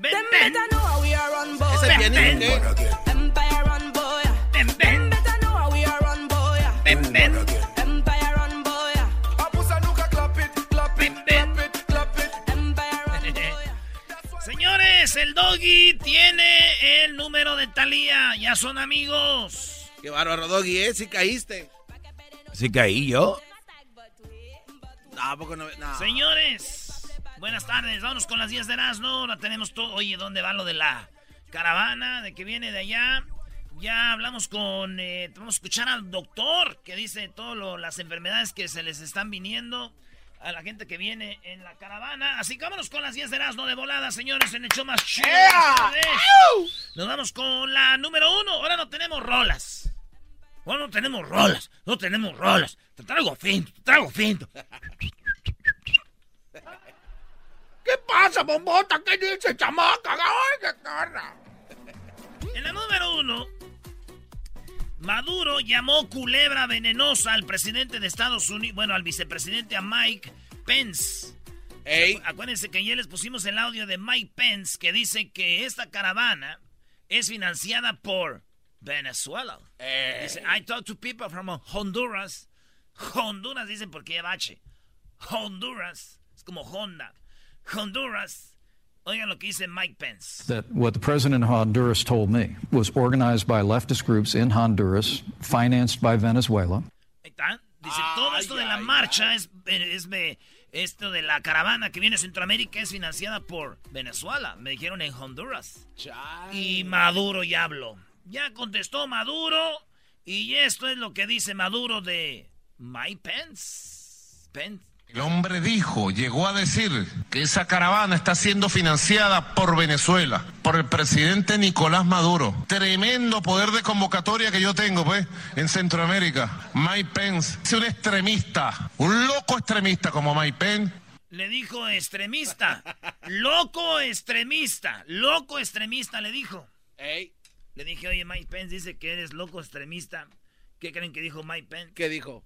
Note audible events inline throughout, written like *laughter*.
Boy. Ven, ven. Empire run, boy. Señores, el doggy tiene el número de Talía. Ya son amigos. Qué bárbaro, Doggy, ¿eh? Sí caíste. ¿Sí caí yo? No, ¿a poco no? no. Señores, buenas tardes. Vámonos con las 10 de Erasmo. La tenemos todo. Oye, ¿dónde va lo de la caravana? ¿De que viene de allá? Ya hablamos con... eh, vamos a escuchar al doctor que dice todas las enfermedades que se les están viniendo a la gente que viene en la caravana. Así que vámonos con las 10 de Erasmo de volada, señores, en el show más chido. Nos vamos con la número uno. Ahora no tenemos rolas. Ahora no tenemos rolas. No tenemos rolas. Te traigo finto, te traigo finto. *laughs* ¿Qué pasa, bombota? ¿Qué dice, chamaca? ¡Ay, qué cara! En la número uno, Maduro llamó culebra venenosa al presidente de Estados Unidos, bueno, al vicepresidente, a Mike Pence. Ey, Acuérdense que ayer les pusimos el audio de Mike Pence que dice que esta caravana es financiada por Venezuela. Dice, I talked to people from Honduras. Honduras dicen porque lleva H. Honduras. Es como Honda. Honduras. Oigan lo que dice Mike Pence. that what the president of Honduras told me was organized by leftist groups in Honduras, financed by Venezuela. Ahí está. Dice, todo esto de la ay, marcha es, es de- esto de la caravana que viene de Centroamérica es financiada por Venezuela. Me dijeron en Honduras. Y Maduro ya habló. Ya contestó Maduro. Y esto es lo que dice Maduro de Mike Pence. Pence. El hombre dijo, llegó a decir que esa caravana está siendo financiada por Venezuela, por el presidente Nicolás Maduro. Tremendo poder de convocatoria que yo tengo, pues, en Centroamérica. Mike Pence es un extremista, un loco extremista como Mike Pence. Le dijo extremista. Loco extremista. Loco extremista le dijo. ey, Le dije, oye, Mike Pence dice que eres loco extremista. ¿Qué creen que dijo Mike Pence? ¿qué dijo?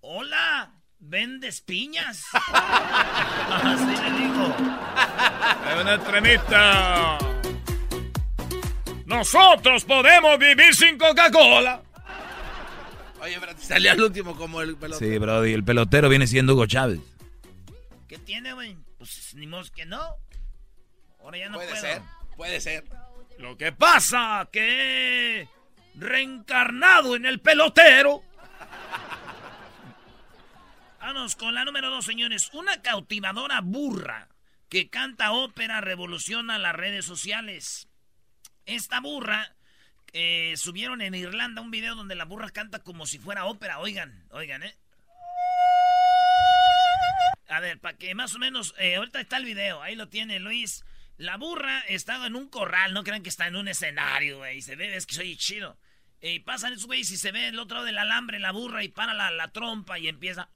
Hola, ¿vendes piñas? *laughs* Así le digo. Es un extremista. Nosotros podemos vivir sin Coca-Cola. Oye, pero te salió al último como el pelotón. Sí, Brody, el pelotero viene siendo Hugo Chávez. ¿Qué tiene, güey? Pues ni modo que no. Ahora ya no puede puedo. ser, puede ser. Lo que pasa que he reencarnado en el pelotero. Vámonos con la número dos, señores. Una cautivadora burra que canta ópera revoluciona las redes sociales. Esta burra eh, subieron en Irlanda un video donde la burra canta como si fuera ópera. Oigan, oigan, ¿eh? A ver, para que más o menos, eh, ahorita está el video, ahí lo tiene Luis. La burra está en un corral, no crean que está en un escenario, güey. Se ve, es que soy chido. Y pasan esos güeyes y se ve el otro lado del alambre, la burra, y para la trompa y empieza.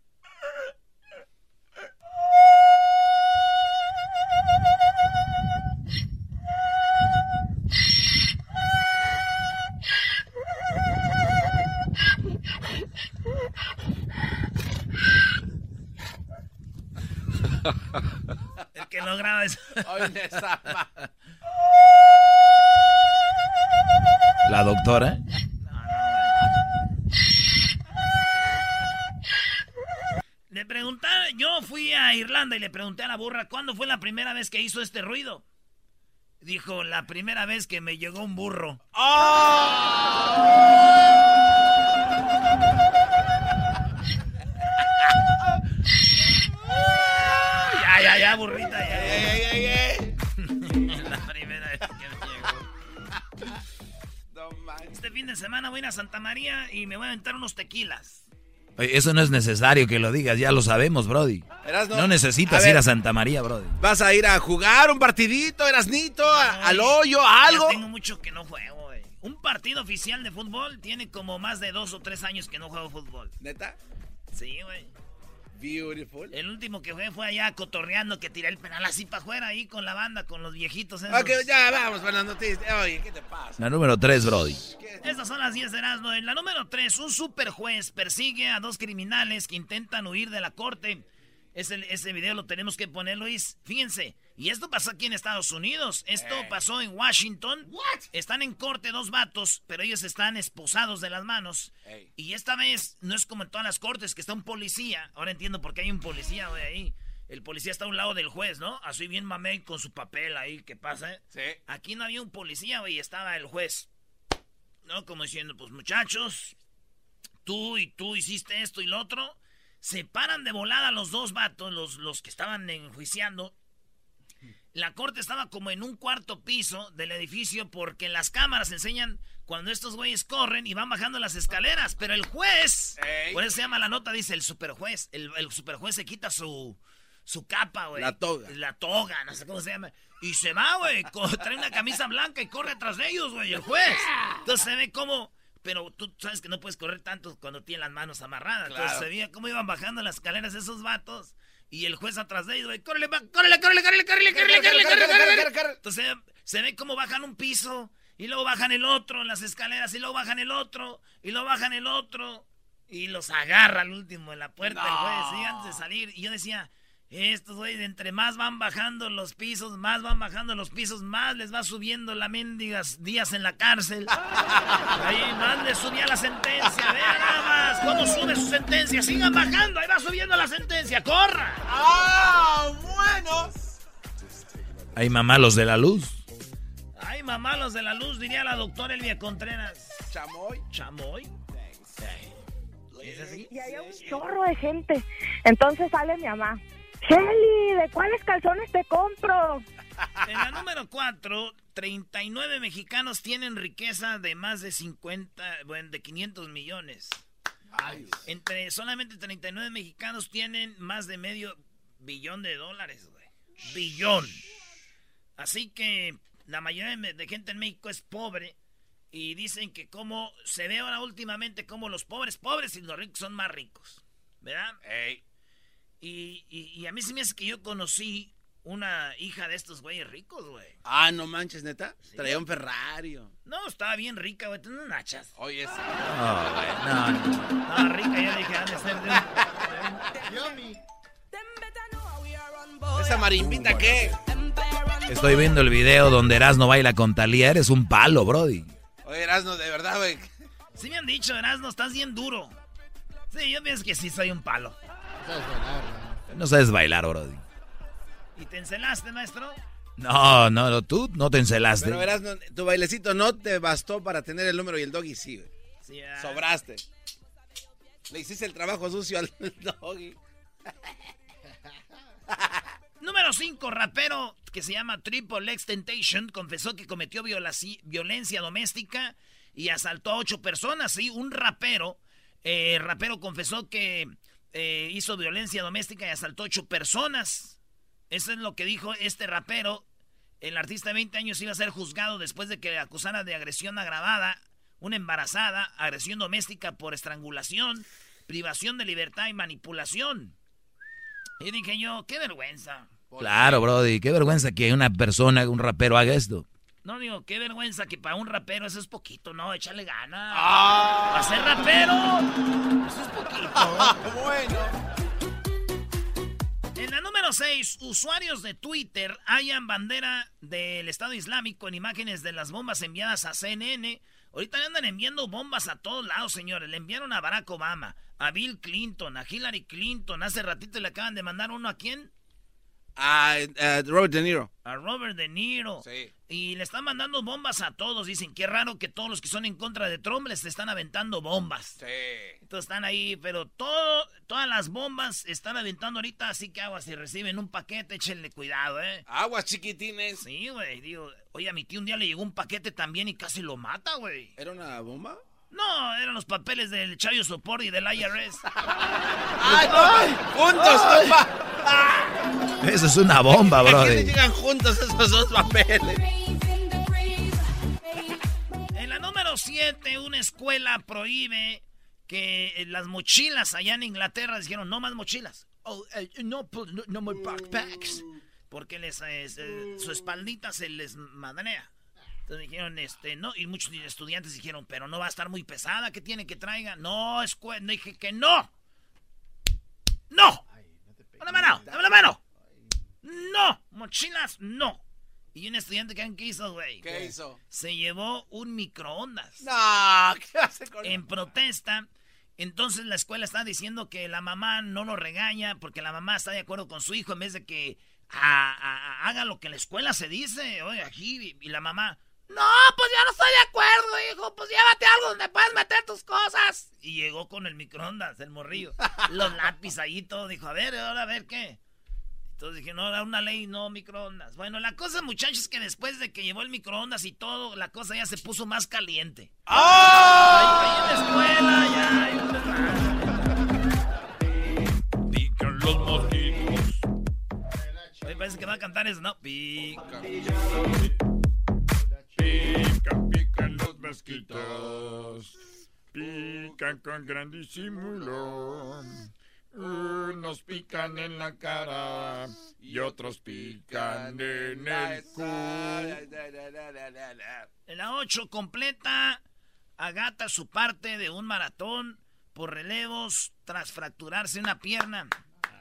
*laughs* El que lo graba es... La doctora. Le preguntaron, yo fui a Irlanda y le pregunté a la burra cuándo fue la primera vez que hizo este ruido. Dijo, la primera vez que me llegó un burro. Ya, ya, ya, burrita, ya. *laughs* la primera vez que me llegó. Este fin de semana voy a ir a Santa María y me voy a aventar unos tequilas. Oye, eso no es necesario que lo digas, ya lo sabemos, Brody. Erasno, No necesitas a ver. ir a Santa María, Brody. ¿Vas a ir a jugar un partidito, Erasnito? a- ¿Al hoyo, a algo? Tengo mucho que no juego, güey. Un partido oficial de fútbol tiene como más de dos o tres años que no juego fútbol. ¿Neta? Sí, güey. Beautiful. El último que jugué fue allá cotorreando que tiré el penal así para afuera ahí con la banda, con los viejitos esos. Ok, ya vamos para las noticias. Oye, ¿qué te pasa? La número 3, Brody. Estas son las 10 de Erasmo. En la número 3, un super juez persigue a dos criminales que intentan huir de la corte. Ese, ese video lo tenemos que poner, Luis. Fíjense. Y esto pasó aquí en Estados Unidos. Esto pasó en Washington. Están en corte dos vatos, pero ellos están esposados de las manos. Y esta vez no es como en todas las cortes, que está un policía. Ahora entiendo por qué hay un policía, güey, ahí. El policía está a un lado del juez, ¿no? Así bien mamey con su papel ahí, ¿qué pasa? Sí. Aquí no había un policía, güey, estaba el juez. ¿no? Como diciendo, pues muchachos, tú y tú hiciste esto y lo otro. Se paran de volada los dos vatos, los, los que estaban enjuiciando. La corte estaba como en un cuarto piso del edificio porque las cámaras enseñan cuando estos güeyes corren y van bajando las escaleras. Pero el juez, Ey. por eso se llama la nota, dice el superjuez. El, el superjuez se quita su, su capa, güey. La toga. La toga, no sé cómo se llama. Y se va, güey. Trae una camisa blanca y corre atrás de ellos, güey, el juez. *laughs* Entonces se ve como... Pero tú sabes que no puedes correr tanto cuando tienes las manos amarradas. Entonces Claro. se veía cómo iban bajando las escaleras esos vatos. Y el juez atrás de ellos, güey. ¡Córrele! ¡Córrele, córrele, córrele, córrele, córrele, córrele, córrele, córrele! Entonces se ve cómo bajan un piso. Y luego bajan el otro en las escaleras. Y luego bajan el otro. Y luego bajan el otro. Y los agarra al último en la puerta el juez, sí, antes de salir. Y yo decía, estos güeyes, entre más van bajando los pisos, más van bajando los pisos, más les va subiendo la mendigas días en la cárcel. *laughs* Ahí más les subía la sentencia. Vean nada más cómo sube su sentencia. Sigan bajando, ahí va subiendo la sentencia. ¡Corra! ¡Ah, bueno! Hay mamá los de la luz. Ay, mamá, los de la luz, diría la doctora Elvia Contreras. Chamoy. ¿Chamoy? ¿Es así? Y había un chorro de gente. Entonces sale mi mamá. Shelly, ¿de cuáles calzones te compro? En la número 4, 39 mexicanos tienen riqueza de más de 50, bueno, de 500 millones. Entre solamente 39 mexicanos tienen más de medio billón de dólares, güey. Billón. Así que la mayoría de, de gente en México es pobre y dicen que como se ve ahora últimamente como los pobres pobres y los ricos son más ricos, ¿verdad? Y, y- y a mí se me hace que yo conocí una hija de estos güeyes ricos, güey. Ah, no manches, neta. Traía un Ferrari. No, estaba bien rica, güey. Tenía nachas. Oye, sí. No, no. Estaba rica, yo dije, han de ser de. *laughs* ¿Esa marimbita qué? Estoy viendo el video donde Erasmo baila con Talía. Eres un palo, Brody. Oye, Erasno, de verdad, güey. Sí me han dicho, Erasmo, estás bien duro. Sí, yo pienso que sí soy un palo. No sabes bailar, Brody. ¿Y te encelaste, maestro? No, no, no, tú no te encelaste. Pero Erasno, tu bailecito no te bastó para tener el número y el doggy sí, güey. Sí, ah. Sobraste. Le hiciste el trabajo sucio al *laughs* doggy. Número 5, rapero que se llama Triple X Temptation confesó que cometió violaci- violencia doméstica y asaltó a ocho personas. Sí, un rapero, eh, rapero confesó que eh, hizo violencia doméstica y asaltó ocho personas. Eso es lo que dijo este rapero. El artista de 20 años iba a ser juzgado después de que le acusara de agresión agravada, una embarazada, agresión doméstica por estrangulación, privación de libertad y manipulación. Y dije yo, qué vergüenza. Claro, Brody. Qué vergüenza que una persona, un rapero, haga esto. No digo, qué vergüenza que para un rapero eso es poquito, no, échale ganas. Ah. Para ser rapero, eso es poquito. *laughs* bueno. En la número Número 6. Usuarios de Twitter hallan bandera del Estado Islámico en imágenes de las bombas enviadas a CNN. Ahorita le andan enviando bombas a todos lados, señores. Le enviaron a Barack Obama, a Bill Clinton, a Hillary Clinton. Hace ratito le acaban de mandar uno a quién? A, a Robert De Niro. A Robert De Niro. Sí. Y le están mandando bombas a todos. Dicen, qué raro que todos los que son en contra de Trump les están aventando bombas. Sí. Entonces están ahí, pero todo, todas las bombas están aventando ahorita, así que aguas, si reciben un paquete, échenle cuidado, ¿eh? Aguas chiquitines. Sí, güey, digo, oye, a mi tío un día le llegó un paquete también y casi lo mata, güey. ¿Era una bomba? No, eran los papeles del Chayo Sopor y del IRS. *laughs* ¡Ay, ay! ¡Juntos, compa! Eso es una bomba, ¿A qué le brother. llegan juntos esos dos papeles? En la número 7, una escuela prohíbe que las mochilas allá en Inglaterra dijeron no más mochilas. Oh, eh, no, pu- no, no more backpacks. Porque les, eh, su espaldita se les madrea. Entonces dijeron, este, no, y muchos estudiantes dijeron, pero no va a estar muy pesada, ¿qué tiene que traiga? No, escuela, dije que no. ¡No! ¡Dame la mano! ¡Dame la mano! ¡No! Mochilas, no. Y un estudiante, ¿qué qué hizo, güey? ¿Qué hizo? Se llevó un microondas. No, ¿qué hace con En protesta. Entonces la escuela está diciendo que la mamá no lo regaña porque la mamá está de acuerdo con su hijo en vez de que a- a- haga lo que la escuela se dice. Oye, aquí. Y la mamá, no, pues ya no estoy de acuerdo, hijo. Pues llévate algo donde puedas meter tus cosas. Y llegó con el microondas, el morrillo. Los lápices ahí y todo. Dijo, a ver, ahora a ver qué. Entonces dije, no, era una ley, no microondas. Bueno, la cosa, muchachos, es que después de que llevó el microondas y todo, la cosa ya se puso más caliente. Ahí, ahí en la escuela, ya. Pican los mosquitos. Oye, parece que va a cantar eso, ¿no? Pica. Pican, pican los mosquitos. Pican con gran disimulo. Unos pican en la cara y otros pican en el cu. En la 8 completa, agata su parte de un maratón por relevos tras fracturarse una pierna.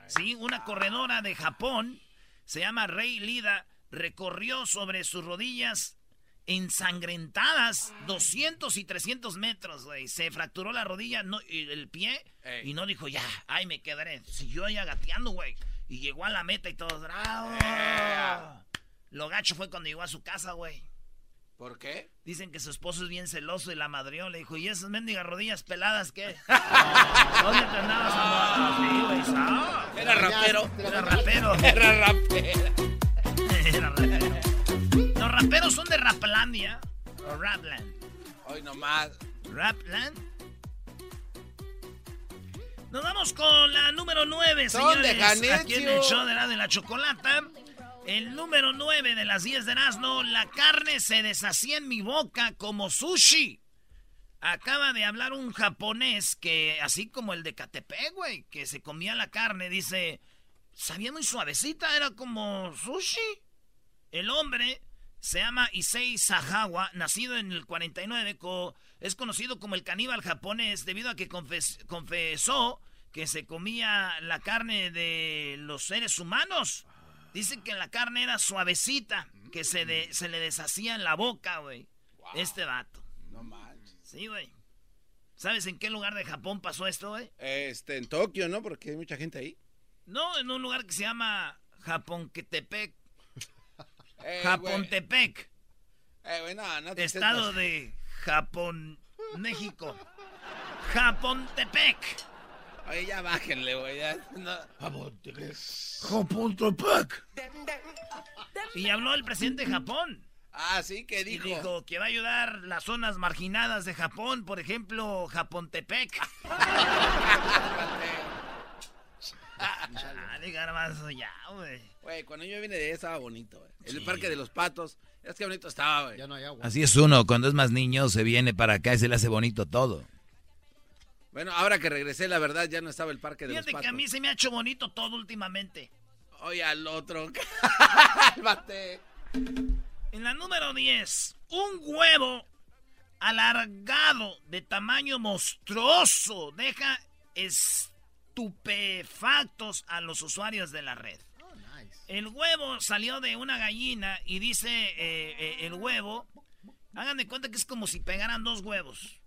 Sí, una corredora de Japón, se llama Rei Lida, recorrió sobre sus rodillas ensangrentadas 200 y 300 metros, güey. Se fracturó la rodilla, no, y el pie, Ey. y no dijo, ya, ay, me quedaré. Siguió ahí gateando, güey. Y llegó a la meta y todo, bravo. Lo gacho fue cuando llegó a su casa, güey. ¿Por qué? Dicen que su esposo es bien celoso y la madrió. Le dijo, ¿y esas mendigas rodillas peladas qué? *laughs* ¿Dónde te andabas amor? Sí, güey, ¿sabes? Era rapero. Era rapero. *laughs* Era rapero. *laughs* Era rapero. Los raperos son de Raplandia. O Rapland. Hoy nomás. Rapland. Nos vamos con la número 9, Son de señores. Aquí en el show de la de la chocolata. El número 9 de las 10 de Erasmo. La carne se deshacía en mi boca como sushi. Acaba de hablar un japonés que, así como el de Catepec, güey, que se comía la carne, dice, sabía muy suavecita, era como sushi. El hombre se llama Issei Sahawa, nacido en el 49, co- es conocido como el caníbal japonés debido a que confes- confesó que se comía la carne de los seres humanos. Dice que la carne era suavecita, que se, de- se le deshacía en la boca, güey. Este vato. No manches. Sí, güey. ¿Sabes en qué lugar de Japón pasó esto, güey? Este, en Tokio, ¿no? Porque hay mucha gente ahí. No, en un lugar que se llama Japonquetepec. Eh, Japontepec. güey. Eh, güey, no, no te Estado de Japón, México. Japontepec. Oye, ya bájenle, güey. No. Japontepec. Y habló el presidente de Japón. Ah, sí, ¿qué Y dijo? dijo que va a ayudar las zonas marginadas de Japón, por ejemplo, Japontepec. *laughs* Chale, garbanzo, ya, güey. Güey, cuando yo vine de ahí estaba bonito, güey. El parque de los patos. Es que bonito estaba, güey. Ya no hay agua. Así es uno, cuando es más niño se viene para acá y se le hace bonito todo. Bueno, ahora que regresé, la verdad, ya no estaba el parque de Fíjate los que a patos. mí se me ha hecho bonito todo últimamente. Oye, al otro. *laughs* Cálmate. En la número 10, un huevo alargado de tamaño monstruoso deja estupefactos a los usuarios de la red. El huevo salió de una gallina y dice eh, eh, el huevo, hagan de cuenta que es como si pegaran dos huevos.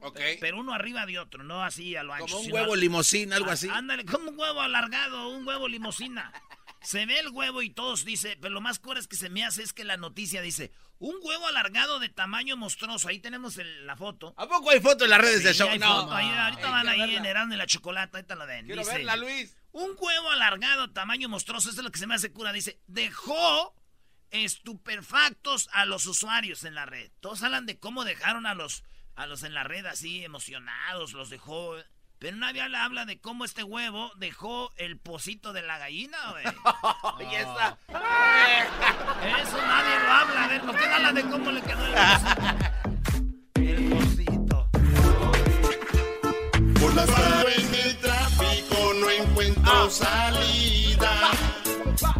Ok. Pero uno arriba de otro, no así a lo ancho. Como un huevo limosín, algo así. Ándale, como un huevo alargado, un huevo limosina. Se ve el huevo y todos dice, pero lo más cura es que se me hace es que la noticia dice, un huevo alargado de tamaño monstruoso. Ahí tenemos el- la foto. ¿A poco hay foto en las redes Sí, del show? hay No. foto, ahí, ahorita van ahí verla. en Erasmo y la chocolate, ahorita la ven. Quiero Dice, verla, Luis. Un huevo alargado, tamaño monstruoso, eso es lo que se me hace cura. Dice, dejó estupefactos a los usuarios en la red. Todos hablan de cómo dejaron a los, a los en la red así emocionados, los dejó. Pero nadie habla, habla de cómo este huevo dejó el pocito de la gallina, güey. *laughs* Y esa. Eso nadie lo habla. A ver, ¿por qué no habla de cómo le quedó el *laughs* pocito? El pocito. Por las tardes en el tráfico no encuentro salida.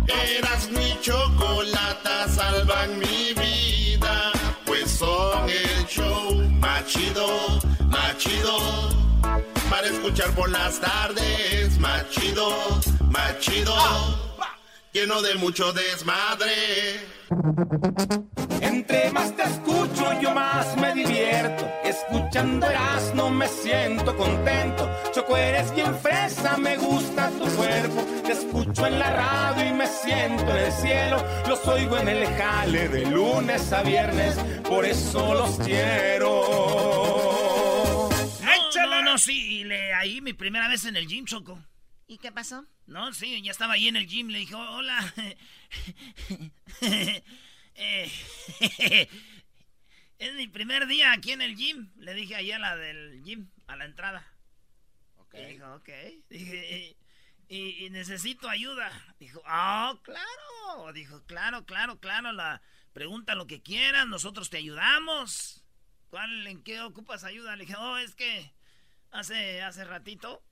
Eras mi chocolata, salvan mi vida. Pues son el show más chido, más chido. Para escuchar por las tardes, más chido, más chido. Lleno de mucho desmadre. Entre más te escucho, yo más me divierto. Escuchando no me siento contento. Choco, eres bien fresa, me gusta tu cuerpo. Te escucho en la radio y me siento en el cielo. Los oigo en el jale de lunes a viernes, por eso los quiero. No, sí, y le, ahí mi primera vez en el gym, Choco. ¿Y qué pasó? No, sí, ya estaba ahí en el gym, le dije, "Oh, hola. *laughs* Eh, *laughs* es mi primer día aquí en el gym. Le dije ahí a la del gym, a la entrada. Y dijo, ok. Dije, y, y- y necesito ayuda. Dijo, ah, claro. Dijo, claro, claro, claro. La, pregunta lo que quieras, nosotros te ayudamos. ¿Cuál, en qué ocupas ayuda? Le dije, oh, es que hace, hace ratito,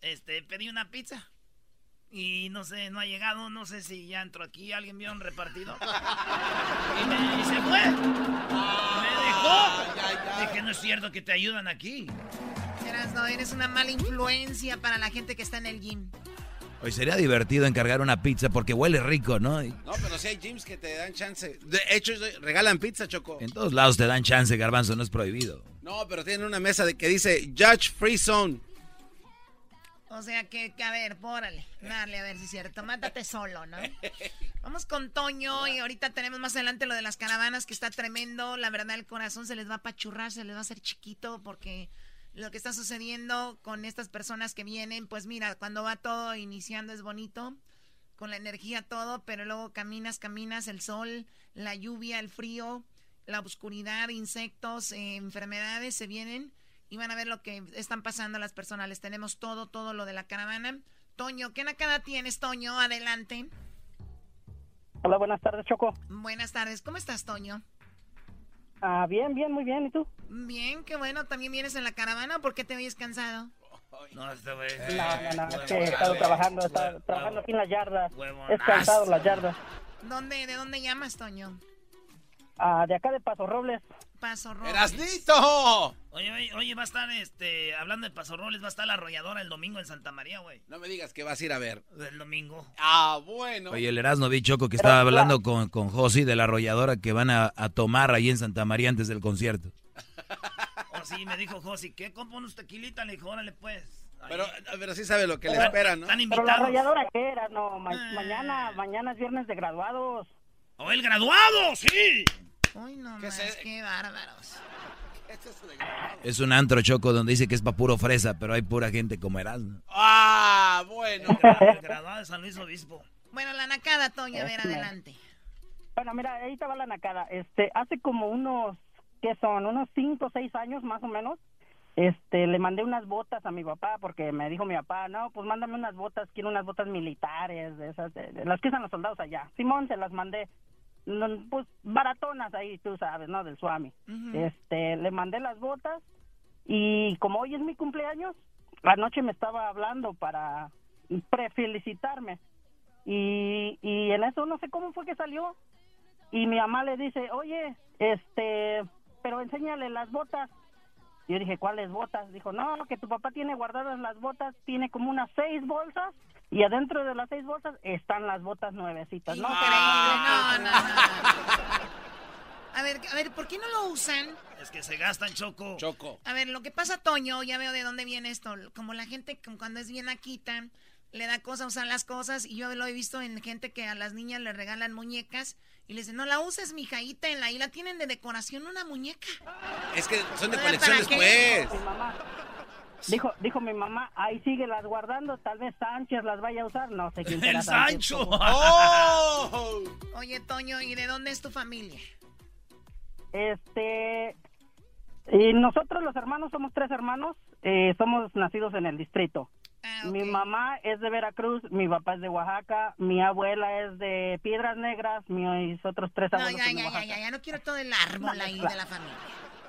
este, pedí una pizza. Y no sé, no ha llegado, no sé si ya entró aquí, alguien vio un repartido. *laughs* y, me, y se fue. me dejó. Dije, no es cierto que te ayudan aquí. Eras, no, eres una mala influencia para la gente que está en el gym. Hoy sería divertido encargar una pizza porque huele rico, ¿no? Y No, pero si hay gyms que te dan chance. De hecho, regalan pizza, Choco. en todos lados te dan chance, garbanzo, no es prohibido. No, pero tienen una mesa de que dice Judge Free Zone. O sea que, que, a ver, pórale, dale, a ver si es cierto. Mátate solo, ¿no? *laughs* Vamos con Toño y ahorita tenemos más adelante lo de las caravanas que está tremendo. La verdad, el corazón se les va a apachurrar, se les va a hacer chiquito porque lo que está sucediendo con estas personas que vienen, pues mira, cuando va todo iniciando es bonito, con la energía todo, pero luego caminas, caminas, el sol, la lluvia, el frío, la oscuridad, insectos, eh, enfermedades se vienen y van a ver lo que están pasando las personas. Les tenemos todo, todo lo de la caravana. Toño, ¿qué nakada tienes, Toño? Adelante. Hola, buenas tardes, Choco. Buenas tardes. ¿Cómo estás, Toño? Ah, bien, bien, muy bien. ¿Y tú? Bien, qué bueno. ¿También vienes en la caravana? ¿Por qué te oyes cansado? No, este güey. No, no, no, he estado trabajando, he estado trabajando aquí en las yardas. He cansado las yardas. ¿Dónde, ¿De dónde llamas, Toño? Ah, de acá de Paso Robles. Paso Robles. ¡Erasnito! Oye, oye, oye, va a estar, este, hablando de Paso Robles, va a estar la arrolladora el domingo en Santa María, güey. No me digas que vas a ir a ver. El domingo. Ah, bueno. Oye, el Erasmo vi Choco que estaba hablando con, con Josi de la arrolladora que van a, a tomar ahí en Santa María antes del concierto. *laughs* Oh, sí, me dijo Josi, ¿qué? Compra unos tequilitas, le dije, órale, pues. Pero, pero sí sabe lo que le espera, ¿no? Están Pero la invitados. arrolladora que era, no, ma- mañana, mañana es viernes de graduados. ¡Oh, el graduado! ¡Sí! Uy, no ¿Qué más, se- qué bárbaros. Es un antro Choco donde dice que es pa' puro fresa, pero hay pura gente como Erasmo. Ah, bueno. El *laughs* gra- el graduado de San Luis Obispo. Bueno, la nakada, Toño, a ver, Eso me- adelante. Bueno, mira, ahí te va la nacada. Este, hace como unos, ¿qué son? Unos cinco o seis años más o menos. Este, le mandé unas botas a mi papá porque me dijo mi papá, no, pues mándame unas botas, quiero unas botas militares, de esas, de- de las que usan los soldados allá. Simón, se las mandé, pues baratonas ahí, tú sabes, ¿no? Del Swami. Este, le mandé las botas y como hoy es mi cumpleaños, anoche me estaba hablando para prefelicitarme y, y en eso no sé cómo fue que salió y mi mamá le dice, oye, este, pero enséñale las botas. Yo dije, ¿cuáles botas? Dijo, no, que tu papá tiene guardadas las botas, tiene como unas seis bolsas Y adentro de las seis bolsas están las botas nuevecitas. No, no, no, A ver, a ver, ¿por qué no lo usan? Es que se gastan, Choco. Choco. A ver, lo que pasa, Toño, ya veo de dónde viene esto. Como la gente cuando es bien aquita, le da cosa usar las cosas. Y yo lo he visto en gente que a las niñas le regalan muñecas. Y le dicen, no la uses, mija, ahí tenla. Y la tienen de decoración una muñeca. Es que son de colección después. Dijo, dijo mi mamá, ahí sigue las guardando, tal vez Sánchez las vaya a usar, no sé quién *laughs* será El Sánchez. Sancho. *laughs* ¡Oh! Oye, Toño, ¿y de dónde es tu familia? Este, y nosotros los hermanos somos tres hermanos, eh, somos nacidos en el distrito. Ah, Mi mamá es de Veracruz, mi papá es de Oaxaca, mi abuela es de Piedras Negras, mis otros tres No, abuelos ya, son de ya, ya, Oaxaca. ya, ya no quiero todo el árbol *laughs* ahí de la familia.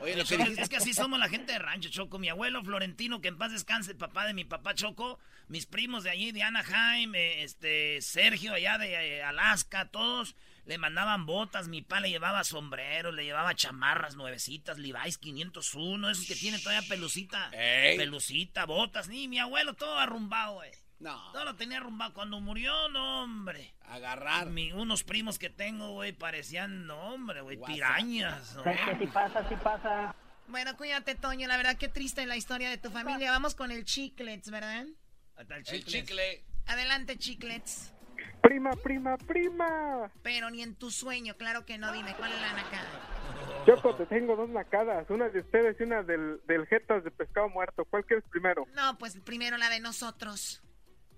Oye, lo que dijiste- es que así somos la gente de rancho, Choco. Mi abuelo Florentino, que en paz descanse, el papá de mi papá Choco, mis primos de allí, de Anaheim, este, Sergio allá de eh, Alaska, todos le mandaban botas, mi papá le llevaba sombreros, le llevaba chamarras nuevecitas, Levi's 501, esos que tienen todavía pelucita, Ey. pelucita, botas, ni mi abuelo todo arrumbado, güey. No. Todo lo tenía arrumbado. Cuando murió, no, hombre. Agarrar. Mi- unos primos que tengo, güey, parecían, no, hombre, güey, pirañas. ¿no? Es que si pasa, si pasa. Bueno, cuídate, Toño. La verdad, qué triste la historia de tu familia. Vamos con el chiclets, ¿verdad? Hasta el El chicle. chicle. Adelante, chiclets. Prima, prima, prima. Pero ni en tu sueño, claro que no. Dime, ¿cuál es la nacada? *laughs* Choco, te tengo dos nacadas, una de ustedes y una del, del Jetas de Pescado Muerto. ¿Cuál quieres primero? No, pues primero la de nosotros.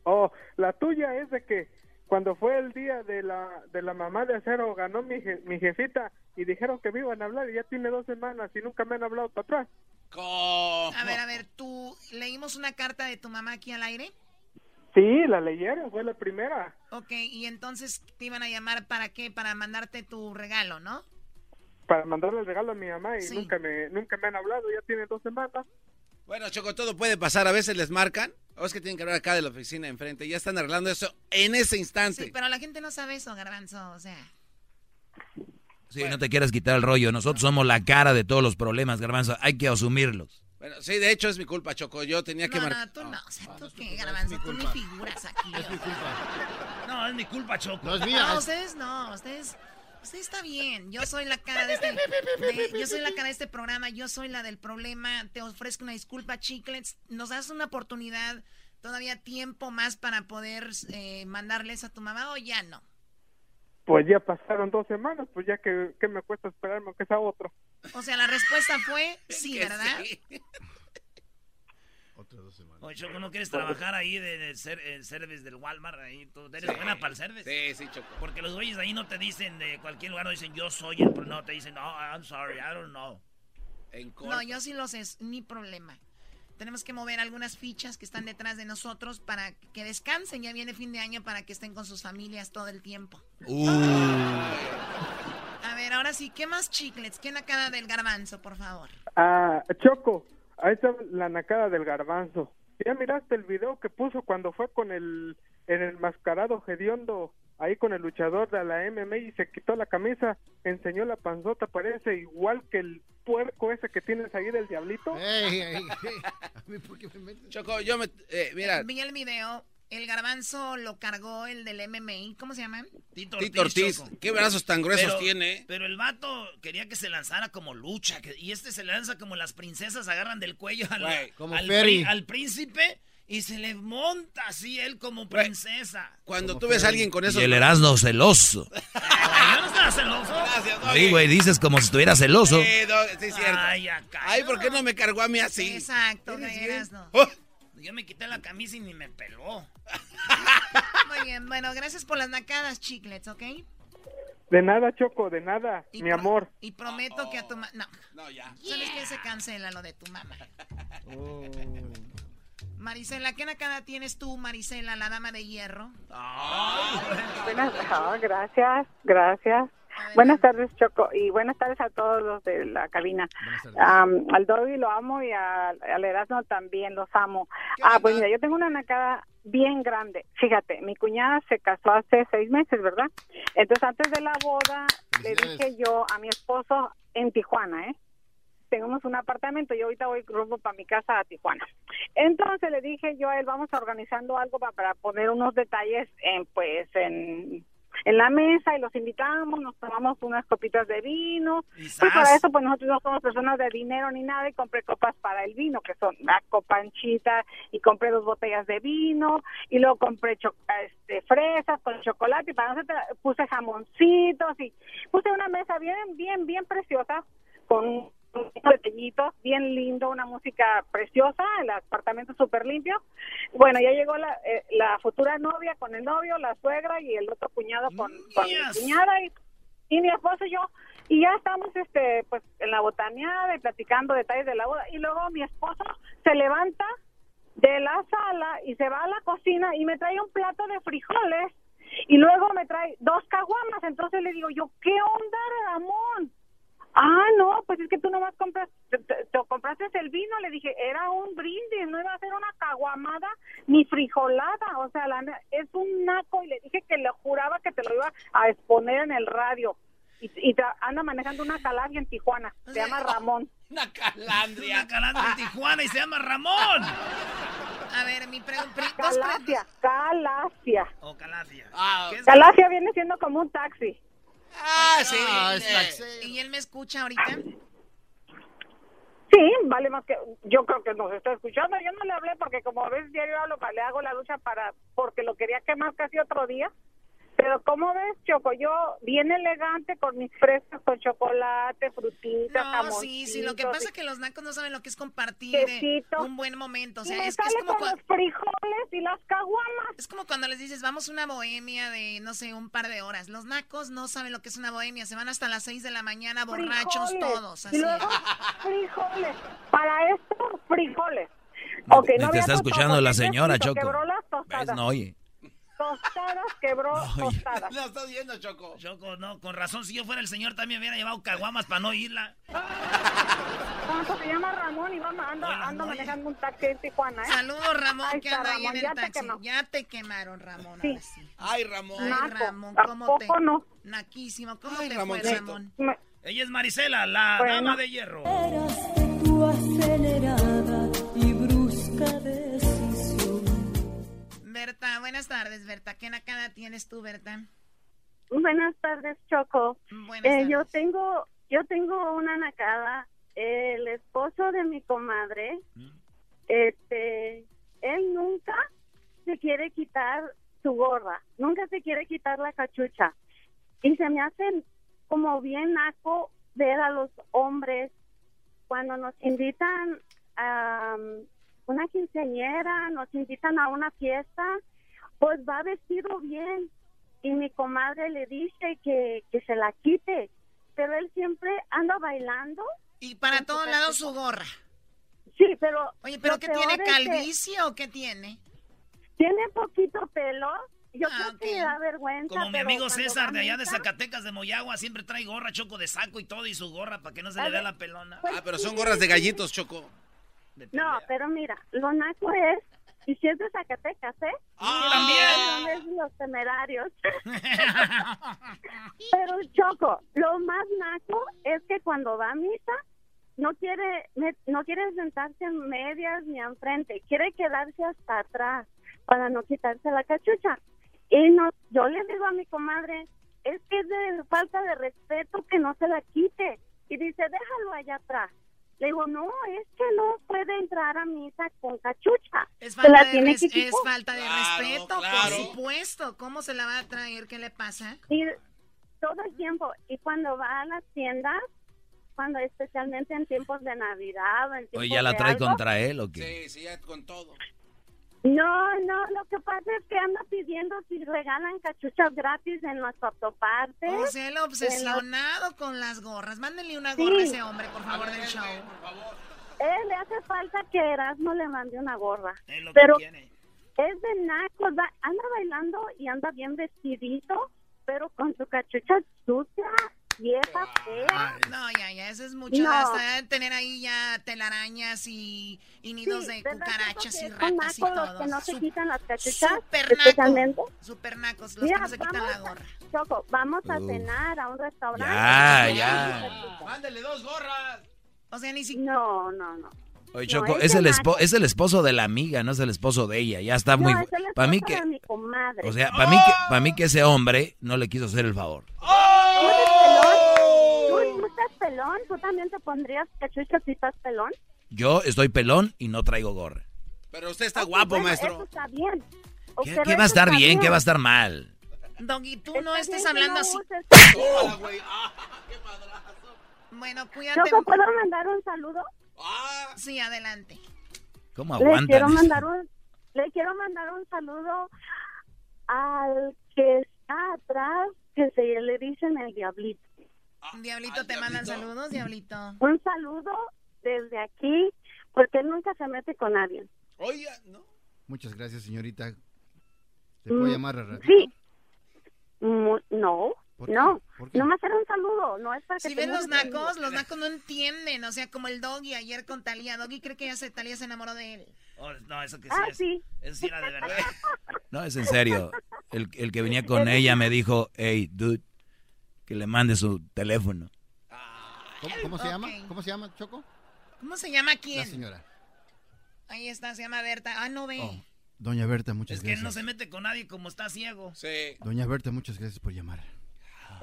Oh, la tuya es de que cuando fue el día de la, de la mamá de acero ganó mi, je- mi jefita y dijeron que me iban a hablar y ya tiene dos semanas y nunca me han hablado para atrás. ¿Cómo? A ver, a ver, ¿tú leímos una carta de tu mamá aquí al aire? Sí, la leyeron, fue la primera. Ok, y entonces te iban a llamar para qué? Para mandarte tu regalo, ¿no? Para mandarle el regalo a mi mamá y Sí. nunca me nunca me han hablado, ya tiene dos semanas. Bueno, Choco, todo puede pasar. A veces les marcan. O es que tienen que hablar acá de la oficina enfrente. Ya están arreglando eso en ese instante. Sí, pero la gente no sabe eso, Garbanzo, o sea. Sí, no te quieras quitar el rollo. Nosotros somos la cara de todos los problemas, Garbanzo. Hay que asumirlos. Bueno, sí, de hecho es mi culpa, Choco. Yo tenía que No, marcar. no, tú no, o sea, tú qué, Garbanzo, tú ni figuras aquí. No, es mi culpa, Choco. No es mía. No, ustedes no, ustedes, usted está bien. Yo soy la cara de este, de- yo soy la cara de este programa, yo soy la del problema. Te ofrezco una disculpa, chiclets. Nos das una oportunidad, todavía tiempo más para poder eh, mandarles a tu mamá o ya no. Pues ya pasaron dos semanas, pues ya que, que me cuesta esperarme que sea otro. O sea, la respuesta fue *laughs* sí, ¿verdad? sí. Oye, Choco, ¿no quieres trabajar ahí de, de ser, el service del Walmart? Ahí, tú eres Sí. buena para el service. Sí, sí, Choco. Porque los güeyes ahí no te dicen de cualquier lugar, no dicen yo soy el, pro- no, te dicen, no, I'm sorry, I don't know. En. No, yo sí lo sé, es ni problema. Tenemos que mover algunas fichas que están detrás de nosotros para que descansen. Ya viene fin de año para que estén con sus familias todo el tiempo. Uh, A ver, ahora sí, ¿qué más chiclets? ¿Qué nacada del garbanzo, por favor? Ah, Choco, ahí está la nacada del garbanzo. ¿Ya miraste el video que puso cuando fue con el, en el mascarado hediondo, ahí con el luchador de la MMA y se quitó la camisa, enseñó la panzota, parece igual que el puerco ese que tienes ahí del diablito? *laughs* A mí, ¿por qué me metes? Choco, yo me. eh, mira, Vi el video, el garbanzo lo cargó el del MMI, ¿cómo se llama? Tito Tito Ortiz, Choco. ¿qué brazos tan gruesos Pero- tiene? Pero el vato quería que se lanzara como lucha. que- y este se lanza como las princesas agarran del cuello al, como al, Ferry. pri- al príncipe y se le monta así él como princesa. Cuando Como tú ves a alguien con y esos. el Erasmo celoso. *laughs* Yo no estaba celoso. Gracias, Sí, güey, dices como si estuviera celoso. Sí, Doggy, sí, es cierto. Ay, acá. Ay, ¿por qué no me cargó a mí así? Exacto. Erasmo. Oh, Yo me quité la camisa y ni me peló. *laughs* Muy bien, bueno, gracias por las nacadas, chiclets, ¿ok? De nada, Choco, de nada, Y mi amor. Y prometo que a tu mamá... No, No, ya. ¿sabes qué? Se cancela lo de tu mamá. Oh. *laughs* Marisela, ¿qué nacada tienes tú, Marisela, la dama de hierro? Buenas, ah, gracias, gracias. Buenas tardes, Choco, y buenas tardes a todos los de la cabina. Am, al Doggy lo amo y al, al Erasmo también los amo. Ah, pues mira, yo tengo una nacada bien grande. Fíjate, mi cuñada se casó hace seis meses, ¿verdad? Entonces, antes de la boda, le dije yo a mi esposo en Tijuana, ¿eh? tenemos un apartamento y ahorita voy rumbo para mi casa a Tijuana. Entonces le dije yo a él, vamos organizando algo pa- para poner unos detalles en, pues, en, en la mesa y los invitamos, nos tomamos unas copitas de vino. Pues para eso, pues nosotros no somos personas de dinero ni nada y compré copas para el vino, que son la copanchita y compré dos botellas de vino y luego compré este, fresas con chocolate y para nosotros puse jamoncitos y puse una mesa bien, bien, bien preciosa con detallitos, bien lindo, una música preciosa, el apartamento súper limpio. Bueno, ya llegó la, eh, la futura novia con el novio, la suegra y el otro cuñado con, con mi cuñada y, y mi esposo y yo. Y ya estamos este pues en la botaneada y platicando detalles de la boda. Y luego mi esposo se levanta de la sala y se va a la cocina y me trae un plato de frijoles y luego me trae dos caguamas. Entonces le digo yo, ¿qué onda, Ramón? Ah, no, pues es que tú nomás compras, te, te- te compraste el vino, le dije, era un brindis, no iba a ser una caguamada ni frijolada, o sea, la es un naco y le dije que le juraba que te lo iba a exponer en el radio. Y, y tra- anda manejando una calavia en Tijuana, se llama *laughs* Ramón. Una calandria. Una calandria en Tijuana y se llama Ramón. A ver, mi pregunta. Calacia, Calacia. O Calacia. ¿Qué es- Calacia viene siendo como un taxi. Ah, sí. ¿Y él me escucha ahorita? Sí, vale más que yo creo que nos está escuchando. Yo no le hablé porque como ves diario hablo, le hago la lucha para porque lo quería quemar casi otro día. Pero como ves, Choco, yo bien elegante con mis fresas con chocolate, frutitas, No, sí, sí. Lo que pasa es que los nacos no saben lo que es compartir eh, un buen momento. O Y sea, me es, es sale como con los frijoles y las caguamas. Es como cuando les dices, vamos a una bohemia de, no sé, un par de horas. Los nacos no saben lo que es una bohemia. Se van hasta las 6 de la mañana borrachos Frijoles. todos. Y Así. luego frijoles. Para esto, frijoles. No, te- no te está escuchando la señora, Choco. No, oye. Tostadas, quebró tostadas. Lo estás viendo, Choco. Choco, no, con razón, si yo fuera el señor también hubiera llevado caguamas para no irla. ¿Cómo se llama Ramón y vamos, ando, ando manejando un taxi en Tijuana, ¿eh? Saludos, Ramón, Ahí que anda ahí en Ramón, el ya te taxi. Ya te quemaron, Ramón. Sí. ahora sí. Ay, Ramón. Ay, Naco. Ramón, ¿A ¿cómo te...? poco no? Naquísimo. ¿Cómo Ay, te Ramoncito. fue, Ramón? Me- Ella es Marisela, la Bueno. dama de hierro. Tu acelerada y brusca decisión. Berta, buenas tardes, Berta. ¿Qué nacada tienes tú, Berta? Buenas tardes, Choco. Buenas Eh, tardes. yo tengo, yo tengo una nacada. El esposo de mi comadre, este, él nunca se quiere quitar su gorra, nunca se quiere quitar la cachucha. Y se me hace como bien naco ver a los hombres cuando nos invitan a una quinceañera, nos invitan a una fiesta, pues va vestido bien. Y mi comadre le dice que, que se la quite, pero él siempre anda bailando. Y para todos lados su gorra. Sí, pero... Oye, ¿pero qué tiene? ¿Calvicie o qué tiene? Tiene poquito pelo. Yo Ah, creo que le da vergüenza. Como mi amigo César de allá de Zacatecas de Moyagua siempre trae gorra, choco de saco y todo y su gorra para que no se le vea la pelona. pues Ah, pero son gorras de gallitos, Choco. No, pero mira, lo naco es... Y si es de Zacatecas, ¿eh? Ah, también. Es los temerarios. *laughs* Pero Choco, lo más naco es que cuando va a misa no quiere no quiere sentarse en medias ni enfrente, quiere quedarse hasta atrás para no quitarse la cachucha. Y no, yo le digo a mi comadre, es que es de falta de respeto que no se la quite. Y dice, déjalo allá atrás. Le digo, no, es que no puede entrar a misa con cachucha. Es falta, la de, tiene res- que es falta de Claro, respeto, claro. por supuesto. ¿Cómo se la va a traer? ¿Qué le pasa? Y todo el tiempo. Y cuando va a las tiendas, cuando especialmente en tiempos de Navidad o en tiempos Oye, ¿ya la trae algo, contra él o qué? Sí, sí, ya con todo. No, no, lo que pasa es que anda pidiendo si regalan cachuchas gratis en los autopartes. O sea, los- obsesionado con las gorras. Mándenle una Sí. gorra a ese hombre, por favor, del show. Eh, le hace falta que Erasmo le mande una gorra. Es lo que Pero quiere. es de nacos, va- anda bailando y anda bien vestidito, pero con su cachucha sucia, vieja, fea. No, ya, ya, eso es mucho. No. Hasta tener ahí ya telarañas y, y nidos Sí, de ¿verdad, cucarachas y ratas y nacos los todo. que no se quitan las cachuchas, Super especialmente. naco. Super nacos, los Mira, que no se quitan vamos la gorra. Choco, vamos a Uf. cenar a un restaurante. Ya, ya. Mándale dos gorras. O sea, ni siquiera... No, no, no. Oye, No, Choco, es es, el espo- macho. es el esposo de la amiga, no es el esposo de ella. Ya está muy... no, es el Para mí esposo que... O sea, para mí, que, para mí que ese hombre no le quiso hacer el favor. ¿Tú eres pelón? ¿Tú, tú estás pelón? ¿Tú también te pondrías cachucha si estás pelón? Yo estoy pelón y no traigo gorra. Pero usted está guapo, bueno, maestro. Eso está bien. ¿Qué, qué va a estar está bien? ¿Qué va a estar mal? Doggy, tú no estés bien hablando no así. uses- Bueno, cuídate. Choco, ¿puedo mandar un saludo? Sí, adelante. ¿Cómo Le quiero mandar un, le quiero mandar un saludo al que está atrás, que se le dicen el diablito. Diablito, te mandan saludos, Diablito. Un saludo desde aquí, porque él nunca se mete con nadie. Oiga, no. Muchas gracias, señorita. ¿Te puedo Mm, llamar a ratito? Sí. Mu- no. No. ¿Por qué? No me hacer un saludo, no es para que Si ven los nacos, los nacos no entienden. O sea, como el Doggy ayer con Talía. Doggy cree que ya se, Talía se enamoró de él. Oh, no, eso que sí Ah, es. sí. Eso sí era de verdad. *laughs* No, es en serio. El, el que venía con ella me dijo, hey, dude, que le mande su teléfono. ¿Cómo, cómo se llama? ¿Cómo se llama, Choco? ¿Cómo se llama La quién? señora. Ahí está, se llama Berta. Ah, no ve. Oh, Doña Berta, muchas Es que él no gracias. se mete con nadie como está ciego. Sí. Doña Berta, muchas gracias por llamar.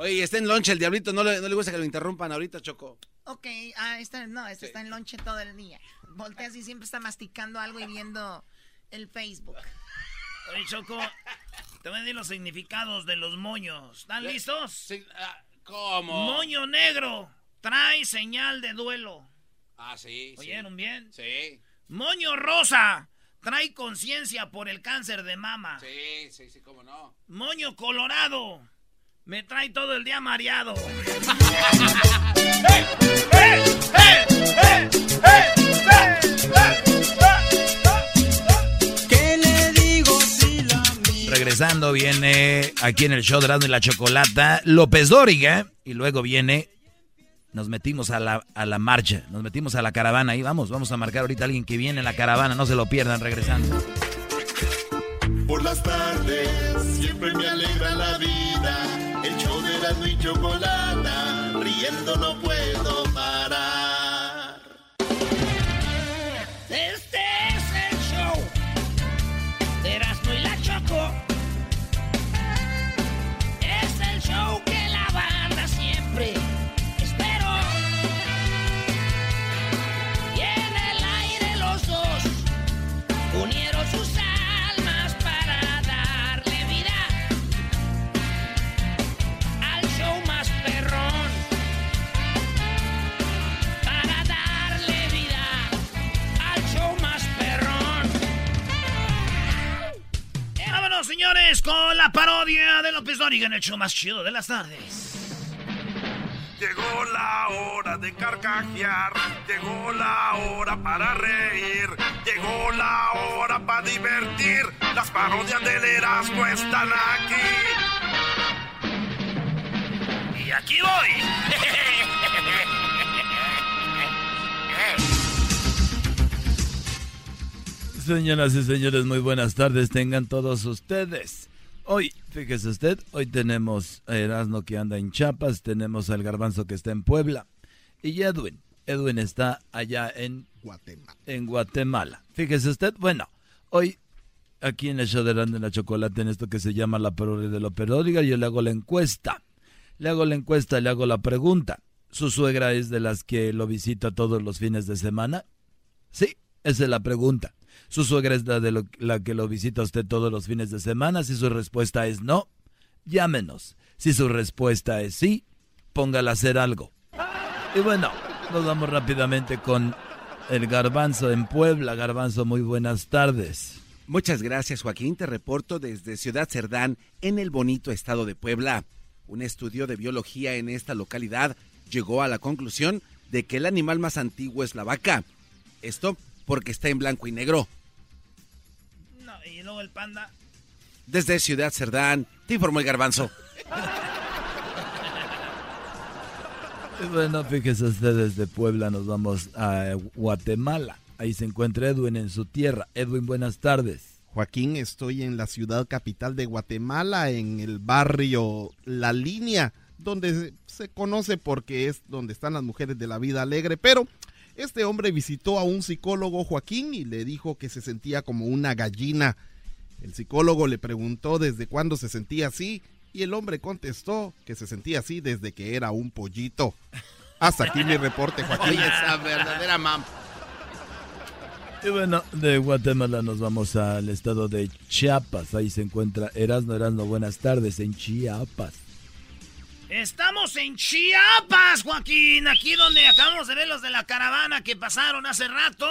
Oye, está en lonche el diablito. No le, no le gusta que lo interrumpan ahorita, Choco. Ok, ah, esta, no, este está en lonche todo el día. Voltea así, siempre está masticando algo y viendo el Facebook. Oye, Choco, te voy a decir los significados de los moños. ¿Están listos? ah, ¿Cómo? Moño negro trae señal de duelo. Ah, sí. ¿Oyeron bien? Sí. Moño rosa trae conciencia por el cáncer de mama. Sí, sí, sí, cómo no. Moño colorado me trae todo el día mareado. ¿Qué le digo si la Regresando viene aquí en el show de y la Chocolata López Dóriga y luego viene nos metimos a la, a la marcha, nos metimos a la caravana y vamos, vamos a marcar ahorita a alguien que viene en la caravana, no se lo pierdan regresando. Por las tardes siempre me alegra la vida. El show de Erasmo y Chocolata, riendo no puedo con la parodia de López Dóriga en el show más chido de las tardes. Llegó la hora de carcajear, llegó la hora para reír, llegó la hora para divertir. Las parodias del Erasmo están aquí. Y aquí voy. Señoras y señores, muy buenas tardes tengan todos ustedes. Hoy, fíjese usted, hoy tenemos a Erasmo que anda en Chiapas, tenemos al Garbanzo que está en Puebla y Edwin. Edwin está allá en Guatemala. En Guatemala. Fíjese usted, bueno, hoy aquí en el show de y la Chocolate, en esto que se llama la parodia de lo periódica, yo le hago la encuesta. Le hago la encuesta, le hago la pregunta. ¿Su suegra es de las que lo visita todos los fines de semana? Sí, esa es la pregunta. ¿Su suegra es la, de la que lo visita a usted todos los fines de semana? Si su respuesta es no, llámenos. Si su respuesta es sí, póngala a hacer algo. Y bueno, nos vamos rápidamente con el garbanzo en Puebla. Garbanzo, muy buenas tardes. Muchas gracias, Joaquín. Te reporto desde Ciudad Cerdán, en el bonito estado de Puebla. Un estudio de biología en esta localidad llegó a la conclusión de que el animal más antiguo es la vaca. Esto porque está en blanco y negro. El panda. Desde Ciudad Cerdán, te informó el garbanzo. Bueno, fíjese usted, desde Puebla nos vamos a Guatemala. Ahí se encuentra Edwin en su tierra. Edwin, buenas tardes. Joaquín, estoy en la ciudad capital de Guatemala, en el barrio La Línea, donde se conoce porque es donde están las mujeres de la vida alegre, pero Este hombre visitó a un psicólogo Joaquín y le dijo que se sentía como una gallina. El psicólogo le preguntó desde cuándo se sentía así y el hombre contestó que se sentía así desde que era un pollito. Hasta aquí mi reporte, *laughs* Joaquín. Oye, esa verdadera mam. Y bueno, de Guatemala nos vamos al estado de Chiapas. Ahí se encuentra Erasno, Erasno, buenas tardes en Chiapas. Estamos en Chiapas, Joaquín, aquí donde acabamos de ver los de la caravana que pasaron hace rato.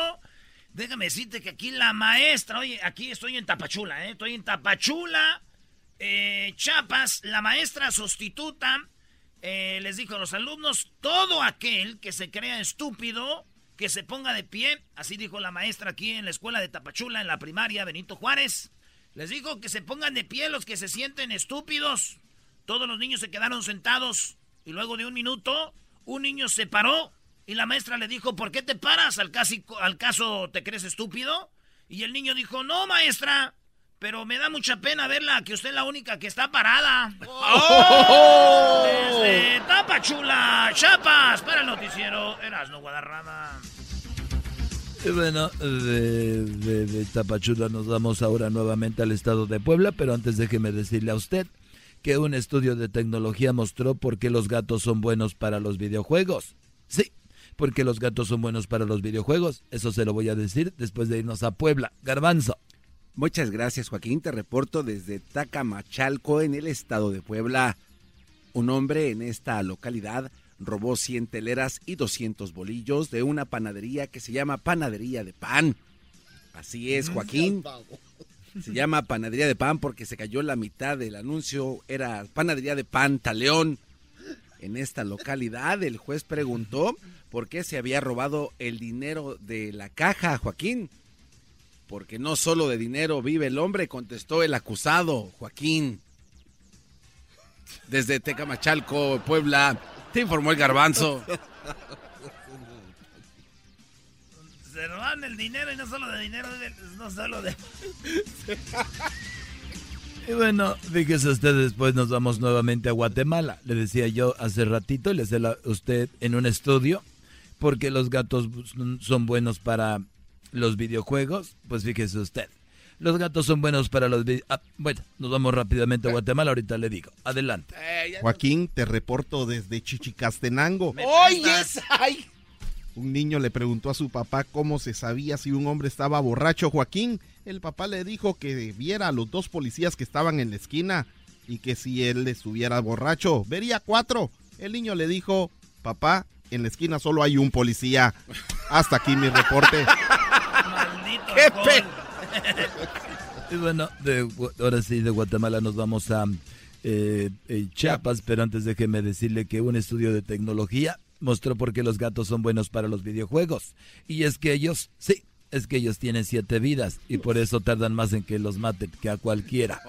Déjame decirte que aquí la maestra, oye, aquí estoy en Tapachula, ¿eh? Estoy en Tapachula, eh, Chiapas, la maestra sustituta eh, les dijo a los alumnos, todo aquel que se crea estúpido, que se ponga de pie, así dijo la maestra aquí en la escuela de Tapachula, en la primaria Benito Juárez. Les dijo que se pongan de pie los que se sienten estúpidos. Todos los niños se quedaron sentados y luego de un minuto, un niño se paró y la maestra le dijo, ¿por qué te paras? ¿Al, casi, al caso te crees estúpido? Y el niño dijo, no, maestra, pero me da mucha pena verla, que usted es la única que está parada. ¡Oh! Desde Tapachula, Chiapas, para el noticiero Erasno Guadarrama. Y bueno, de, de- de Tapachula nos vamos ahora nuevamente al estado de Puebla, pero antes déjeme decirle a usted que un estudio de tecnología mostró por qué los gatos son buenos para los videojuegos. Sí, porque los gatos son buenos para los videojuegos. Eso se lo voy a decir después de irnos a Puebla. Garbanzo. Muchas gracias, Joaquín. Te reporto desde Tacamachalco, en el estado de Puebla. Un hombre en esta localidad robó 100 teleras y 200 bolillos de una panadería que se llama Panadería de Pan. Así es, Joaquín. Se llama Panadería de Pan porque se cayó la mitad del anuncio. Era Panadería de Pan Taleón. En esta localidad, el juez preguntó por qué se había robado el dinero de la caja, Joaquín. Porque no solo de dinero vive el hombre, contestó el acusado, Joaquín. Desde Tecamachalco, Puebla, te informó el garbanzo. Se roban el dinero y no solo de dinero, no solo de... *laughs* Y bueno, fíjese usted, después nos vamos nuevamente a Guatemala. Le decía yo hace ratito, le decía a usted en un estudio, porque los gatos son buenos para los videojuegos. Pues fíjese usted, los gatos son buenos para los videojuegos. bueno, nos vamos rápidamente a Guatemala, ahorita le digo. Adelante. Joaquín, te reporto desde Chichicastenango. ¡Oye, ay! Un niño le preguntó a su papá cómo se sabía si un hombre estaba borracho. Joaquín, el papá le dijo que viera a los dos policías que estaban en la esquina y que si él estuviera borracho, vería cuatro. El niño le dijo, papá, en la esquina solo hay un policía. Hasta aquí mi reporte. *laughs* Maldito ¡Qué. Y bueno, de ahora sí, de Guatemala nos vamos a eh, eh, Chiapas, pero antes déjeme decirle que un estudio de tecnología mostró por qué los gatos son buenos para los videojuegos. Y es que ellos, sí, es que ellos tienen siete vidas y por eso tardan más en que los maten que a cualquiera.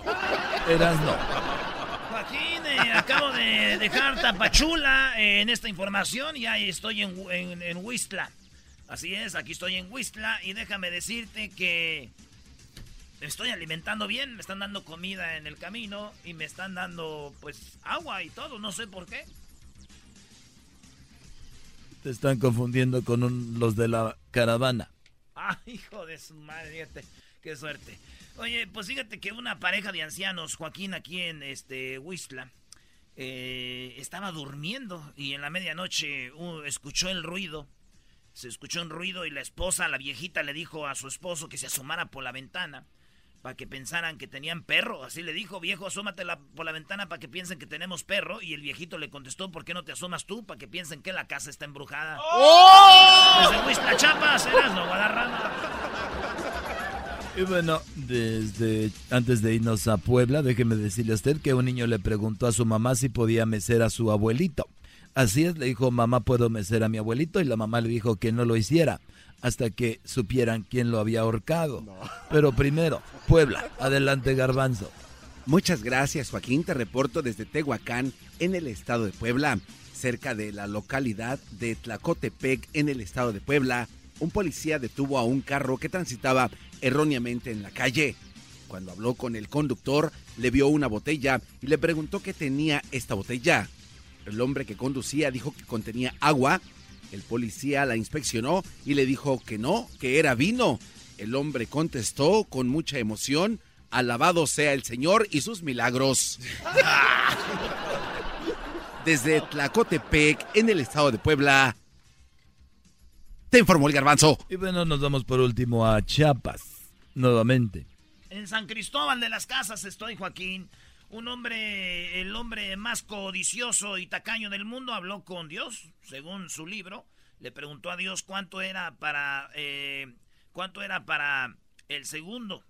Erasno. Joaquín, eh, acabo de dejar Tapachula en esta información y ahí estoy en, en, en Huistla. Así es, aquí estoy en Huistla y déjame decirte que me estoy alimentando bien, me están dando comida en el camino y me están dando pues agua y todo, no sé por qué. Te están confundiendo con un- los de la caravana. Ah, *laughs* hijo de su madre, qué suerte. Oye, pues fíjate que una pareja de ancianos, Joaquín, aquí en este Huistla, eh, estaba durmiendo y en la medianoche uh, escuchó el ruido. Se escuchó un ruido y la esposa, la viejita, le dijo a su esposo que se asomara por la ventana para que pensaran que tenían perro. Así le dijo, viejo, asómate la- por la ventana para que piensen que tenemos perro. Y el viejito le contestó, ¿por qué no te asomas tú? Para que piensen que la casa está embrujada. Desde Huistla, Chapas, Erasmo, Guadarrama. Y bueno, desde antes de irnos a Puebla, déjeme decirle a usted que un niño le preguntó a su mamá si podía mecer a su abuelito. Así es, le dijo, mamá, ¿puedo mecer a mi abuelito? Y la mamá le dijo que no lo hiciera hasta que supieran quién lo había ahorcado. Pero primero, Puebla, adelante Garbanzo. Muchas gracias, Joaquín. Te reporto desde Tehuacán, en el estado de Puebla, cerca de la localidad de Tlacotepec, en el estado de Puebla. Un policía detuvo a un carro que transitaba erróneamente en la calle. Cuando habló con el conductor, le vio una botella y le preguntó qué tenía esta botella. El hombre que conducía dijo que contenía agua El policía la inspeccionó y le dijo que no, que era vino. El hombre contestó con mucha emoción, alabado sea el Señor y sus milagros. *laughs* Desde Tlacotepec, en el estado de Puebla, te informó el garbanzo. Y bueno, nos vamos por último a Chiapas, nuevamente. En San Cristóbal de las Casas estoy, Joaquín. Un hombre, el hombre más codicioso y tacaño del mundo, habló con Dios, según su libro. Le preguntó a Dios cuánto era para, eh, cuánto era para el segundo.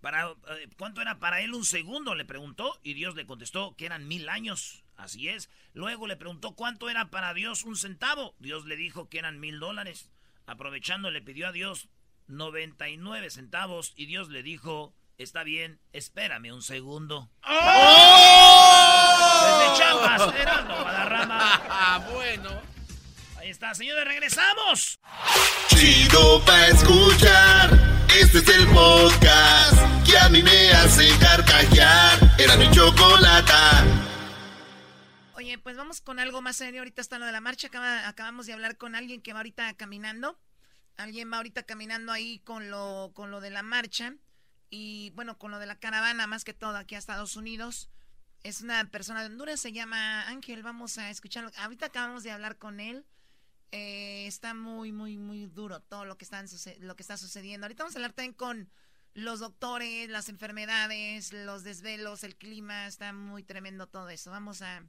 Para, eh, ¿Cuánto era para él un segundo? Le preguntó y Dios le contestó que eran mil años. Así es. Luego le preguntó cuánto era para Dios un centavo. Dios le dijo que eran mil dólares. Aprovechando le pidió a Dios 99 centavos y Dios le dijo, está bien, espérame un segundo. Desde Chiapas, Heraldo Guadarrama. Ah, *laughs* bueno. Ahí está, señores, regresamos. Chido pa' escuchar. Este es el podcast que a mí me hace carcajear. Era mi chocolata. Oye, pues vamos con algo más serio. Ahorita está lo de la marcha. Acaba- acabamos de hablar con alguien que va ahorita caminando. Alguien va ahorita caminando ahí con lo, con lo de la marcha. Y bueno, con lo de la caravana, más que todo aquí a Estados Unidos. Es una persona de Honduras, se llama Ángel. Vamos a escucharlo. Ahorita acabamos de hablar con él. Eh, está muy, muy, muy duro todo lo que, están lo que está sucediendo. Ahorita vamos a hablar también con los doctores, las enfermedades, los desvelos, el clima. Está muy tremendo todo eso. Vamos a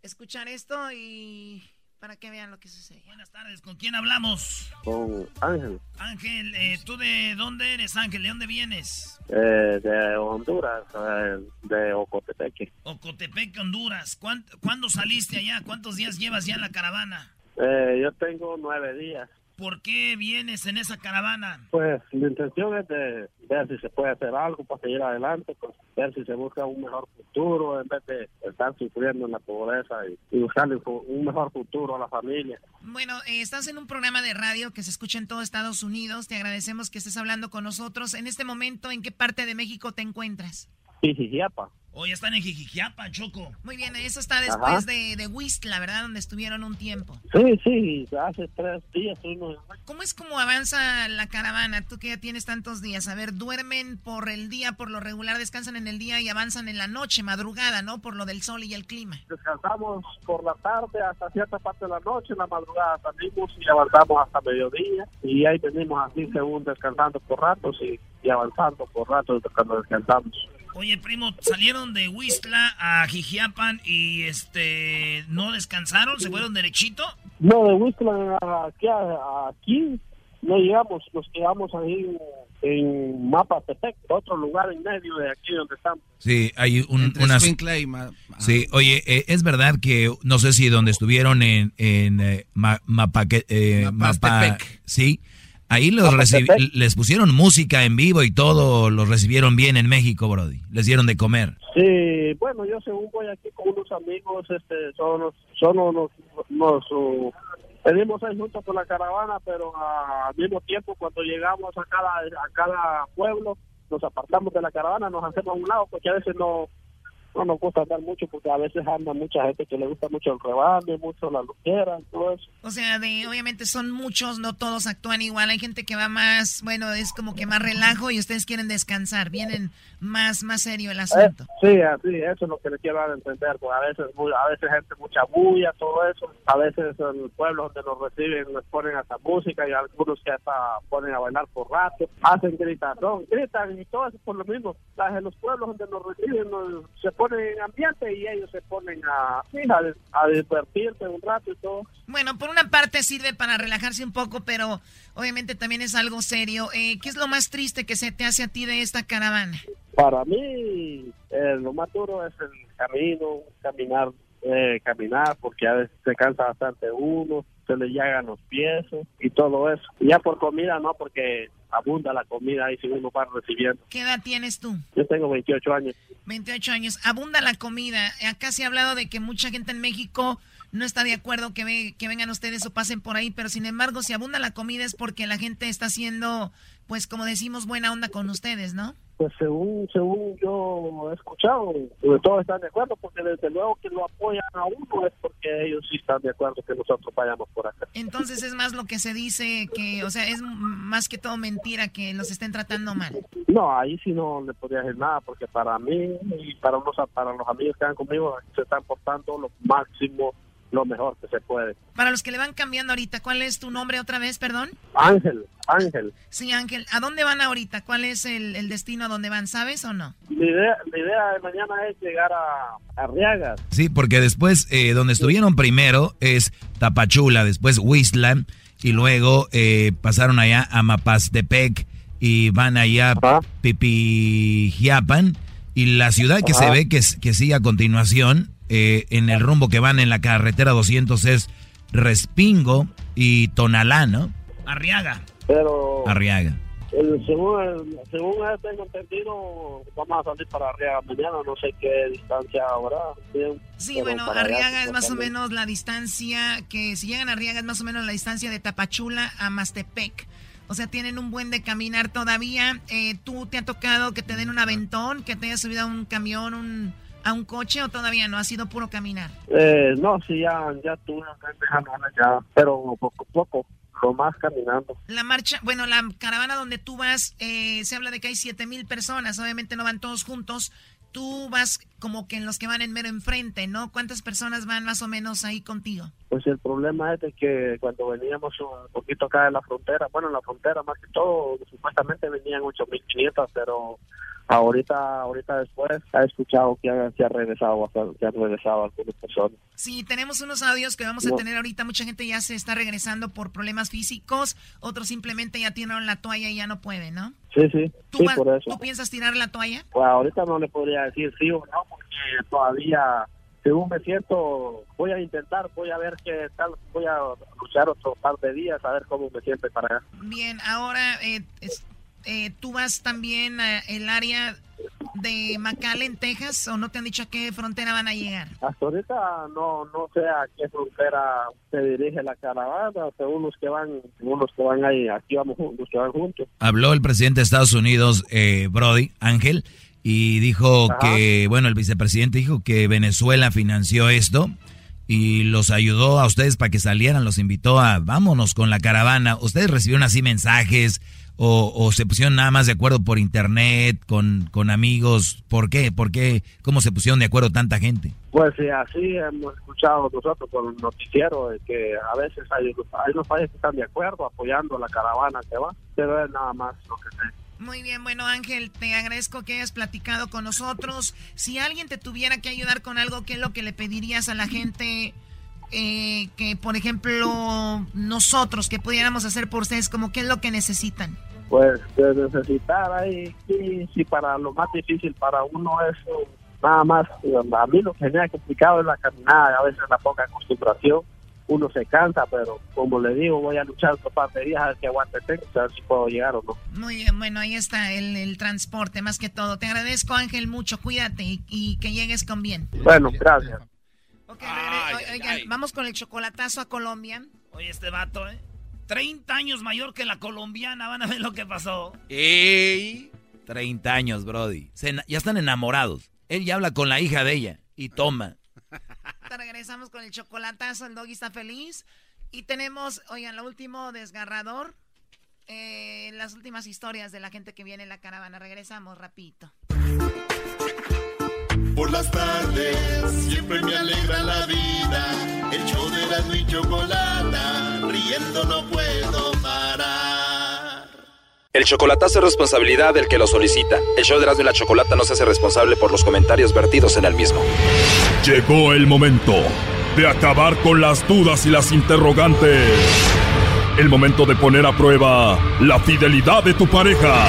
escuchar esto y para que vean lo que sucede. Buenas tardes, ¿con quién hablamos? Con Ángel, Ángel, eh, ¿tú de dónde eres, Ángel? ¿De dónde vienes? eh, de Honduras, eh, de Ocotepeque. Ocotepec, Honduras. ¿Cuán- ¿Cuándo saliste allá? ¿Cuántos días llevas ya en la caravana? Eh, yo tengo nueve días. ¿Por qué vienes en esa caravana? Pues mi intención es de ver si se puede hacer algo para seguir adelante, pues, ver si se busca un mejor futuro en vez de estar sufriendo en la pobreza y, y buscarle un mejor futuro a la familia. Bueno, eh, estás en un programa de radio que se escucha en todo Estados Unidos. Te agradecemos que estés hablando con nosotros. En este momento, ¿en qué parte de México te encuentras? Pijijiapa. Hoy están en Jijiquiapa, Choco. Muy bien, eso está después Ajá. de, de Whistla, ¿verdad? Donde estuvieron un tiempo. Sí, sí, hace tres días uno ¿Cómo es como avanza la caravana? Tú que ya tienes tantos días. A ver, duermen por el día, por lo regular descansan en el día y avanzan en la noche, madrugada, ¿no? Por lo del sol y el clima. descansamos por la tarde hasta cierta parte de la noche, en la madrugada salimos y avanzamos hasta mediodía y ahí venimos así según descansando por ratos y, y avanzando por ratos cuando descansamos. Oye, primo, salieron de Huistla a Jijiapan y este no descansaron, se fueron derechito. No, de Whistler aquí, a- aquí no llegamos, nos quedamos ahí en, Mapatepec, otro lugar en medio de aquí donde estamos. Sí, hay un, Entre unas... Y Ma- Sí, oye, eh, es verdad que no sé si donde estuvieron en, en eh, Ma- eh, Mapa, Mapastepec. sí, ahí los les pusieron música en vivo y todo, los recibieron bien en México, Brody, les dieron de comer. Sí, bueno, yo según voy aquí con unos amigos, este, son son nos, nos uh, venimos ahí juntos con la caravana, pero ah, al mismo tiempo cuando llegamos a cada, a cada pueblo, nos apartamos de la caravana, nos hacemos a un lado, porque a veces no, no nos gusta andar mucho, porque a veces anda mucha gente que le gusta mucho el rebane, mucho la luquera, todo eso. O sea, de, obviamente son muchos, no todos actúan igual. Hay gente que va más, bueno, es como que más relajo y ustedes quieren descansar. Vienen más, más serio el Eh, asunto. sí, así, eso es lo que le quiero dar a entender, porque a veces, muy- a veces gente mucha bulla, todo eso, a veces en el pueblo donde nos reciben les ponen hasta música y algunos que hasta ponen a bailar por rato, hacen gritación, gritan y todo eso por lo mismo. Las en los pueblos donde nos reciben nos- se ponen en ambiente y ellos se ponen a, a, a divertirse un rato y todo. Bueno, por una parte sirve para relajarse un poco, pero obviamente también es algo serio. Eh, ¿Qué es lo más triste que se te hace a ti de esta caravana? Para mí, eh, lo más duro es el camino, caminar, eh, caminar, porque a veces se cansa bastante uno, se le llagan los pies y todo eso. Y ya por comida, no, porque abunda la comida ahí si uno va recibiendo. ¿Qué edad tienes tú? Yo tengo 28 años. 28 años. Abunda la comida. Acá se ha hablado de que mucha gente en México no está de acuerdo que, ve- que vengan ustedes o pasen por ahí, pero sin embargo, si abunda la comida es porque la gente está haciendo pues como decimos, buena onda con ustedes, ¿no? Pues según según yo he escuchado, todos están de acuerdo, porque desde luego que lo apoyan a uno es porque ellos sí están de acuerdo que nosotros vayamos por acá. Entonces es más lo que se dice que, o sea, es más que todo mentira que los estén tratando mal. No, ahí sí no le podría decir nada, porque para mí y para, unos, para los amigos que están conmigo se están portando lo máximo, lo mejor que se puede. Para los que le van cambiando ahorita, ¿cuál es tu nombre otra vez, perdón? Ángel, Ángel. Sí, Ángel, ¿a dónde van ahorita? ¿Cuál es el, el destino a donde van? ¿Sabes o no? La idea, la idea de mañana es llegar a Arriagas. Sí, porque después, eh, donde estuvieron primero es Tapachula, después Huistla, y luego eh, pasaron allá a Mapastepec y van allá a Pipijiapan. Y la ciudad que se ve que, que sigue a continuación, eh, en el rumbo que van en la carretera 200 es Respingo y Tonalá, ¿no? Arriaga. Pero Arriaga. el- según, el- según tengo entendido, vamos a salir para Arriaga mañana, no sé qué distancia habrá. bien, Sí, bueno, allá, Arriaga es más o menos la distancia que, si llegan a Arriaga es más o menos la distancia de Tapachula a Mastepec. O sea, tienen un buen de caminar todavía. Eh, ¿Tú te ha tocado que te den un aventón, que te hayas subido a un camión, un, a un coche o todavía no? Ha sido puro caminar. Eh, no, sí, ya, ya tuve acá en ya, pero poco a poco, lo más caminando. La marcha, bueno, la caravana donde tú vas, eh, se habla de que hay siete mil personas. Obviamente no van todos juntos. Tú vas como que en los que van en mero enfrente, ¿no? ¿Cuántas personas van más o menos ahí contigo? Pues el problema es de que cuando veníamos un poquito acá de la frontera, bueno, en la frontera más que todo, supuestamente venían 8.500, pero ahorita ahorita después ha escuchado que ha, que ha regresado que han regresado algunas personas. Sí, tenemos unos audios que vamos a No. tener ahorita. Mucha gente ya se está regresando por problemas físicos, otros simplemente ya tiraron la toalla y ya no pueden, ¿no? Sí, sí, ¿Tú, sí, vas- por eso. ¿Tú piensas tirar la toalla? Pues ahorita no le podría decir sí o no, porque todavía, según me siento, voy a intentar, voy a ver qué tal, voy a luchar otro par de días, a ver cómo me siento para allá. Bien, ahora eh, eh, tú vas también al área de McAllen, Texas, o no te han dicho a qué frontera van a llegar? Hasta ahorita no no sé a qué frontera se dirige la caravana, según los que van, según los que van ahí, aquí vamos jun- los que van juntos. Habló el presidente de Estados Unidos, eh, Brody, Ángel, y dijo Ajá. que, bueno, el vicepresidente dijo que Venezuela financió esto y los ayudó a ustedes para que salieran, los invitó a, vámonos con la caravana. ¿Ustedes recibieron así mensajes o, o se pusieron nada más de acuerdo por internet, con, con amigos? ¿Por qué? ¿Por qué? ¿Cómo se pusieron de acuerdo tanta gente? Pues sí, así hemos escuchado nosotros por el noticiero de que a veces hay, hay unos países que están de acuerdo apoyando la caravana que va, pero es nada más lo que sé. Muy bien, bueno Ángel, te agradezco que hayas platicado con nosotros. Si alguien te tuviera que ayudar con algo, ¿qué es lo que le pedirías a la gente eh, que, por ejemplo, nosotros, que pudiéramos hacer por ustedes, como qué es lo que necesitan? Pues de necesitar ahí, sí, sí, para lo más difícil para uno es nada más, a mí lo que me ha complicado es la caminada, a veces la poca acostumbración, uno se cansa, pero como le digo, voy a luchar de días a ver qué aguante tengo, a ver si puedo llegar o no. Muy bien, bueno, ahí está el, el transporte, más que todo. Te agradezco Ángel mucho, cuídate y, y que llegues con bien. Bueno, gracias. Ok, regre- oigan, vamos con el chocolatazo a Colombia. Oye, este vato, ¿eh? 30 años mayor que la colombiana, van a ver lo que pasó. ¡Ey! 30 años, Brody. Se ya están enamorados. Él ya habla con la hija de ella y toma. Te regresamos con el chocolatazo, el doggy está feliz. Y tenemos, oigan, lo último desgarrador, eh, las últimas historias de la gente que viene en la caravana. Regresamos rapidito. Por las tardes siempre me alegra la vida. El show de la y chocolata, riendo no puedo parar. El chocolatazo es responsabilidad del que lo solicita. El show de Erasmo y la Chocolata no se hace responsable por los comentarios vertidos en el mismo. Llegó el momento de acabar con las dudas y las interrogantes. El momento de poner a prueba la fidelidad de tu pareja.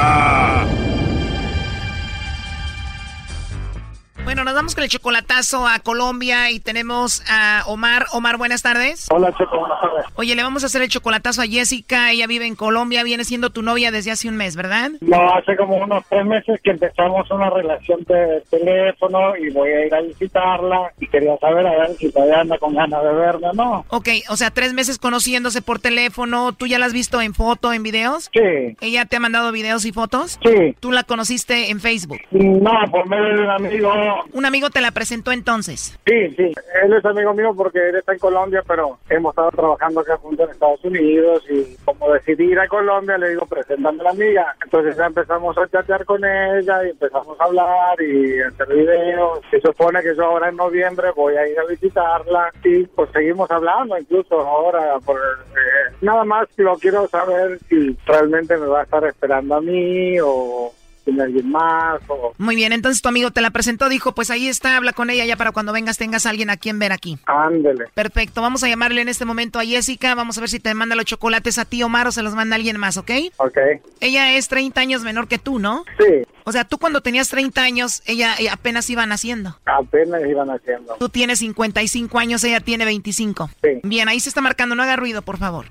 Bueno, nos vamos con el chocolatazo a Colombia y tenemos a Omar. Omar, buenas tardes. Hola, Choco, buenas tardes. Oye, le vamos a hacer el chocolatazo a Jessica. Ella vive en Colombia, viene siendo tu novia desde hace un mes, ¿verdad? No, hace como unos tres meses que empezamos una relación de teléfono y voy a ir a visitarla y quería saber a ver si todavía anda con ganas de verme o no. Ok, o sea, tres meses conociéndose por teléfono. ¿Tú ya la has visto en foto, en videos? Sí. ¿Ella te ha mandado videos y fotos? Sí. ¿Tú la conociste en Facebook? No, por medio de un amigo. Un amigo te la presentó entonces. Sí, sí. Él es amigo mío porque él está en Colombia, pero hemos estado trabajando acá juntos en Estados Unidos y como decidí ir a Colombia, le digo, preséntame a la amiga. Entonces ya empezamos a chatear con ella y empezamos a hablar y a hacer videos. Se supone que yo ahora en noviembre voy a ir a visitarla y pues seguimos hablando incluso ahora. Por, eh, nada más lo quiero saber si realmente me va a estar esperando a mí o tiene alguien más o... Muy bien, entonces tu amigo te la presentó, dijo, pues ahí está, habla con ella ya para cuando vengas tengas a alguien a quien ver aquí. Ándele. Perfecto, vamos a llamarle en este momento a Jessica, vamos a ver si te manda los chocolates a ti, Omar, o se los manda alguien más, ¿ok? Ok. Ella es 30 años menor que tú, ¿no? Sí, O sea, tú cuando tenías 30 años, ella, ella apenas iba naciendo. apenas iban haciendo. Tú tienes 55 años, ella tiene 25. Sí. Bien, ahí se está marcando, no haga ruido, por favor.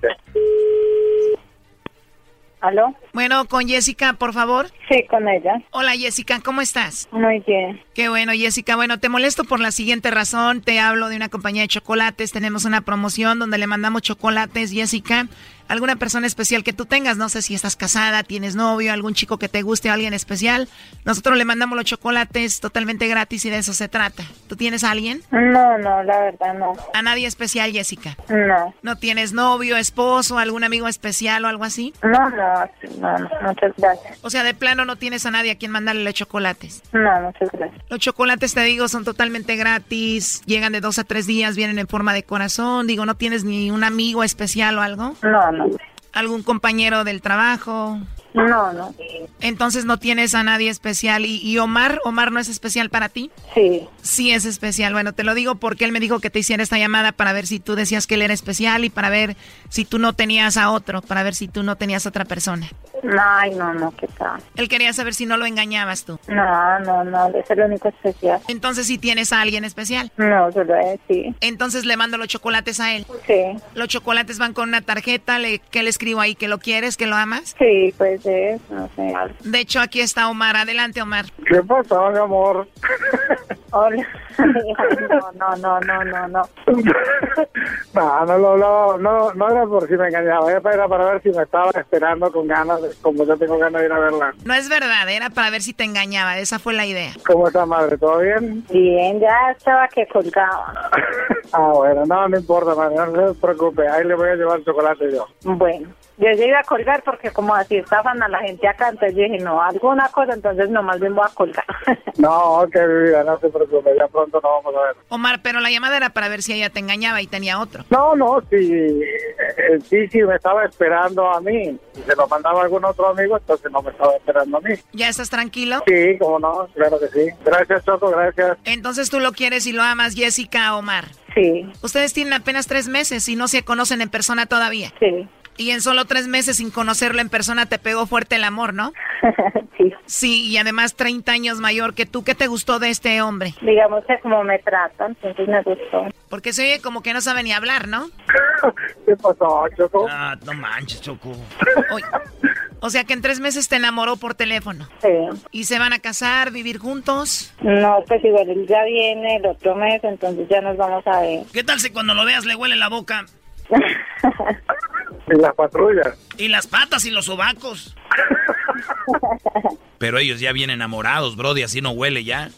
¿Aló? Bueno, con Jessica, por favor. Sí, con ella. Hola Jessica, ¿cómo estás? Muy bien. Qué bueno, Jessica. Bueno, te molesto por la siguiente razón. Te hablo de una compañía de chocolates. Tenemos una promoción donde le mandamos chocolates, Jessica. Alguna persona especial que tú tengas. No sé si estás casada, tienes novio, algún chico que te guste o alguien especial. Nosotros le mandamos los chocolates totalmente gratis y de eso se trata. ¿Tú tienes a alguien? No, no, la verdad no. A nadie especial, Jessica. No. ¿No tienes novio, esposo, algún amigo especial o algo así? No, no, no, no, muchas gracias. O sea, de plano no tienes a nadie a quien mandarle los chocolates. No, muchas gracias. Los chocolates, te digo, son totalmente gratis. Llegan de dos a tres días, vienen en forma de corazón. Digo, ¿no tienes ni un amigo especial o algo? No, no. ¿Algún compañero del trabajo? No, no. Entonces no tienes a nadie especial. ¿Y, y Omar? ¿Omar no es especial para ti? Sí. Sí es especial. Bueno, te lo digo porque él me dijo que te hiciera esta llamada para ver si tú decías que él era especial y para ver si tú no tenías a otro, para ver si tú no tenías a otra persona. Ay, no, no, ¿qué tal? Él quería saber si no lo engañabas tú. No, no, no, es el único especial. Entonces sí tienes a alguien especial. No, solo es, sí. Entonces le mando los chocolates a él. Sí. Los chocolates van con una tarjeta, le, ¿qué le escribo ahí? ¿Que lo quieres? ¿Que lo amas? Sí, pues es, no sé. De hecho, aquí está Omar. Adelante, Omar. ¿Qué pasó, mi amor? *laughs* Hola. *laughs* No, no, no, no, no. No, *laughs* no, no, no, no, no era por si me engañaba, era para ver si me estaba esperando con ganas, de- como yo tengo ganas de ir a verla. No es verdad, era para ver si te engañaba. Esa fue la idea. ¿Cómo está, madre? ¿Todo bien? Bien, ya estaba que colgaba. Ah, bueno, no, no importa, madre, no se preocupe, ahí le voy a llevar chocolate yo. Bueno, yo ya iba a colgar porque como así estaban a la gente acá, entonces yo dije, no, alguna cosa, entonces nomás bien voy a colgar. *laughs* No, que vida, no se preocupe, ya pronto nos vamos a ver. Omar, pero la llamada era para ver si ella te engañaba y tenía otro. No, no, sí, eh, sí, sí, me estaba esperando a mí. Si se lo mandaba a algún otro amigo, entonces no me estaba esperando a mí. ¿Ya estás tranquilo? Sí, cómo no, claro que sí. Gracias, Choco, gracias. Entonces tú lo quieres y lo amas, Jessica Omar. Sí. Ustedes tienen apenas tres meses y no se conocen en persona todavía. Sí. Y en solo tres meses sin conocerlo en persona te pegó fuerte el amor, ¿no? *laughs* sí. Sí, y además 30 años mayor que tú. ¿Qué te gustó de este hombre? Digamos que como me tratan, entonces me gustó. Porque se oye como que no sabe ni hablar, ¿no? *laughs* ¿Qué pasó, Choco? Ah, no manches, Choco. Oye, o sea que en tres meses te enamoró por teléfono. Sí. ¿Y se van a casar, vivir juntos? No, pues igual él ya viene el otro mes, entonces ya nos vamos a ver. ¿Qué tal si cuando lo veas le huele la boca? *laughs* Y las patrullas. Y las patas y los sobacos. *laughs* Pero ellos ya vienen enamorados, Brody, así no huele ya.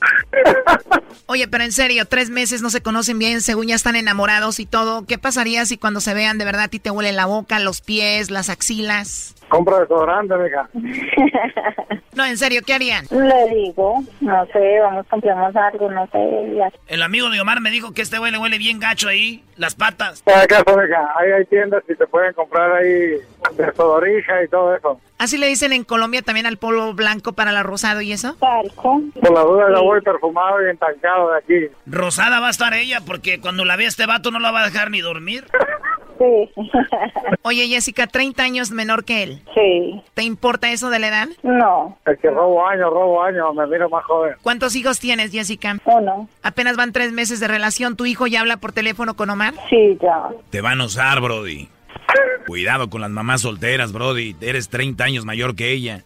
Oye, pero en serio, tres meses no se conocen bien, según ya están enamorados y todo. ¿Qué pasaría si cuando se vean de verdad a ti te huele la boca, los pies, las axilas? Compra desodorante, mija. *laughs* No, en serio, ¿qué harían? Le digo, no sé, vamos, compramos algo, no sé. ya. El amigo de Omar me dijo que este güey le huele bien gacho ahí, las patas. Por acaso, mija, ahí hay tiendas y te pueden comprar ahí desodorija y todo eso. Así le dicen en Colombia también al polvo blanco para la rosado y eso. Talco. Por la duda, yo voy perfumado y entancado de aquí. Rosada va a estar ella porque cuando la vea este vato no la va a dejar ni dormir. *laughs* Sí. Oye, Jessica, 30 años menor que él. Sí. ¿Te importa eso de la edad? No. Es que robo años, robo años, me miro más joven. ¿Cuántos hijos tienes, Jessica? Uno. Apenas van tres meses de relación. ¿Tu hijo ya habla por teléfono con Omar? Sí, ya. Te van a usar, Brody. Cuidado con las mamás solteras, Brody. Eres 30 años mayor que ella.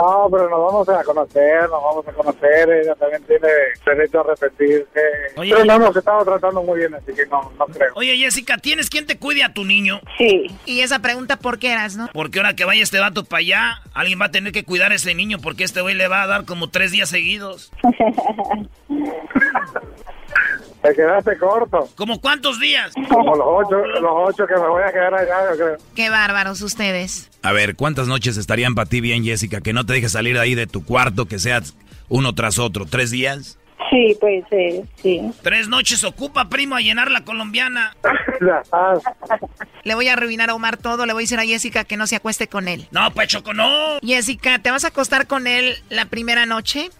No, pero nos vamos a conocer, nos vamos a conocer, ella también tiene derecho a arrepentirse. Oye, pero no nos estamos tratando muy bien, así que no, no creo. Oye, Jessica, ¿tienes quien te cuide a tu niño? Sí. Y esa pregunta, ¿por qué eras, no? Porque ahora que vaya este vato para allá, alguien va a tener que cuidar a ese niño porque este güey le va a dar como tres días seguidos. *laughs* Te quedaste corto. ¿Como cuántos días? Como los ocho, los ocho que me voy a quedar allá, yo creo. Qué bárbaros ustedes. A ver, ¿cuántas noches estarían para ti bien, Jessica? Que no te dejes salir ahí de tu cuarto, que seas uno tras otro. ¿Tres días? Sí, pues sí, sí. Tres noches ocupa, primo, a llenar la colombiana. *laughs* Le voy a arruinar a Omar todo, le voy a decir a Jessica que no se acueste con él. No, pues Choco, no. Jessica, ¿te vas a acostar con él la primera noche?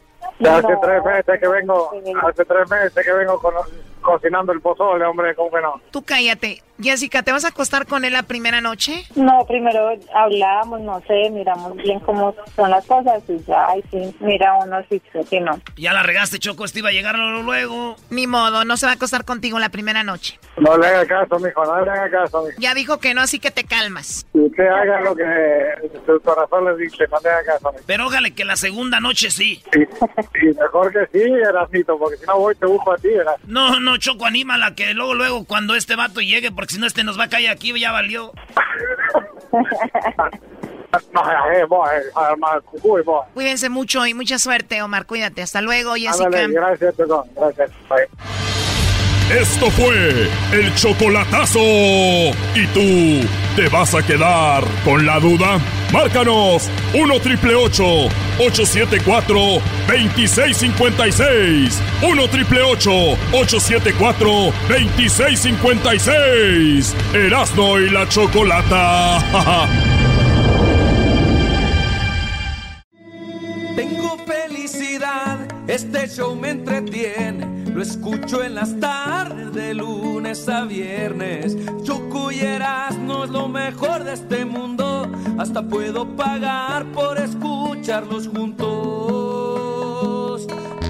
Ya hace tres meses que vengo, hace tres meses que vengo con- cocinando el pozole, hombre, ¿cómo que no? Tú cállate. Jessica, ¿te vas a acostar con él la primera noche? No, primero hablamos, no sé, miramos bien cómo son las cosas y ya, y sí, mira uno si sí, sí, no. Ya la regaste, Choco, este iba a llegar luego. Ni modo, no se va a acostar contigo la primera noche. No le haga caso, mijo, no le haga caso, mijo. Ya dijo que no, así que te calmas. Si usted haga lo que su corazón le dice, no le haga caso, mijo. Pero ójale que la segunda noche sí. Y mejor que sí, Erasito, porque si no voy te busco a ti, ¿verdad? No, no, Choco, anímala que luego, luego, cuando este vato llegue, porque si no este nos va a caer aquí, ya valió. Cuídense mucho y mucha suerte, Omar. Cuídate. Hasta luego, Jessica. Ándale, gracias, perdón, gracias. Bye. Esto fue el chocolatazo. ¿Y tú te vas a quedar con la duda? Márcanos 1 triple 874 2656. 1 triple 874 2656. Erasno y la chocolata. *laughs* Tengo felicidad, este show me entretiene. Lo escucho en las tardes de lunes a viernes. Choco y Erasmo es lo mejor de este mundo. Hasta puedo pagar por escucharlos juntos.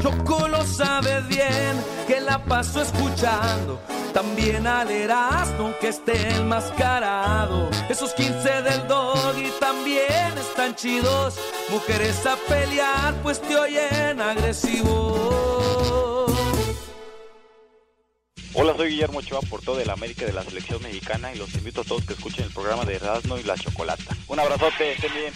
Choco lo sabe bien, que la paso escuchando. También al Erasmo que esté enmascarado. Esos 15 del dog y también están chidos. Mujeres a pelear, pues te oyen agresivo. Hola, soy Guillermo Ochoa, portero de la América de la Selección Mexicana y los invito a todos que escuchen el programa de Erasmo y la Chocolata. Un abrazote, estén bien.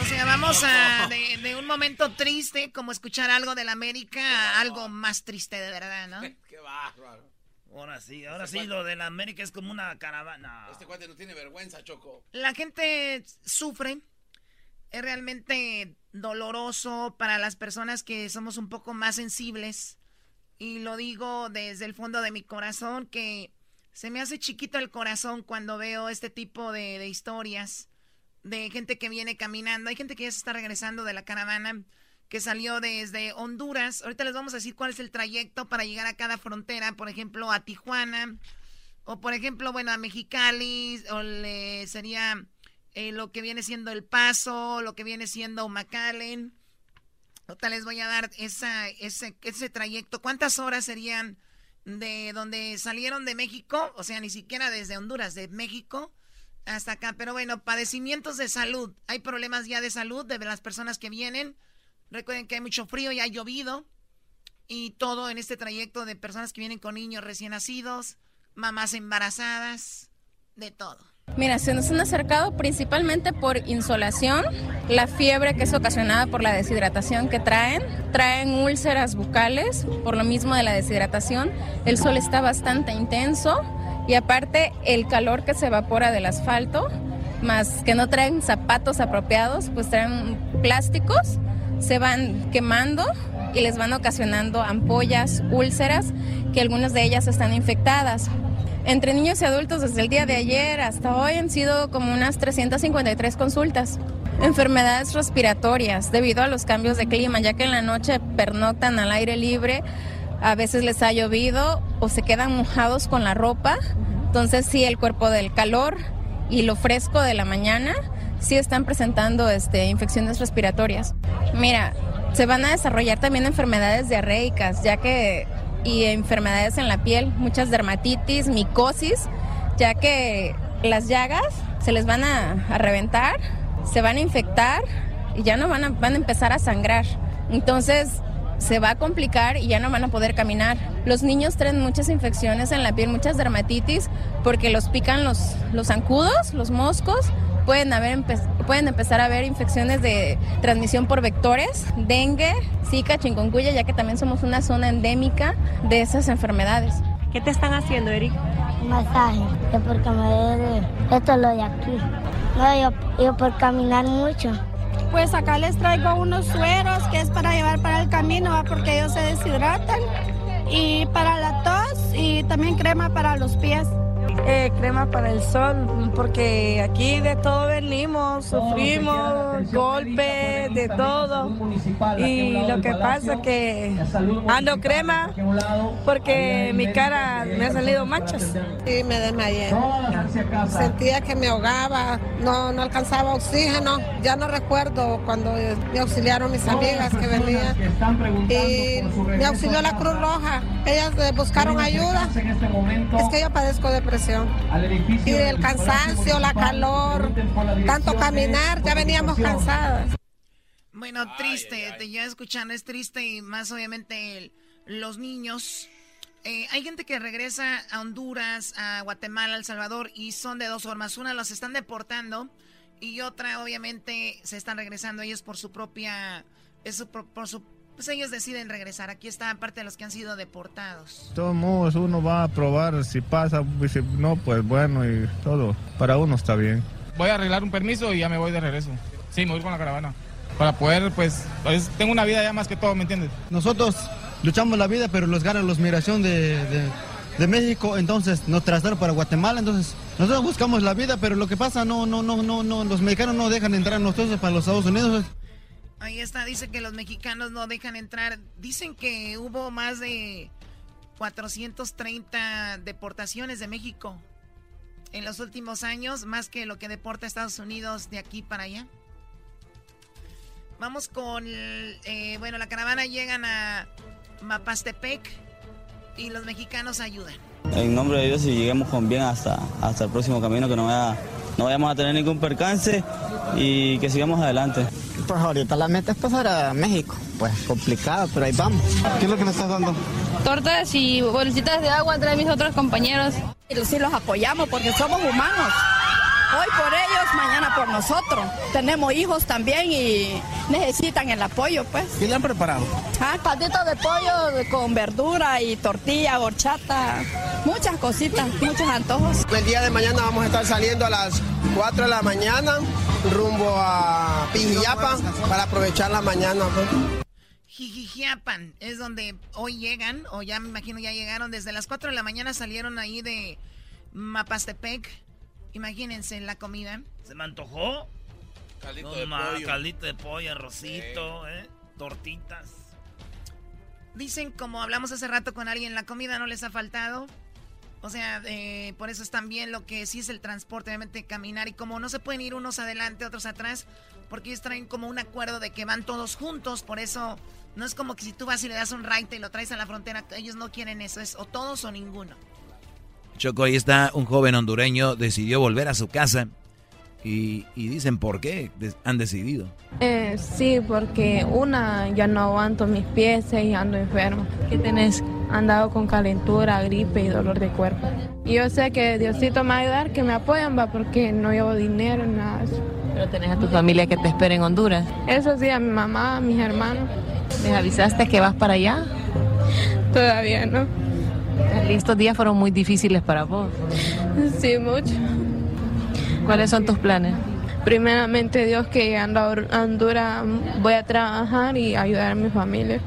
O sea, vamos a de, de un momento triste, como escuchar algo de la América, a algo más triste de verdad, ¿no? *laughs* Qué bárbaro. Ahora sí, ahora sí, lo de la América es como una caravana. Este cuate no tiene vergüenza, Choco. La gente sufre. Es realmente doloroso para las personas que somos un poco más sensibles. Y lo digo desde el fondo de mi corazón, que se me hace chiquito el corazón cuando veo este tipo de, de historias de gente que viene caminando. Hay gente que ya se está regresando de la caravana que salió desde Honduras. Ahorita les vamos a decir cuál es el trayecto para llegar a cada frontera, por ejemplo, a Tijuana, o por ejemplo, bueno, a Mexicali, o le sería eh, lo que viene siendo El Paso, lo que viene siendo McAllen. Ahorita les voy a dar esa, ese, ese trayecto. ¿Cuántas horas serían de donde salieron de México? O sea, ni siquiera desde Honduras, de México hasta acá. Pero bueno, padecimientos de salud. Hay problemas ya de salud de las personas que vienen. Recuerden que hay mucho frío y ha llovido. Y todo en este trayecto de personas que vienen con niños recién nacidos, mamás embarazadas, de todo. Mira, se nos han acercado principalmente por insolación, la fiebre que es ocasionada por la deshidratación que traen, traen úlceras bucales por lo mismo de la deshidratación, el sol está bastante intenso y aparte el calor que se evapora del asfalto, más que no traen zapatos apropiados, pues traen plásticos, se van quemando y les van ocasionando ampollas, úlceras, que algunas de ellas están infectadas. Entre niños y adultos desde el día de ayer hasta hoy han sido como unas 353 consultas. Enfermedades respiratorias debido a los cambios de clima, ya que en la noche pernoctan al aire libre. a veces les ha llovido o se quedan mojados con la ropa. Entonces sí, el cuerpo del calor y lo fresco de la mañana sí están presentando este, infecciones respiratorias. Mira, se van a desarrollar también enfermedades diarreicas, ya que y enfermedades en la piel, muchas dermatitis, micosis, ya que las llagas se les van a, a reventar, se van a infectar y ya no van a, van a empezar a sangrar. Entonces se va a complicar y ya no van a poder caminar. Los niños traen muchas infecciones en la piel, muchas dermatitis, porque los pican los, los zancudos, los moscos. Pueden, haber empe- pueden empezar a haber infecciones de transmisión por vectores, dengue, zika, chikungunya, ya que también somos una zona endémica de esas enfermedades. ¿Qué te están haciendo, Eric? masaje, porque me duele esto es lo de aquí. No, yo, yo por caminar mucho. Pues acá les traigo unos sueros que es para llevar para el camino, porque ellos se deshidratan. Y para la tos y también crema para los pies. Eh, crema para el sol, porque aquí de todo venimos, sufrimos golpes, de todo. Y lo que pasa que ando crema porque mi cara me ha salido manchas. Sí, me desmayé. Sentía que me ahogaba, no, no alcanzaba oxígeno. Ya no recuerdo cuando me auxiliaron mis amigas que venían. Y me auxilió la Cruz Roja. Ellas eh, buscaron ayuda. Es que yo padezco depresión. Y el cansancio, la calor, tanto caminar, ya veníamos cansadas. Bueno, triste, te ya escuchando es triste y más obviamente el- los niños. Eh, hay gente que regresa a Honduras, a Guatemala, El Salvador y son de dos formas. Una los están deportando y otra obviamente se están regresando ellos por su propia, es su por su, pues ellos deciden regresar. Aquí está parte de los que han sido deportados. De todos modos, uno va a probar si pasa, y si no, pues bueno, y todo. Para uno está bien. Voy a arreglar un permiso y ya me voy de regreso. Sí, me voy con la caravana. Para poder, pues, pues, tengo una vida ya más que todo, ¿me entiendes? Nosotros luchamos la vida, pero los gana los migración de, de- de México, entonces nos trasladaron para Guatemala, entonces nosotros buscamos la vida, pero lo que pasa, no, no, no, no, no, los mexicanos no dejan entrar a nosotros para los Estados Unidos. Ahí está, dice que los mexicanos no dejan entrar. Dicen que hubo más de 430 deportaciones de México en los últimos años, más que lo que deporta Estados Unidos de aquí para allá. Vamos con, eh, bueno, la caravana llegan a Mapastepec y los mexicanos ayudan. En nombre de Dios y lleguemos con bien hasta, hasta el próximo camino, que no, vaya, no vayamos a tener ningún percance y que sigamos adelante. Pues ahorita la meta es pasar a México. Pues complicado, pero ahí vamos. ¿Qué es lo que nos estás dando? Tortas y bolsitas de agua traen mis otros compañeros. Sí los apoyamos porque somos humanos. Hoy por ellos, mañana por nosotros. Tenemos hijos también y necesitan el apoyo, pues. ¿Qué le han preparado? Ah, patitos de pollo con verdura y tortilla, horchata, muchas cositas, muchos antojos. El día de mañana vamos a estar saliendo a las 4 de la mañana rumbo a Pijillapa para aprovechar la mañana. pues. Jijijiapan es donde hoy llegan, o ya me imagino ya llegaron, desde las 4 de la mañana salieron ahí de Mapastepec. Imagínense la comida. ¿Se me antojó? Caldito No de ma- pollo. Caldito de pollo, arrocito, ¿eh? Tortitas. Dicen, como hablamos hace rato con alguien, la comida no les ha faltado. O sea, eh, por eso están bien lo que sí es el transporte, obviamente caminar. Y como no se pueden ir unos adelante, otros atrás, porque ellos traen como un acuerdo de que van todos juntos. Por eso no es como que si tú vas y le das un raite y lo traes a la frontera, ellos no quieren eso. Es o todos o ninguno. Choco, ahí está un joven hondureño, decidió volver a su casa. Y, y dicen por qué han decidido. Eh, sí, porque una, ya no aguanto mis pies y ando enfermo. ¿Qué tenés? Andado con calentura, gripe y dolor de cuerpo. Y yo sé que Diosito me va a ayudar, que me apoyan, va, porque no llevo dinero, nada. Pero tenés a tu familia que te espera en Honduras. Eso sí, a mi mamá, a mis hermanos. ¿Les avisaste que vas para allá? Todavía no. Estos días fueron muy difíciles para vos. Sí, mucho. ¿Cuáles son tus planes? Primeramente Dios que llegando a a Honduras voy a trabajar y ayudar a mi familia.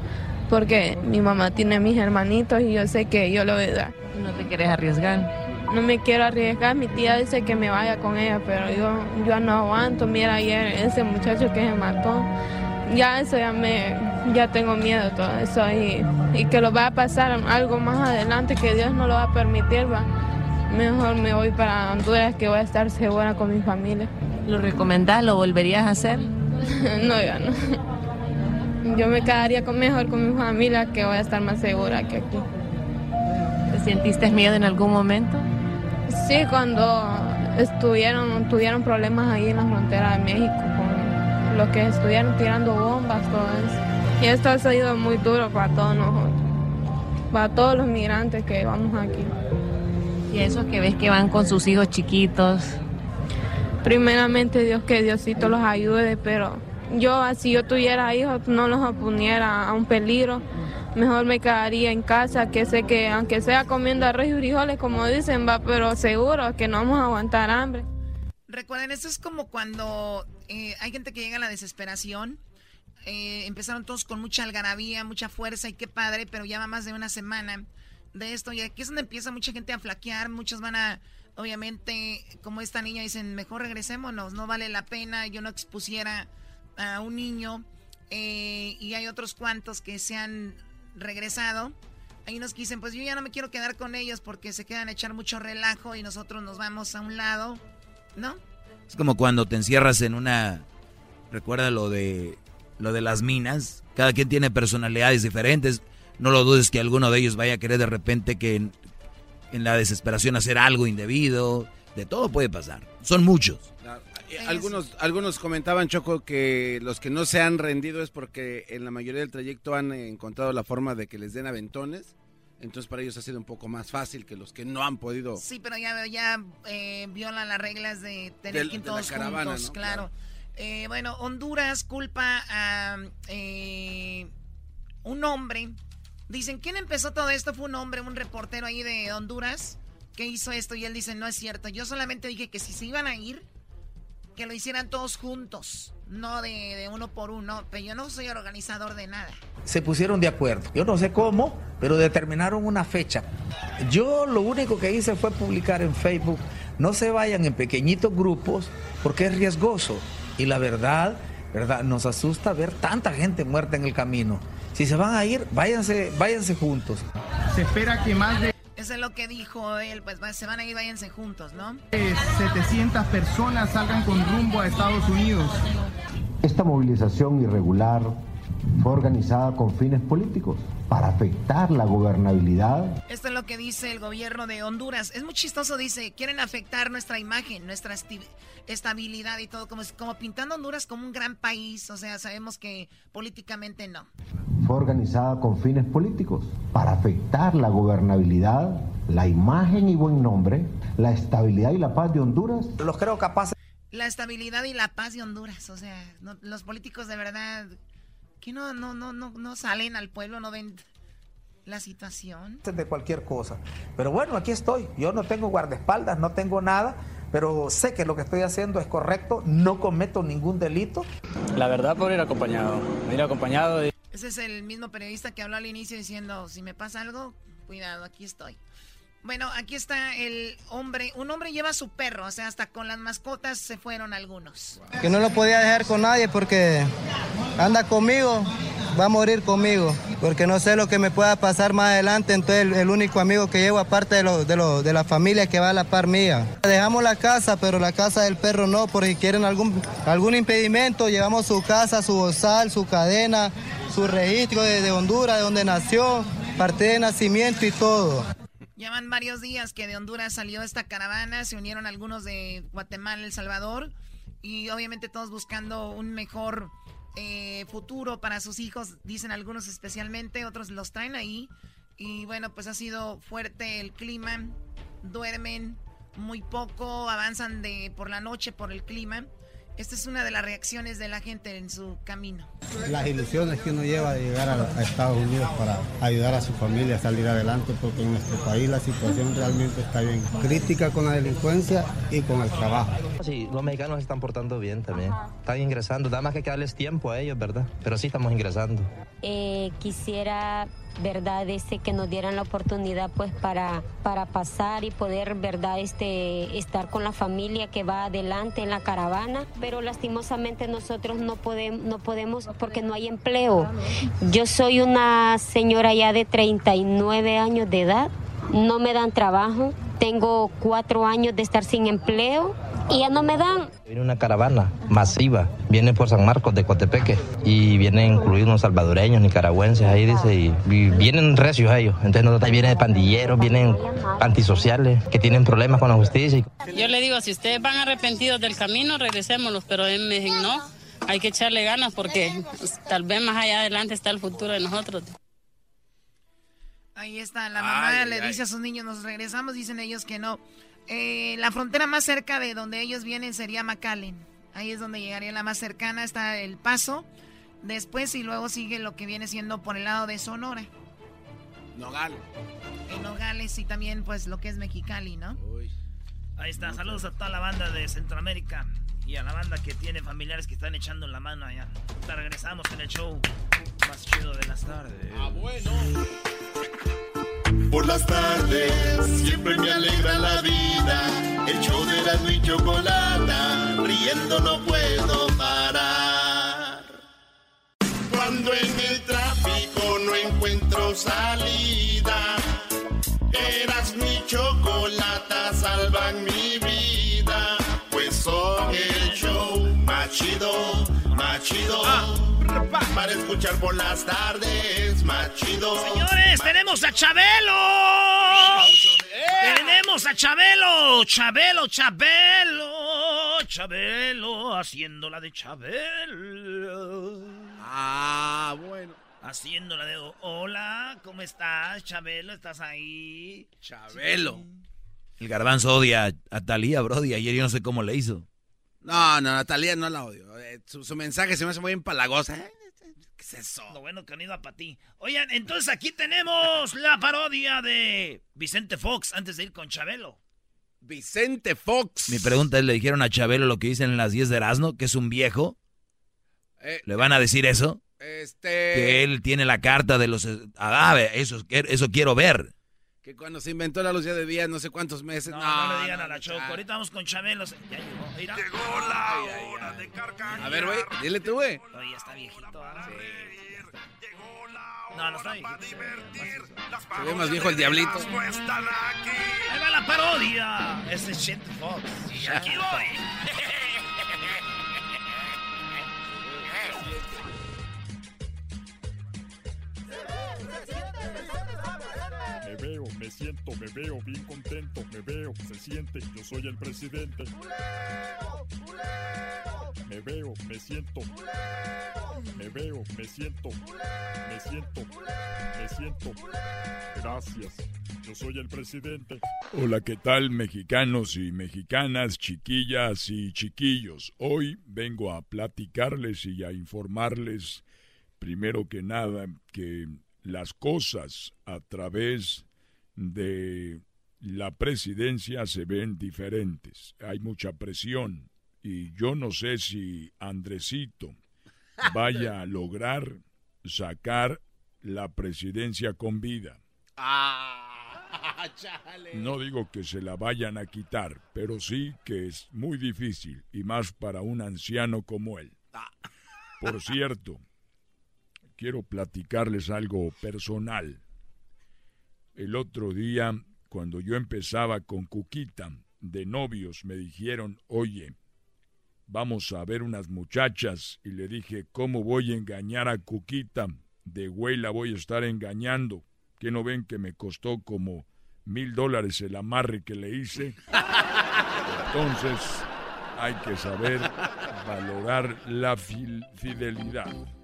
Porque mi mamá tiene mis hermanitos y yo sé que yo lo voy a dar. ¿No te quieres arriesgar? No me quiero arriesgar, mi tía dice que me vaya con ella, pero yo, yo no aguanto. Mira ayer ese muchacho que se mató, ya eso ya me, ya tengo miedo todo eso y, y que lo va a pasar algo más adelante que Dios no lo va a permitir, va. Mejor me voy para Honduras que voy a estar segura con mi familia. ¿Lo recomendás? ¿Lo volverías a hacer? *laughs* no, ya no. Yo me quedaría con mejor con mi familia que voy a estar más segura que aquí. ¿Te sentiste miedo en algún momento? Sí, cuando estuvieron, tuvieron problemas ahí en la frontera de México los que estuvieron tirando bombas, todo eso. Y esto ha sido muy duro para todos nosotros, para todos los migrantes que vamos aquí. Y eso que ves que van con sus hijos chiquitos. Primeramente Dios que Diosito los ayude, pero yo si yo tuviera hijos no los oponiera a un peligro. Mejor me quedaría en casa, que sé que aunque sea comiendo arroz y frijoles, como dicen, va, pero seguro que no vamos a aguantar hambre. Recuerden, esto es como cuando eh, hay gente que llega a la desesperación. Eh, empezaron todos con mucha algarabía, mucha fuerza y qué padre, pero ya va más de una semana de esto y aquí es donde empieza mucha gente a flaquear, muchos van a, obviamente, como esta niña dicen, mejor regresémonos, no vale la pena, yo no expusiera a un niño eh, y hay otros cuantos que se han regresado. Hay unos que dicen, pues yo ya no me quiero quedar con ellos porque se quedan a echar mucho relajo y nosotros nos vamos a un lado, ¿no? Es como cuando te encierras en una... Recuerda lo de, lo de las minas. Cada quien tiene personalidades diferentes. No lo dudes que alguno de ellos vaya a querer de repente que en, la desesperación hacer algo indebido. De todo puede pasar. Son muchos. Eh, algunos, algunos comentaban, Choco, que los que no se han rendido es porque en la mayoría del trayecto han encontrado la forma de que les den aventones. Entonces para ellos ha sido un poco más fácil que los que no han podido. Sí, pero ya, ya eh, violan las reglas de tener que ir todos juntos, claro. Eh, bueno, Honduras culpa a eh, un hombre. Dicen, ¿quién empezó todo esto? Fue un hombre, un reportero ahí de Honduras que hizo esto y él dice, no es cierto. Yo solamente dije que si se iban a ir, que lo hicieran todos juntos, no de, uno por uno, pero yo no soy organizador de nada. Se pusieron de acuerdo, yo no sé cómo, pero determinaron una fecha. Yo lo único que hice fue publicar en Facebook, no se vayan en pequeñitos grupos porque es riesgoso. Y la verdad, verdad, nos asusta ver tanta gente muerta en el camino. Si se van a ir, váyanse, váyanse juntos. Se espera que más de eso es lo que dijo él, pues se van a ir, váyanse juntos, ¿no? 700 personas salgan con rumbo a Estados Unidos. Esta movilización irregular fue organizada con fines políticos para afectar la gobernabilidad. Esto es lo que dice el gobierno de Honduras. Es muy chistoso, dice, quieren afectar nuestra imagen, nuestra estabilidad y todo, como, como pintando Honduras como un gran país, o sea, sabemos que políticamente no fue organizada con fines políticos para afectar la gobernabilidad, la imagen y buen nombre, la estabilidad y la paz de Honduras. Los creo capaces. La estabilidad y la paz de Honduras, o sea, los políticos de verdad no, no, no, no, no salen al pueblo, no ven la situación. De cualquier cosa. Pero bueno, aquí estoy. Yo no tengo guardaespaldas, no tengo nada, pero sé que lo que estoy haciendo es correcto, no cometo ningún delito. La verdad, por ir acompañado. Ir acompañado. De... Ese es el mismo periodista que habló al inicio diciendo, si me pasa algo, cuidado, aquí estoy. Bueno, aquí está el hombre. Un hombre lleva su perro, o sea, hasta con las mascotas se fueron algunos. Que no lo podía dejar con nadie porque anda conmigo, va a morir conmigo, porque no sé lo que me pueda pasar más adelante. Entonces, el, único amigo que llevo, aparte de, lo, de, de la familia que va a la par mía. Dejamos la casa, pero la casa del perro no, porque quieren algún, impedimento. Llevamos su casa, su bozal, su cadena su registro de, Honduras, de donde nació, parte de nacimiento y todo. Llevan varios días que de Honduras salió esta caravana, se unieron algunos de Guatemala, El Salvador, y obviamente todos buscando un mejor eh, futuro para sus hijos, dicen algunos especialmente, otros los traen ahí. Y bueno, pues ha sido fuerte el clima, duermen muy poco, avanzan de por la noche por el clima. Esta es una de las reacciones de la gente en su camino. Las ilusiones que uno lleva de llegar a, Estados Unidos para ayudar a su familia a salir adelante, porque en nuestro país la situación realmente está bien crítica con la delincuencia y con el trabajo. Sí, los mexicanos están portando bien también. Están ingresando, nada más que darles tiempo a ellos, ¿verdad? Pero sí estamos ingresando. Eh, quisiera verdad, este, que nos dieran la oportunidad pues para, para pasar y poder, verdad, este, estar con la familia que va adelante en la caravana, pero lastimosamente nosotros no podemos, no podemos porque no hay empleo. Yo soy una señora ya de 39 años de edad, no me dan trabajo, tengo cuatro años de estar sin empleo y ya no me dan. Viene una caravana masiva, viene por San Marcos de Cotepeque y vienen incluidos unos salvadoreños, nicaragüenses ahí, dice, y, vienen recios ellos. Entonces nosotros vienen de pandilleros, vienen antisociales que tienen problemas con la justicia. Yo le digo, si ustedes van arrepentidos del camino, regresémoslos, pero él me dice, no, hay que echarle ganas porque tal vez más allá adelante está el futuro de nosotros. Ahí está, la mamá le dice a sus niños, nos regresamos, dicen ellos que no. Eh, la frontera más cerca de donde ellos vienen sería McAllen. Ahí es donde llegaría la más cercana, está El Paso. Después y luego sigue lo que viene siendo por el lado de Sonora. Nogales. En Nogales y también pues lo que es Mexicali, ¿no? Ahí está, saludos a toda la banda de Centroamérica y a la banda que tiene familiares que están echando la mano allá. regresamos en el show más chido de las tardes. Ah, bueno. Por las tardes siempre me alegra la vida. El show de la y chocolata, riendo no puedo parar. Cuando en el tráfico no encuentro salida, eras mi chocolata, salvan mi vida. Pues son el más chido, más chido. Ah. Para escuchar por las tardes, más chido. Señores, tenemos a Chabelo. Tenemos a Chabelo. Chabelo, Chabelo. Chabelo, haciéndola de Chabelo. Ah, bueno. Haciéndola de hola, ¿cómo estás, Chabelo? ¿Estás ahí? Chabelo. El garbanzo odia a Talía, Brody. Ayer yo no sé cómo le hizo. No, no, Natalia no la odio. Eh, su, mensaje se me hace muy empalagosa. ¿eh? ¿Qué es eso? Lo bueno que han ido a para ti. Oigan, entonces aquí tenemos la parodia de Vicente Fox antes de ir con Chabelo. Vicente Fox. Mi pregunta es, ¿le dijeron a Chabelo lo que dicen en las 10 de Erasmo, que es un viejo? Eh, ¿Le van a decir eso? Este... Que él tiene la carta de los... Ah, eso, eso quiero ver. Que cuando se inventó la luz de día, no sé cuántos meses. No, no, le digan a la Choco. Ahorita vamos con Chabelo. Ya llegó. Llegó la hora de carcajear. A ver, güey, dile tú, güey. Oye, está viejito. ¿ah? Sí. No, no está viejito. Se ve más viejo el diablito. Ahí va la parodia. Ese es Shit Fox. Y aquí voy. Veo, me siento, me veo bien contento, me veo, se siente, yo soy el presidente. Me veo, me siento. Me veo, me siento. Me siento. Me siento. Gracias. Yo soy el presidente. Hola, ¿qué tal mexicanos y mexicanas, chiquillas y chiquillos? Hoy vengo a platicarles y a informarles, primero que nada, que las cosas a través de la presidencia se ven diferentes. Hay mucha presión y yo no sé si Andresito *laughs* vaya a lograr sacar la presidencia con vida. Ah, *laughs* no digo que se la vayan a quitar, pero sí que es muy difícil y más para un anciano como él. Ah. Por cierto, quiero platicarles algo personal. El otro día, cuando yo empezaba con Cuquita de novios, me dijeron, oye, vamos a ver unas muchachas. Y le dije, ¿cómo voy a engañar a Cuquita? De güey la voy a estar engañando. ¿Que no ven que me costó como mil dólares el amarre que le hice? Entonces, hay que saber valorar la fidelidad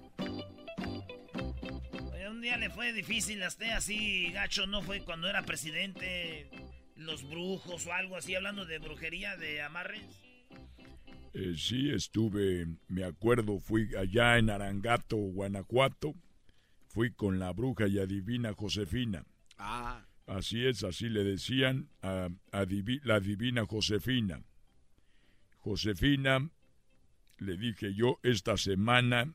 día le fue difícil a usted así, gacho, no fue cuando era presidente, los brujos o algo así, hablando de brujería, de amarres? Eh, sí, estuve, me acuerdo, fui allá en Arangato, Guanajuato, fui con la bruja y adivina Josefina. Ah. Así es, así le decían a, a la divina Josefina. Josefina, le dije yo, esta semana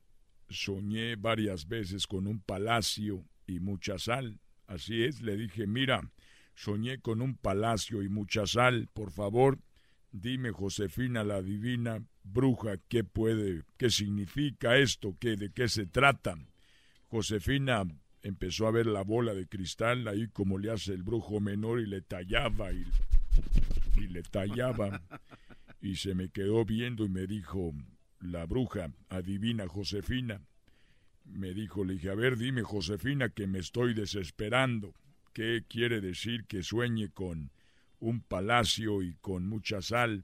soñé varias veces con un palacio y mucha sal. Así es, le dije, mira, soñé con un palacio y mucha sal, por favor, dime Josefina la divina bruja, ¿qué puede, qué significa esto, qué, de qué se trata? Josefina empezó a ver la bola de cristal ahí como le hace el brujo menor y le tallaba y, y le tallaba y se me quedó viendo y me dijo, la bruja, adivina Josefina. Me dijo, le dije, a ver, dime Josefina que me estoy desesperando. ¿Qué quiere decir que sueñe con un palacio y con mucha sal?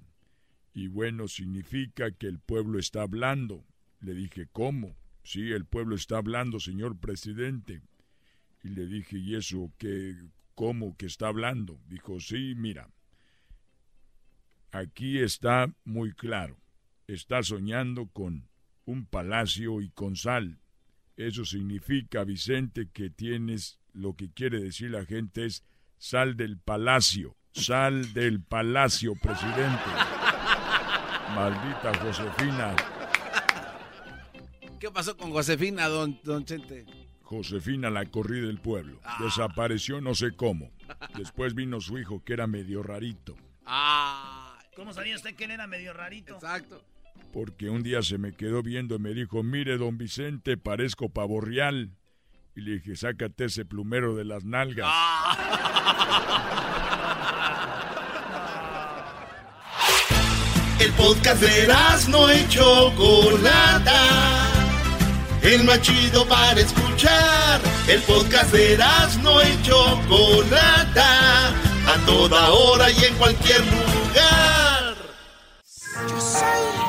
Y bueno, significa que el pueblo está hablando. Le dije, ¿cómo? Sí, el pueblo está hablando, señor presidente. Y le dije, ¿y eso qué? ¿Cómo que está hablando? Dijo, sí, mira, aquí está muy claro. Está soñando con un palacio y con sal. Eso significa, Vicente, que tienes lo que quiere decir la gente es sal del palacio, sal del palacio, presidente. Maldita Josefina. ¿Qué pasó con Josefina, don, don Chente? Josefina la corrí del pueblo. Desapareció no sé cómo. Después vino su hijo que era medio rarito. Ah. ¿Cómo sabía usted que él era medio rarito? Exacto. Porque un día se me quedó viendo y me dijo, mire, don Vicente, parezco pavo real. Y le dije, sácate ese plumero de las nalgas. *laughs* El podcast de no y Chocolata. El más chido para escuchar. El podcast de no y Chocolata. A toda hora y en cualquier lugar. Yo soy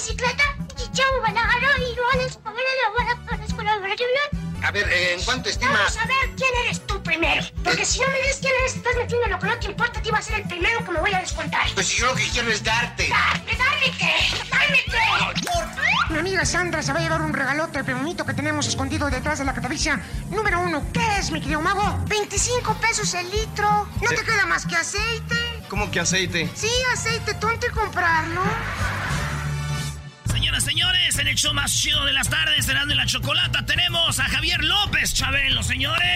bicicleta y Chavo me la agarró y lo van a la la escuela de a ver, eh, ¿en cuánto estima? Vamos a ver quién eres tú primero. Porque si no me dices quién eres, estás metiendo lo que no te importa, te iba a ser el primero que me voy a descontar. Pues si yo lo que quiero es darte. ¡Dame, dame qué! ¡Dame qué! Mi amiga Sandra se va a llevar un regalote bonito que tenemos escondido detrás de la catafixia. Número uno, ¿qué es, mi querido mago? 25 pesos el litro. ¿No te queda más que aceite? ¿Cómo que aceite? Sí, aceite, tonto y comprarlo. Señoras, señores, en el show más chido de las tardes, de la Chocolata, tenemos a Javier López Chabelo, señores.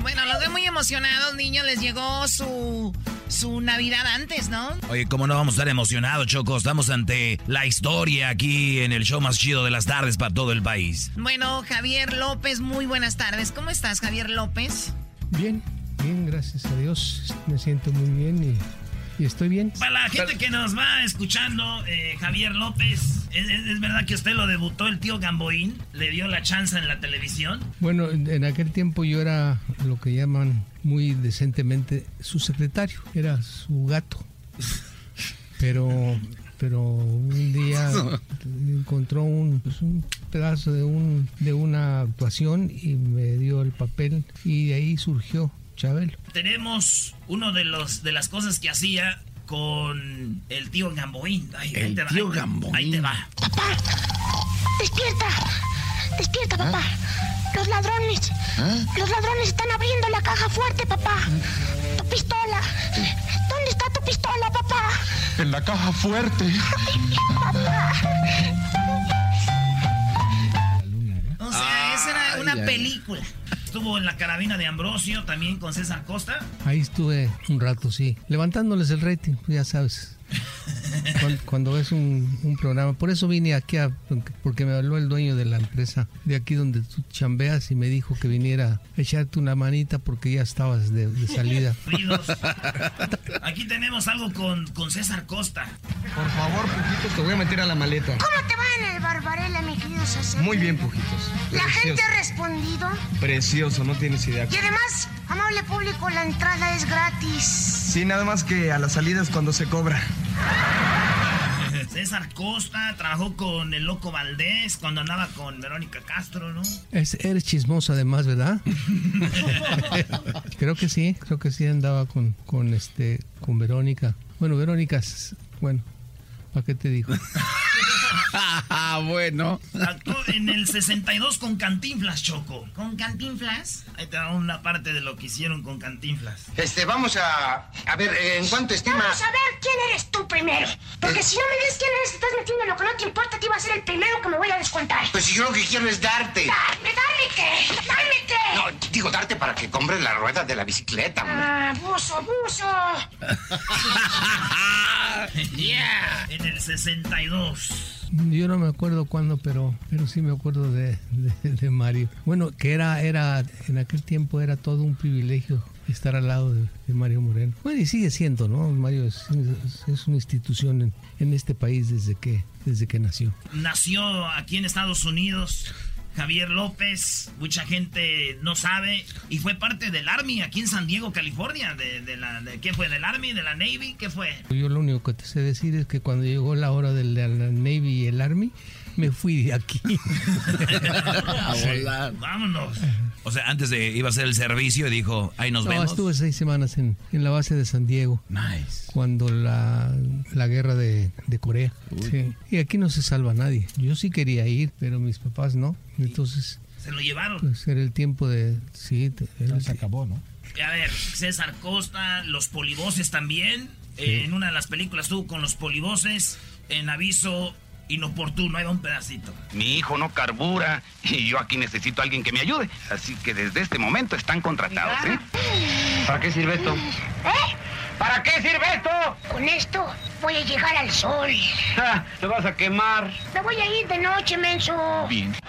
Bueno, los veo muy emocionados, niños. Les llegó su, su Navidad antes, ¿no? Oye, ¿cómo no vamos a estar emocionados, Choco? Estamos ante la historia aquí en el show más chido de las tardes para todo el país. Bueno, Javier López, muy buenas tardes. ¿Cómo estás, Javier López? Bien, bien, gracias a Dios. Me siento muy bien y y estoy bien. Para la gente que nos va escuchando, eh, Javier López, ¿es, verdad que usted lo debutó el tío Gamboín? ¿Le dio la chance en la televisión? Bueno, en aquel tiempo yo era lo que llaman muy decentemente su secretario, era su gato. Pero pero un día *laughs* encontró un, pues, un pedazo de un de una actuación y me dio el papel y de ahí surgió Chabelo. Tenemos uno de los de las cosas que hacía con el tío Gamboín. el tío Gamboín. Ahí te va. Papá, despierta, despierta, papá. ¿Ah? Los ladrones, ¿Ah? los ladrones están abriendo la caja fuerte, papá. Tu pistola. ¿Dónde está tu pistola, papá? En la caja fuerte. papá. O sea, esa era una película estuvo en la carabina de Ambrosio, también con César Costa. Ahí estuve un rato, sí. Levantándoles el rating, ya sabes. Cuando, ves un, programa. Por eso vine aquí, a, porque me habló el dueño de la empresa de aquí donde tú chambeas y me dijo que viniera a echarte una manita porque ya estabas de, salida. *laughs* Aquí tenemos algo con, con César Costa. Por favor, Pujitos, te voy a meter a la maleta. ¿Cómo te va en el Barbarella, mi querido César? Muy bien, Pujitos. ¿La gente ha respondido? Precioso, no tienes idea. Y además, amable público, la entrada es gratis. Sí, nada más que a las salidas cuando se cobra. *laughs* César Costa trabajó con el Loco Valdés cuando andaba con Verónica Castro, ¿no? Es, eres chismoso además, ¿verdad? *laughs* creo que sí, creo que sí andaba con, con, este, con Verónica. Bueno, Verónica, bueno, ¿para qué te digo? *laughs* *laughs* bueno. Actuó en el 62 con Cantinflas, Choco. ¿Con Cantinflas? Ahí te da una parte de lo que hicieron con Cantinflas. Este, vamos a. A ver, eh, ¿en cuánto estima? Vamos a ver quién eres tú primero. Porque si no me dices quién eres, estás metiendo en lo que no te importa, te iba a ser el primero que me voy a descontar. Pues si yo lo que quiero es darte. Qué, dame qué. No, digo darte para que compres la rueda de la bicicleta, hombre. Ah, buzo, buzo. yeah. *laughs* *laughs* En el 62. Yo no me acuerdo cuándo, pero, pero sí me acuerdo de, de- Mario. Bueno, que era, era, en aquel tiempo era todo un privilegio estar al lado de, Mario Moreno. Bueno, y sigue siendo, ¿no? Mario es, es- es una institución en, en este país desde que, desde que nació. Nació aquí en Estados Unidos. Javier López, mucha gente no sabe, y fue parte del Army aquí en San Diego, California. De, de la, de, ¿Qué fue? ¿Del Army? ¿De la Navy? ¿Qué fue? Yo lo único que te sé decir es que cuando llegó la hora del de la Navy y el Army, me fui de aquí. *laughs* Vámonos. O sea, antes de iba a hacer el servicio, dijo, ahí nos No, vemos. estuve seis semanas en, en la base de San Diego. Nice. Cuando la, la guerra de, de Corea. Sí. Y aquí no se salva nadie. Yo sí quería ir, pero mis papás no. Entonces, Se lo llevaron. pues era el tiempo de... Sí, era- se acabó, ¿no? Y a ver, César Costa, los polivoces también. Eh, en una de las películas estuvo con los polivoces. En aviso inoportuno. Ahí va un pedacito. Mi hijo no carbura y yo aquí necesito a alguien que me ayude. Así que desde este momento están contratados, ¿eh? ¿Para qué sirve esto? ¿Eh? ¿Para qué sirve esto? Con esto voy a llegar al sol. Ah, te vas a quemar. Me voy a ir de noche, menso. Bien. *laughs*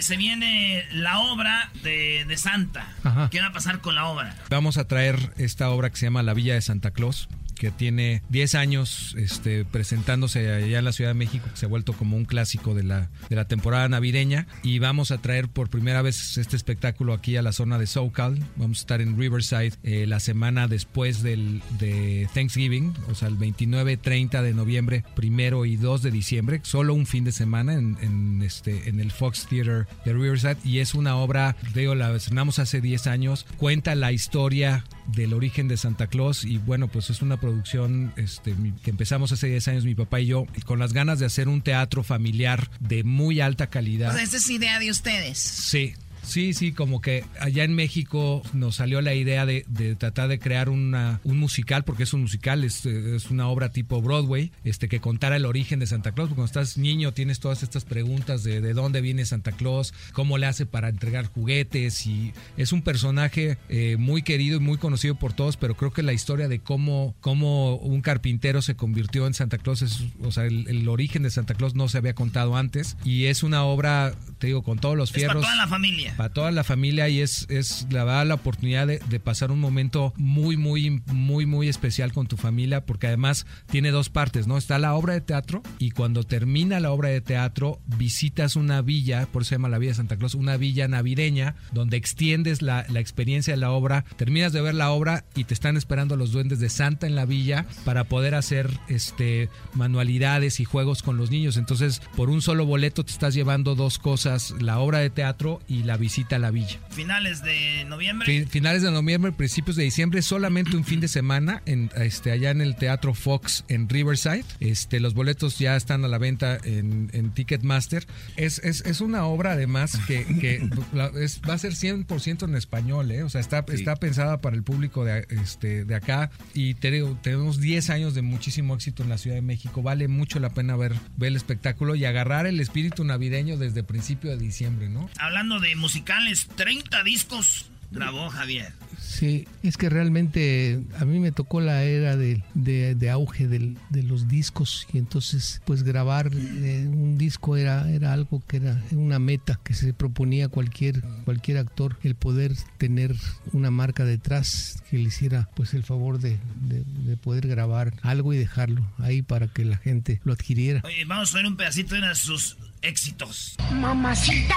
Se viene la obra de, de Santa. Ajá. ¿Qué va a pasar con la obra? Vamos a traer esta obra que se llama La Villa de Santa Claus que tiene 10 años este, presentándose allá en la Ciudad de México, que se ha vuelto como un clásico de la, de la temporada navideña. Y vamos a traer por primera vez este espectáculo aquí a la zona de SoCal. Vamos a estar en Riverside eh, la semana después del, de Thanksgiving, o sea, el 29, 30 de noviembre, primero y 2 de diciembre, solo un fin de semana en, en, este, en el Fox Theater de Riverside. Y es una obra, digo, la estrenamos hace 10 años, cuenta la historia del origen de Santa Claus y bueno, pues es una producción este, que empezamos hace 10 años mi papá y yo con las ganas de hacer un teatro familiar de muy alta calidad. O sea, esta es idea de ustedes. Sí. Sí, sí, como que allá en México nos salió la idea de, de tratar de crear una, un musical, porque es un musical, es, es una obra tipo Broadway, este que contara el origen de Santa Claus. Porque cuando estás niño tienes todas estas preguntas de, de dónde viene Santa Claus, cómo le hace para entregar juguetes y es un personaje eh, muy querido y muy conocido por todos, pero creo que la historia de cómo, cómo un carpintero se convirtió en Santa Claus, es, o sea, el, el origen de Santa Claus no se había contado antes y es una obra, te digo, con todos los Es para fierros toda la familia. Para toda la familia y es, es la verdad la oportunidad de, de pasar un momento muy, muy, muy, muy especial con tu familia, porque además tiene dos partes, ¿no? Está la obra de teatro y cuando termina la obra de teatro visitas una villa, por eso se llama la Villa de Santa Claus, una villa navideña, donde extiendes la, la experiencia de la obra, terminas de ver la obra y te están esperando los duendes de Santa en la villa para poder hacer este manualidades y juegos con los niños. Entonces, por un solo boleto te estás llevando dos cosas, la obra de teatro y la visita a la villa. Finales de noviembre. Fi- Finales de noviembre, principios de diciembre, solamente un fin de semana en, este, allá en el Teatro Fox en Riverside. Este, los boletos ya están a la venta en, en Ticketmaster. Es, es, es una obra además que, que *laughs* la- es- va a ser 100% en español, ¿eh? o sea, está, está pensada para el público de, este, de acá y tenemos 10 años de muchísimo éxito en la Ciudad de México. Vale mucho la pena ver, ver el espectáculo y agarrar el espíritu navideño desde principio de diciembre, ¿no? Hablando de musicales, 30 discos grabó Javier. Sí, es que realmente a mí me tocó la era de, de- de auge del- de los discos y entonces pues grabar eh, un disco era, era algo que era una meta que se proponía cualquier, cualquier actor, el poder tener una marca detrás que le hiciera pues el favor de, de- de poder grabar algo y dejarlo ahí para que la gente lo adquiriera. Oye, vamos a ver un pedacito de uno de sus éxitos. Mamacita,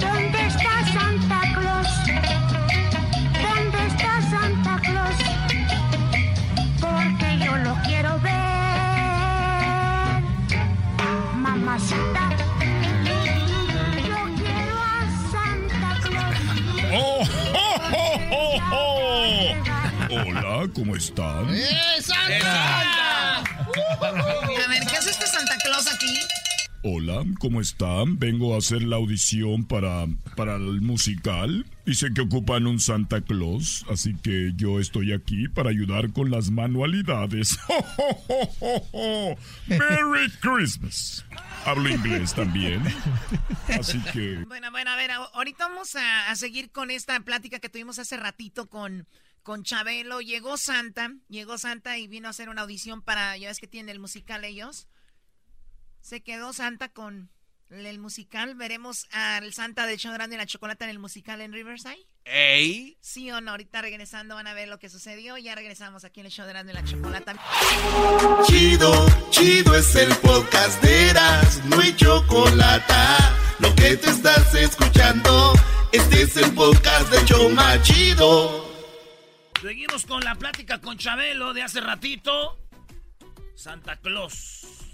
¿dónde está Santa Claus? ¿Dónde está Santa Claus? Porque yo lo quiero ver. Mamacita, yo quiero a Santa Claus. ¡Oh, oh, oh, oh, oh! Hola, ¿cómo están? ¡Eh, Santa! A ver, ¿qué hace este Santa Claus aquí? Hola, ¿cómo están? Vengo a hacer la audición para, para el musical. Y que ocupan un Santa Claus, así que yo estoy aquí para ayudar con las manualidades. *laughs* ¡Merry Christmas! Hablo inglés también. Así que... Bueno, bueno, a ver, ahorita vamos a, a seguir con esta plática que tuvimos hace ratito con, con Chabelo. Llegó Santa, llegó Santa y vino a hacer una audición para, ya ves que tienen el musical ellos. Se quedó Santa con el musical. Veremos al Santa de show grande y la chocolate en el musical en Riverside. ¡Ey! Sí o no, ahorita regresando van a ver lo que sucedió. Ya regresamos aquí en el show de grande y la chocolate. Chido, chido es el podcast de Eras, no hay chocolate. Lo que te estás escuchando, este es el podcast de Choma Chido. Seguimos con la plática con Chabelo de hace ratito. Santa Claus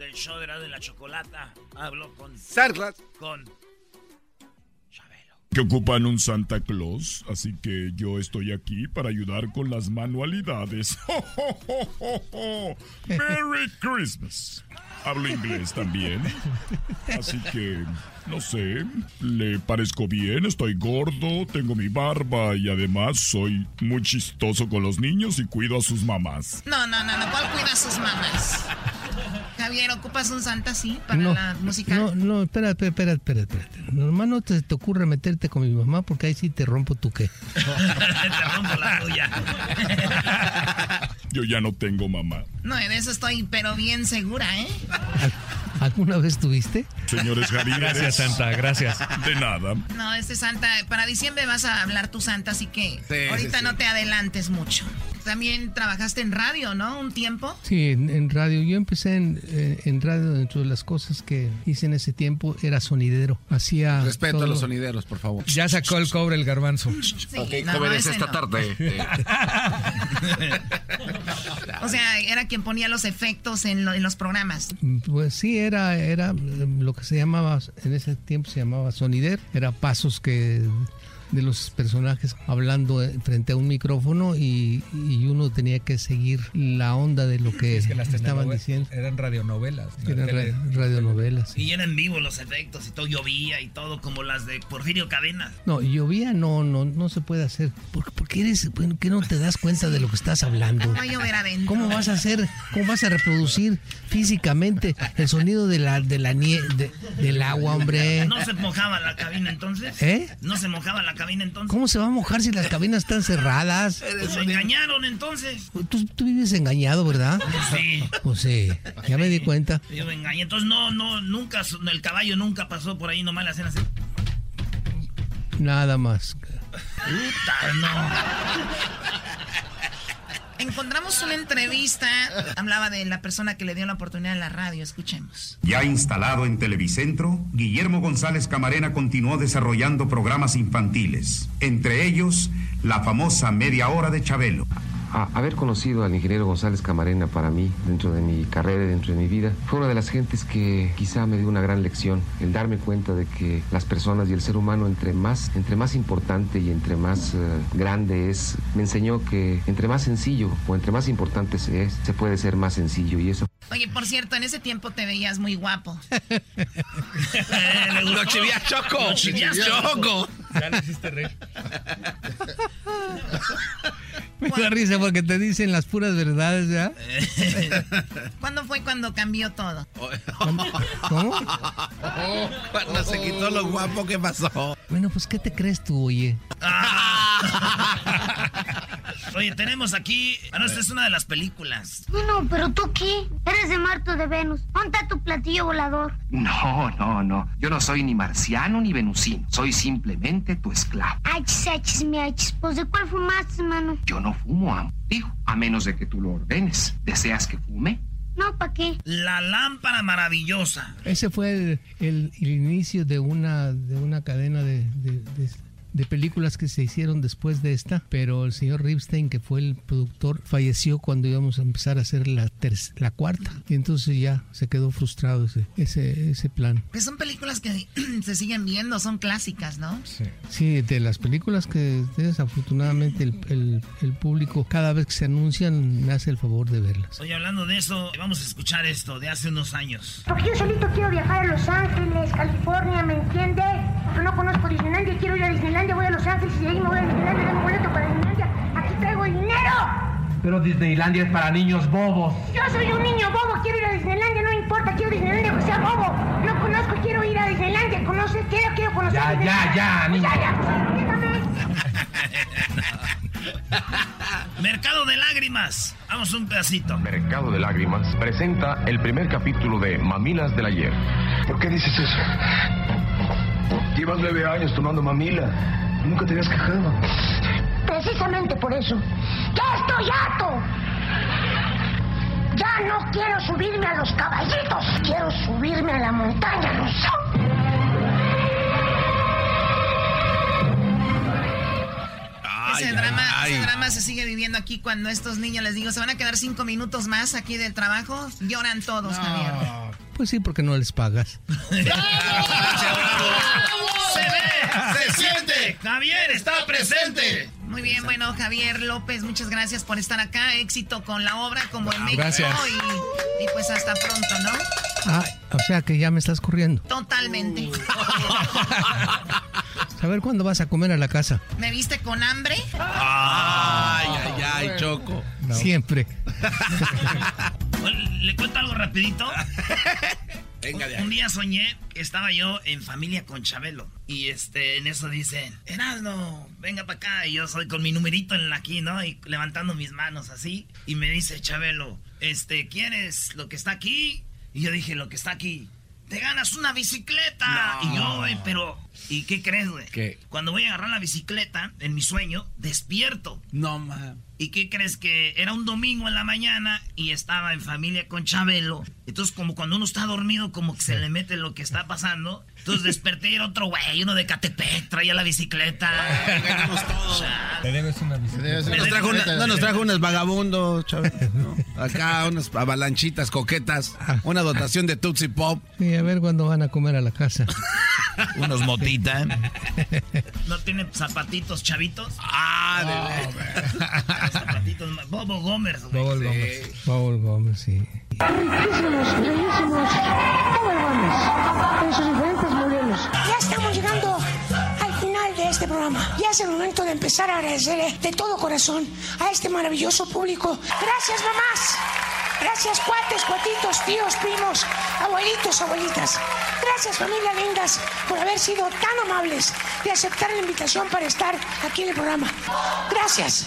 del show de la, de la chocolata. Hablo con. Sarlas. Con. que ocupan un Santa Claus, así que yo estoy aquí para ayudar con las manualidades. *laughs* ¡Merry Christmas! Hablo inglés también. Así que, no sé, le parezco bien, estoy gordo, tengo mi barba y además soy muy chistoso con los niños y cuido a sus mamás. No, no, no, no. ¿Cuál cuida a sus mamás? Javier, ¿ocupas un Santa así para la música? No, no, espérate, espérate, espérate, espérate. Nomás no te, te ocurre meterte con mi mamá porque ahí sí te rompo tu qué. *laughs* Te rompo la tuya. Yo ya no tengo mamá. No, de eso estoy, pero bien segura, ¿eh? ¿Alguna vez tuviste? Señores Javier. *laughs* Gracias, Santa, gracias. De nada. No, este Santa, para diciembre vas a hablar tu Santa, así que Sí, ahorita sí, no sí. te adelantes mucho. También trabajaste en radio, ¿no? Un tiempo. Sí, en, en radio. Yo empecé en, eh, en radio. Dentro de las cosas que hice en ese tiempo era sonidero. Hacía. Respeto a los sonideros, por favor. Ya sacó el cobre el garbanzo. ok, no, ese esta no. tarde. eh, *laughs* *laughs* O sea, era quien ponía los efectos en, lo- en los programas. Pues sí, era, era eh, lo que se llamaba, en ese tiempo se llamaba sonider, era pasos que de los personajes hablando eh, frente a un micrófono y, y uno tenía que seguir la onda de lo que, Es que las estaban diciendo. Eran radionovelas. ¿no? Eran ra- radionovelas. Y eran vivos los efectos y todo llovía y todo como las de Porfirio Cadena. No, llovía no, no, no se puede hacer. ¿Por, porque eres, bueno, que no te das cuenta de lo que estás hablando? Va a llover adentro. ¿Cómo vas a hacer, cómo vas a reproducir físicamente el sonido de la, de la nie- de- del agua, hombre? ¿No se mojaba la cabina entonces? ¿Eh? ¿No se mojaba la cabina entonces? ¿Cómo se va a mojar si las cabinas están cerradas? Pues me engañaron entonces. Tú, tú vives engañado, ¿verdad? Sí. Pues sí, ya me di cuenta. Yo me engañé. Entonces no, no, nunca, el caballo nunca pasó por ahí, nomás le hacían así. Nada más. Puta, no. Encontramos una entrevista, hablaba de la persona que le dio la oportunidad en la radio, escuchemos. Ya instalado en Televicentro, Guillermo González Camarena continuó desarrollando programas infantiles, entre ellos la famosa Media Hora de Chabelo. A- haber conocido al ingeniero González Camarena para mí, dentro de mi carrera y dentro de mi vida, fue una de las gentes que quizá me dio una gran lección, el darme cuenta de que las personas y el ser humano, entre más, entre más importante y entre más eh, grande es, me enseñó que entre más sencillo o entre más importante se es, se puede ser más sencillo y eso Oye, por cierto, en ese tiempo te veías muy guapo. *laughs* Lo chivías choco. Lo chivías choco. Ya le hiciste reír. Me da risa porque te dicen las puras verdades, ¿ya? ¿Cuándo fue cuando cambió todo? ¿Cómo? Cuando se quitó lo guapo, ¿qué pasó? Bueno, pues ¿qué te crees tú, oye? *laughs* Oye, tenemos aquí. Ah, no, esta es una de las películas. Bueno, pero tú qué? Eres de Marte o de Venus. ¿Dónde está tu platillo volador? No, no, no. Yo no soy ni marciano ni venusino. Soy simplemente tu esclavo. Achis, achis, mi achis. Pues de cuál fumaste, mano? Yo no fumo, amo. Digo, a menos de que tú lo ordenes. ¿Deseas que fume? No, ¿para qué? La lámpara maravillosa. Ese fue el, el- el inicio de una, de una cadena de, de- de- de películas que se hicieron después de esta, pero el señor Ripstein, que fue el productor, falleció cuando íbamos a empezar a hacer la, la cuarta. Y entonces ya se quedó frustrado ese, ese, ese plan. Pues son películas que *clears throat* se siguen viendo, son clásicas, ¿no? Sí, de las películas que desafortunadamente el, el- el público cada vez que se anuncian me hace el favor de verlas. Oye, hablando de eso, vamos a escuchar esto de hace unos años. Porque yo solito quiero viajar a Los Ángeles, California, ¿me entiende? Porque no conozco Disneylandia, quiero ir a Disneylandia, voy a Los Ángeles y de ahí me voy a Disneylandia, dame boleto para Disneylandia. Aquí traigo dinero. Pero Disneylandia es para niños bobos. Yo soy un niño bobo, quiero ir a Disneylandia, no importa, quiero Disneylandia que sea bobo. No conozco, quiero ir a Disneylandia, conoce, quiero, quiero conocer. Ya, Disneylandia. ya, ya, Pues niño. ya, ya, pues, *laughs* Mercado de lágrimas. Vamos un pedacito. Mercado de Lágrimas presenta el primer capítulo de Mamilas del Ayer. ¿Por qué dices eso? Llevas nueve años tomando mamila. Nunca te habías quejado. Precisamente por eso. ¡Ya estoy harto! Ya no quiero subirme a los caballitos. Quiero subirme a la montaña rusa. ese, Ay, drama, ay. ese drama se sigue viviendo aquí cuando estos niños les digo, se van a quedar cinco minutos más aquí del trabajo. Lloran todos, Javier. Pues sí, porque no les pagas. *laughs* Se ve, se siente. Javier está presente. Muy bien, bueno, Javier López, muchas gracias por estar acá. Éxito con la obra como en México. Gracias. Y, y pues hasta pronto, ¿no? Ah, o sea que ya me estás corriendo. Totalmente. A ver cuándo vas a comer a la casa. ¿Me viste con hambre? Ay, ay, ay, Choco. Siempre. *laughs* ¿Le cuento algo rapidito? Venga de Un día soñé que estaba yo en familia con Chabelo. Y este, en eso dicen, Erasno, venga para acá. Y yo soy con mi numerito en la aquí, ¿no? Y levantando mis manos así. Y me dice Chabelo, este, ¿quieres lo que está aquí? Y yo dije, lo que está aquí. Te ganas una bicicleta. No. Y yo, güey, pero. ¿Y qué crees, güey? ¿Qué? Cuando voy a agarrar la bicicleta, en mi sueño, despierto. No, ma. ¿Y qué crees que era un domingo en la mañana y estaba en familia con Chabelo? Entonces, como cuando uno está dormido, como que se le mete lo que está pasando. Entonces desperté y era otro güey, uno de Catepec, traía la bicicleta. Ganamos. Te debes una visita. Nos trajo una- no nos trajo unos vagabundos, Chávez. ¿no? Acá unas avalanchitas coquetas, una dotación de Tootsie Pop. Sí, a ver cuándo van a comer a la casa. *laughs* Unos motita. ¿No tiene zapatitos chavitos? Ah, de *laughs* Zapatitos, ma- Bobo Gómez, güey. Paul Gómez. Paul Gómez, sí. Riquísimos, bellísimos. En sus diferentes modelos. Ya estamos llegando al final de este programa. Ya es el momento de empezar a agradecer de todo corazón a este maravilloso público. Gracias, mamás. Gracias, cuates, cuatitos, tíos, primos, abuelitos, abuelitas. Gracias, familia lindas, por haber sido tan amables de aceptar la invitación para estar aquí en el programa. Gracias.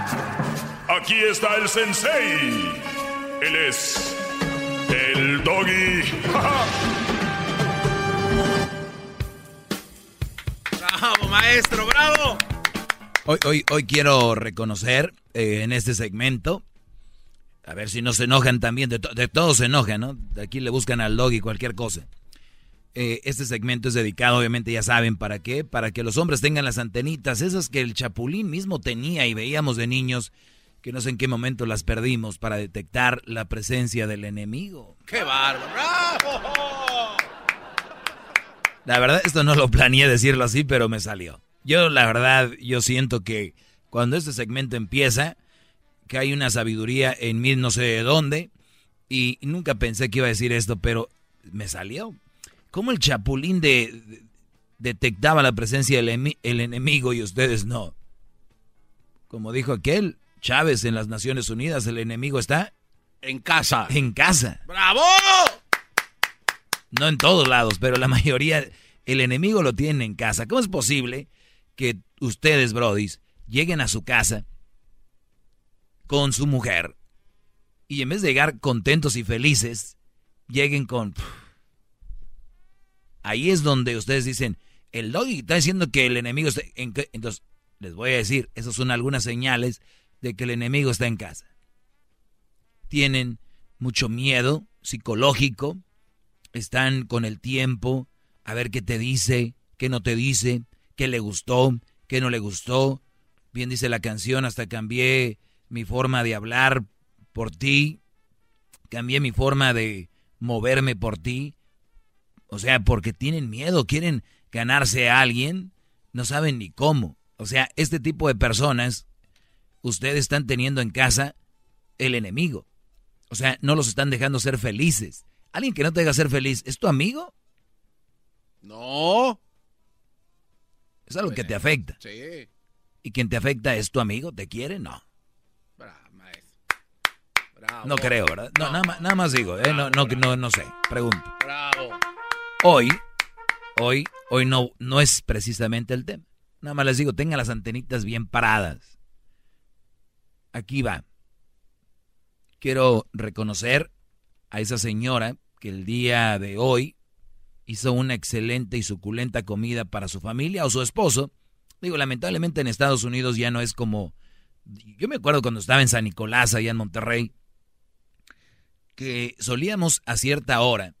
Aquí está el sensei. Él es el doggy. ¡Bravo, maestro! ¡Bravo! Hoy, hoy, hoy quiero reconocer eh, en este segmento, a ver si no se enojan también, de, to- de todos se enojan, ¿no? De aquí le buscan al dog y cualquier cosa. Eh, este segmento es dedicado, obviamente ya saben para qué, para que los hombres tengan las antenitas, esas que el chapulín mismo tenía y veíamos de niños, que no sé en qué momento las perdimos para detectar la presencia del enemigo. ¡Qué bárbaro! ¡Bravo! La verdad, esto no lo planeé decirlo así, pero me salió. Yo, la verdad, yo siento que cuando este segmento empieza, que hay una sabiduría en mí no sé de dónde, y nunca pensé que iba a decir esto, pero me salió. ¿Cómo el chapulín de, de- detectaba la presencia del emi- el enemigo y ustedes no? Como dijo aquel, Chávez en las Naciones Unidas, el enemigo está En casa. en casa. ¡Bravo! No en todos lados, pero la mayoría El enemigo lo tienen en casa. ¿Cómo es posible que ustedes, brodis, lleguen a su casa con su mujer y en vez de llegar contentos y felices, lleguen con... Ahí es donde ustedes dicen, el doggy está diciendo que el enemigo está... En... Entonces, les voy a decir, esas son algunas señales de que el enemigo está en casa. Tienen mucho miedo psicológico, están con el tiempo, a ver qué te dice, qué no te dice, qué le gustó, qué no le gustó. Bien dice la canción, hasta cambié mi forma de hablar por ti, cambié mi forma de moverme por ti. O sea, porque tienen miedo, quieren ganarse a alguien, no saben ni cómo. O sea, este tipo de personas, ustedes están teniendo en casa el enemigo. O sea, no los están dejando ser felices. Alguien que no te deja ser feliz, ¿es tu amigo? No. Es algo que te afecta. Sí. ¿Y quien te afecta es tu amigo? ¿Te quiere? No. Bravo. No creo, ¿verdad? No, Nada, más, nada más digo, ¿eh? no, no, no, no sé. Pregunto. Bravo. Hoy, hoy, hoy no, no es precisamente el tema. Nada más les digo, tengan las antenitas bien paradas. Aquí va. Quiero reconocer a esa señora que el día de hoy hizo una excelente y suculenta comida para su familia o su esposo. Digo, lamentablemente en Estados Unidos ya no es como... Yo me acuerdo cuando estaba en San Nicolás, allá en Monterrey, que solíamos a cierta hora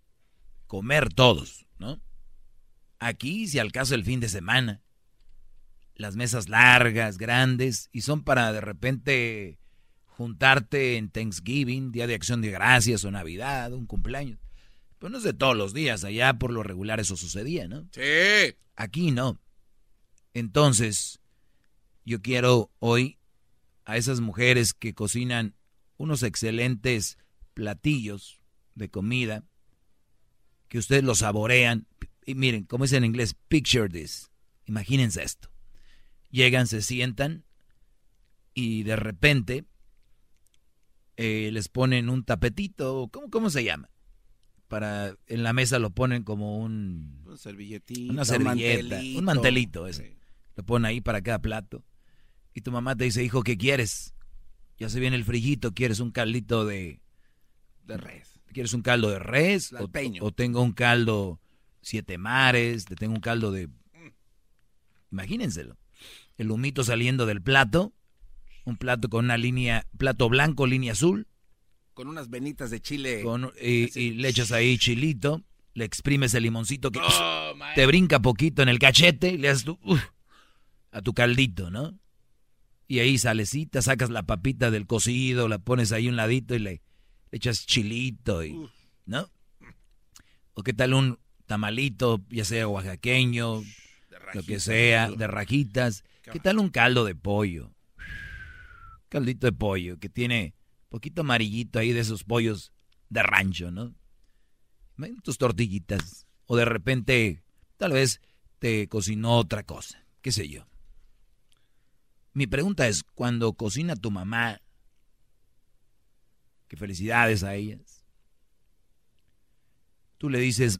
comer todos, ¿no? Aquí, si al caso, el fin de semana. Las mesas largas, grandes, y son para de repente juntarte en Thanksgiving, Día de Acción de Gracias o Navidad, un cumpleaños. Pero no es de todos los días, allá por lo regular eso sucedía, ¿no? Sí. Aquí no. Entonces, yo quiero hoy a esas mujeres que cocinan unos excelentes platillos de comida, que ustedes los saborean. Y miren, como es en inglés, picture this. Imagínense esto. Llegan, se sientan y de repente eh, les ponen un tapetito, ¿cómo, ¿cómo se llama? Para, en la mesa lo ponen como un... Un servilletito. Una servilleta, un mantelito, ese. Lo ponen ahí para cada plato. Y tu mamá te dice, hijo, ¿qué quieres? Ya se viene el frillito, ¿quieres un caldito de... De res. ¿Quieres un caldo de res? O, o, tengo un caldo siete mares, te tengo un caldo de... Imagínenselo. El humito saliendo del plato, un plato con una línea, plato blanco, línea azul. Con unas venitas de chile. Con, y, le echas ahí chilito, le exprimes el limoncito que te brinca poquito en el cachete y le haces tu, a tu caldito, ¿no? Y ahí salecita, sacas la papita del cocido, la pones ahí un ladito y le, le echas chilito y, ¿no? O qué tal un tamalito, ya sea oaxaqueño, lo que sea, de rajitas. ¿Qué tal un caldo de pollo? Caldito de pollo que tiene poquito amarillito ahí de esos pollos de rancho, ¿no? Tus tortillitas. O de repente, tal vez te cocinó otra cosa, qué sé yo. Mi pregunta es, cuando cocina tu mamá, que felicidades a ellas, tú le dices,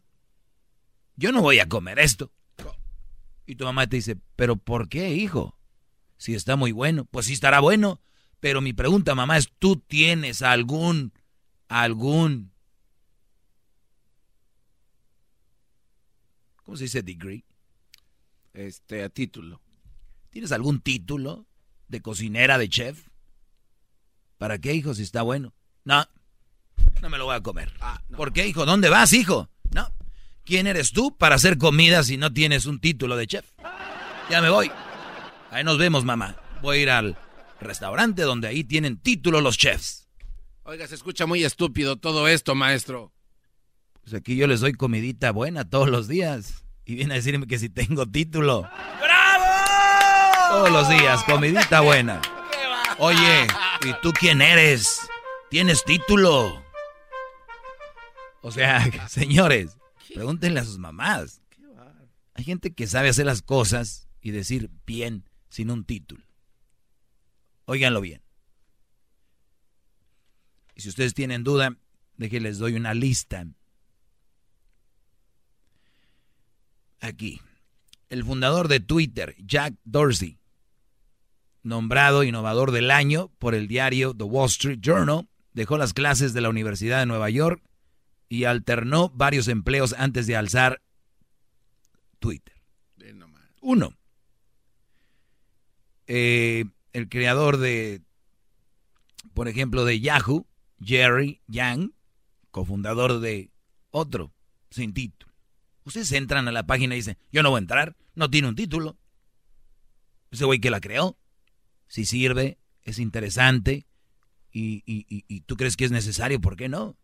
yo no voy a comer esto. Y tu mamá te dice, pero ¿por qué, hijo? Si está muy bueno, pues sí estará bueno. Pero mi pregunta, mamá, es, ¿tú tienes algún, algún, ¿cómo se dice degree? Este, a título. ¿Tienes algún título de cocinera, de chef? ¿Para qué, hijo, si está bueno? No, no me lo voy a comer. Ah, ¿Por qué, hijo? ¿Dónde vas, hijo? No. ¿Quién eres tú para hacer comida si no tienes un título de chef? Ya me voy. Ahí nos vemos, mamá. Voy a ir al restaurante donde ahí tienen título los chefs. Oiga, se escucha muy estúpido todo esto, maestro. Pues aquí yo les doy comidita buena todos los días. Y viene a decirme que si tengo título. ¡Bravo! Todos los días, comidita *laughs* buena. Oye, ¿y tú quién eres? ¿Tienes título? O sea, *laughs* señores, pregúntenle a sus mamás. Hay gente que sabe hacer las cosas y decir bien sin un título. Óiganlo bien. Y si ustedes tienen duda, déjenles doy una lista. Aquí. El fundador de Twitter, Jack Dorsey, nombrado innovador del año por el diario The Wall Street Journal, dejó las clases de la Universidad de Nueva York y alternó varios empleos antes de alzar Twitter. Uno. Eh, el creador de, por ejemplo, de Yahoo, Jerry Yang, cofundador de otro, sin título. Ustedes entran a la página y dicen, yo no voy a entrar, no tiene un título. Ese güey que la creó, si sirve, es interesante y, y, y, y tú crees que es necesario, ¿por qué no?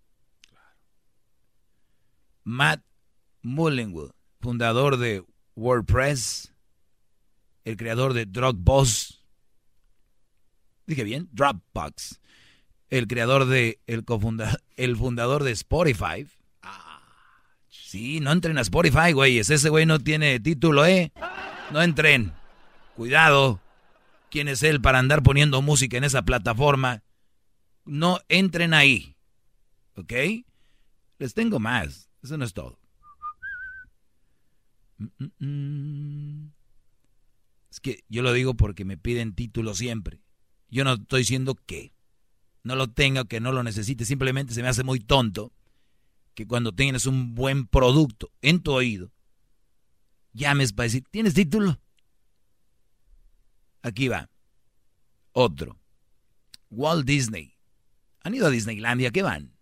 Matt Mullenwood, fundador de WordPress, el creador de Dropbox, dije bien, Dropbox, el creador de, el, cofunda, el fundador de Spotify. Sí, no entren a Spotify, güeyes, ese güey no tiene título, ¿eh? No entren. Cuidado. ¿Quién es él para andar poniendo música en esa plataforma? No entren ahí. ¿Ok? Les tengo más. Eso no es todo. Es que yo lo digo porque me piden título siempre. Yo no estoy diciendo que no lo tenga o que no lo necesite. Simplemente se me hace muy tonto que cuando tienes un buen producto en tu oído, llames para decir, ¿tienes título? Aquí va. Otro. Walt Disney. ¿Han ido a Disneylandia? ¿Qué van?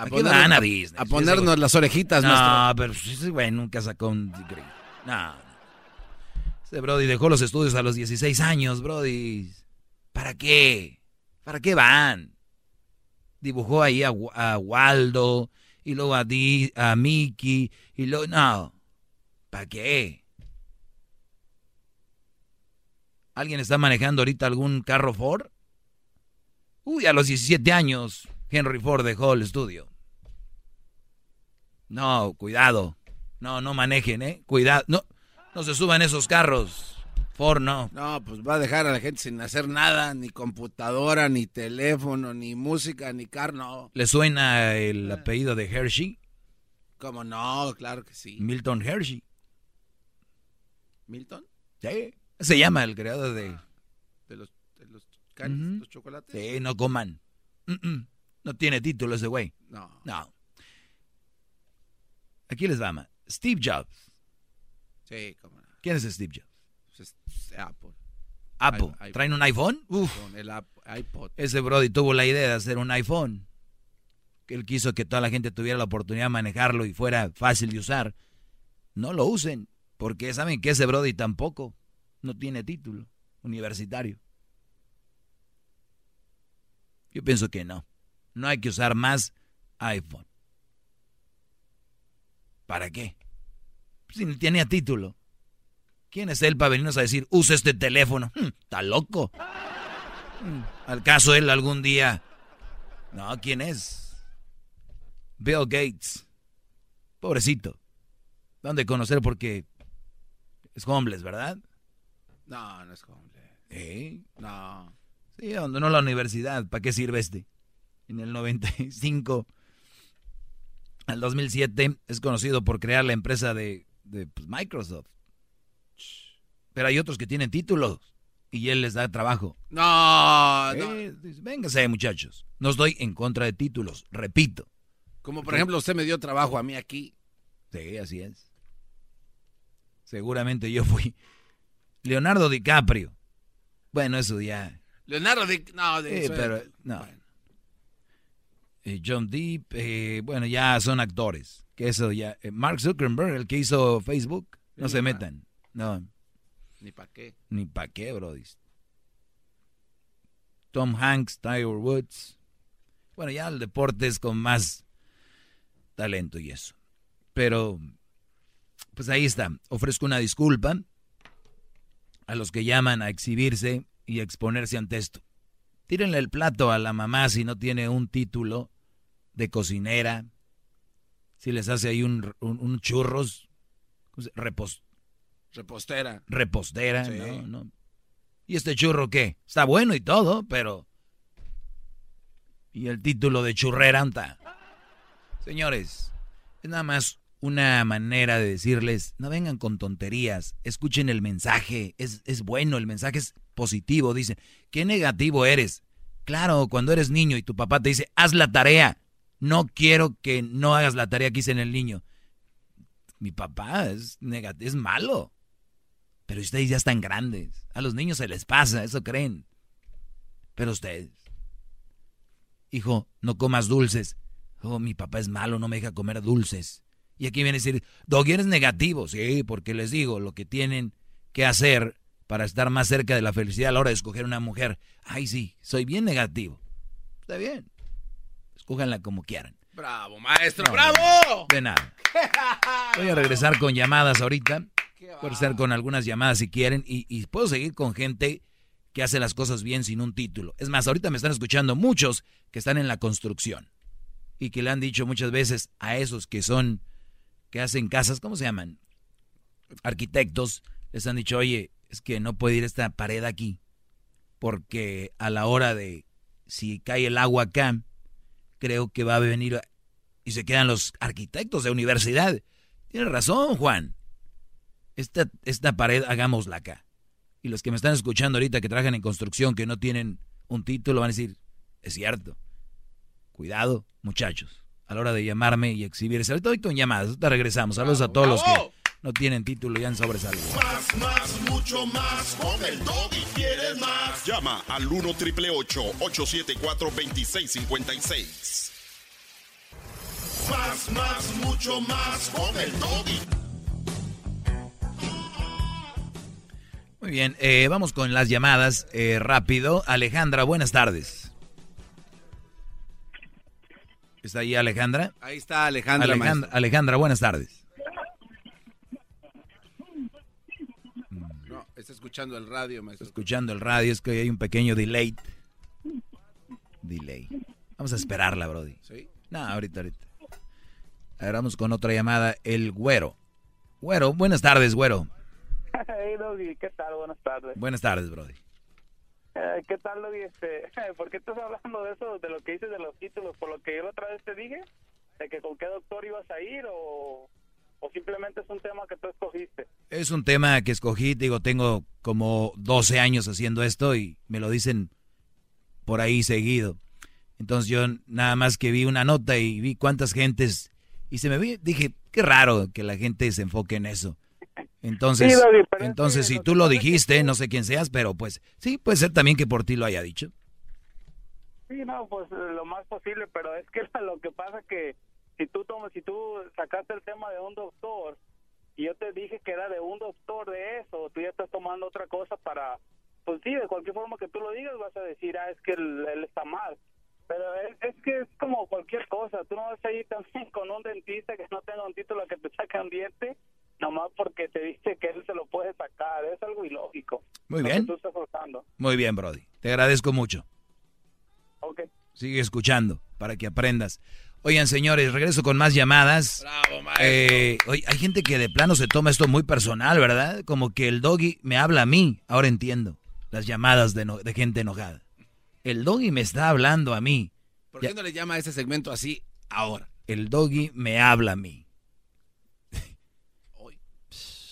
A, ponernos las orejitas, No, maestro. pero ese güey nunca sacó un... No. Ese Brody dejó los estudios a los 16 años, Brody. ¿Para qué? ¿Para qué van? Dibujó ahí a, a Waldo y luego a, Di, a Mickey y luego... No. ¿Para qué? ¿Alguien está manejando ahorita algún carro Ford? Uy, a los 17 años Henry Ford dejó el estudio. No, cuidado. No, no manejen, ¿eh? Cuidado. No, no se suban esos carros. Ford no. No, pues va a dejar a la gente sin hacer nada, ni computadora, ni teléfono, ni música, ni carro, no. ¿Le suena el apellido de Hershey? ¿Cómo no? Claro que sí. Milton Hershey. ¿Milton? Sí. Se llama el creador de... ¿De los, de los chocolates? Sí, no coman. Mm, mm. No tiene título ese güey. No. No. Aquí les va, ma. Steve Jobs. Sí, cómo no. ¿Quién es Steve Jobs? Pues es Apple. Apple. I- ¿Traen un iPhone? Uf. El iPod. Ese Brody tuvo la idea de hacer un iPhone. Que él quiso que toda la gente tuviera la oportunidad de manejarlo y fuera fácil de usar. No lo usen, porque saben que ese Brody tampoco no tiene título universitario. Yo pienso que no. No hay que usar más iPhone. ¿Para qué? Si no tenía título. ¿Quién es él para venirnos a decir, usa este teléfono? Hmm, ¿Está loco? Hmm, ¿Al caso él algún día? No, ¿quién es? Bill Gates. Pobrecito. ¿Dónde conocer? Porque es homeless, ¿verdad? No, no es hombre. ¿Eh? No. Sí, abandonó la universidad. ¿Para qué sirve este? En el 95 al 2007 es conocido por crear la empresa de, de, pues, Microsoft. Pero hay otros que tienen títulos y él les da trabajo. No, no. Eh, Véngase, muchachos. No estoy en contra de títulos, repito. Como por ejemplo usted me dio trabajo a mí aquí. Sí, así es. Seguramente yo fui Leonardo DiCaprio. Bueno, eso ya. Leonardo Di... No, de Sí, eso- pero no. John Deep, eh, bueno, ya son actores. Que eso ya. eh, Mark Zuckerberg, el que hizo Facebook, no Sí, se metan. No, Ni para qué. ni pa' qué, bro. Tom Hanks, Tiger Woods. Bueno, ya el deporte es con más talento y eso. Pero, pues ahí está. Ofrezco una disculpa a los que llaman a exhibirse y a exponerse ante esto. Tírenle el plato a la mamá si no tiene un título de cocinera. Si les hace ahí un, un- un churros, ¿cómo se- repos- Repostera. repostera, Sí. no, no. ¿Y este churro qué? Está bueno y todo, pero... ¿Y el título de churrera anta? Señores, es nada más una manera de decirles, no vengan con tonterías, escuchen el mensaje, es, es bueno, el mensaje es positivo, dicen, ¿qué negativo eres? Claro, cuando eres niño y tu papá te dice, haz la tarea, no quiero que no hagas la tarea que hice en el niño. Mi papá es, es malo. Pero ustedes ya están grandes. A los niños se les pasa, eso creen. Pero ustedes. Hijo, no comas dulces. Oh, mi papá es malo, no me deja comer dulces. Y aquí viene a decir, Doggy eres negativo. Sí, porque les digo lo que tienen que hacer para estar más cerca de la felicidad a la hora de escoger una mujer. Ay, sí, soy bien negativo. Está bien. Escójanla como quieran. Bravo, maestro, bravo. De nada. *laughs* Voy a regresar con llamadas ahorita. Puedo estar con algunas llamadas si quieren. Y, y, puedo seguir con gente que hace las cosas bien sin un título. Es más, ahorita me están escuchando muchos que están en la construcción. Y que le han dicho muchas veces a esos que son, que hacen casas, ¿cómo se llaman? Arquitectos. Les han dicho, oye, es que no puede ir esta pared aquí. Porque a la hora de, si cae el agua acá, creo que va a venir y se quedan los arquitectos de universidad. Tienes razón, Juan. Esta, esta pared hagámosla acá. Y los que me están escuchando ahorita que trabajan en construcción, que no tienen un título, van a decir, es cierto. Cuidado, muchachos, a la hora de llamarme y exhibirse. Ahorita voy con llamadas, ahorita regresamos. Saludos a todos los que no tienen título y han sobresalido. Más, más, mucho más. Con el y quieres más. Llama al 1 triple 874 2656. Más, más, mucho más. Con el doggy. Muy bien, eh, vamos con las llamadas eh, rápido. Alejandra, buenas tardes. ¿Está ahí Alejandra? Ahí está Alejandra. Alejandra, Alejandra buenas tardes. Está escuchando el radio, maestro. Escuchando el radio, es que hay un pequeño delay. Delay. Vamos a esperarla, Brody. ¿Sí? No, ahorita, ahorita. Ahora vamos con otra llamada, el güero. Güero, buenas tardes, güero. Hey, Doggy, ¿qué tal? Buenas tardes. Buenas tardes, Brody. Eh, ¿Qué tal, Doggy? Este, *laughs* ¿Por qué estás hablando de eso, de lo que dices de los títulos? ¿Por lo que yo la otra vez te dije? ¿De que con qué doctor ibas a ir o, o simplemente es un tema que tú escogiste? Es un tema que escogí, digo, tengo como 12 años haciendo esto y me lo dicen por ahí seguido. Entonces yo nada más que vi una nota y vi cuántas gentes y se me vi, dije, qué raro que la gente se enfoque en eso. Entonces, Sí, entonces si tú lo dijiste, no sé quién seas, pero pues sí, puede ser también que por ti lo haya dicho. Sí, no, pues eh, lo más posible, pero es que *laughs* lo que pasa que si tú tomas, si tú sacaste el tema de un doctor y yo te dije que era de un doctor de eso, tú ya estás tomando otra cosa para, pues sí, de cualquier forma que tú lo digas vas a decir, ah, es que él, él está mal. Pero es, es que es como cualquier cosa, tú no vas a ir también *laughs* con un dentista que no tenga un título que te saque un diente, nomás porque te dice que él se lo puede sacar, es algo ilógico. Muy bien. tú estás forzando. Muy bien, Brody. Te agradezco mucho. Ok. Sigue escuchando para que aprendas. Oigan, señores, regreso con más llamadas. Bravo, maestro. Eh, oye, hay gente que de plano se toma esto muy personal, ¿verdad? Como que el doggy me habla a mí. Ahora entiendo las llamadas de, no- de gente enojada. El doggy me está hablando a mí. ¿Por qué no le llama a ese segmento así ahora? El doggy me habla a mí.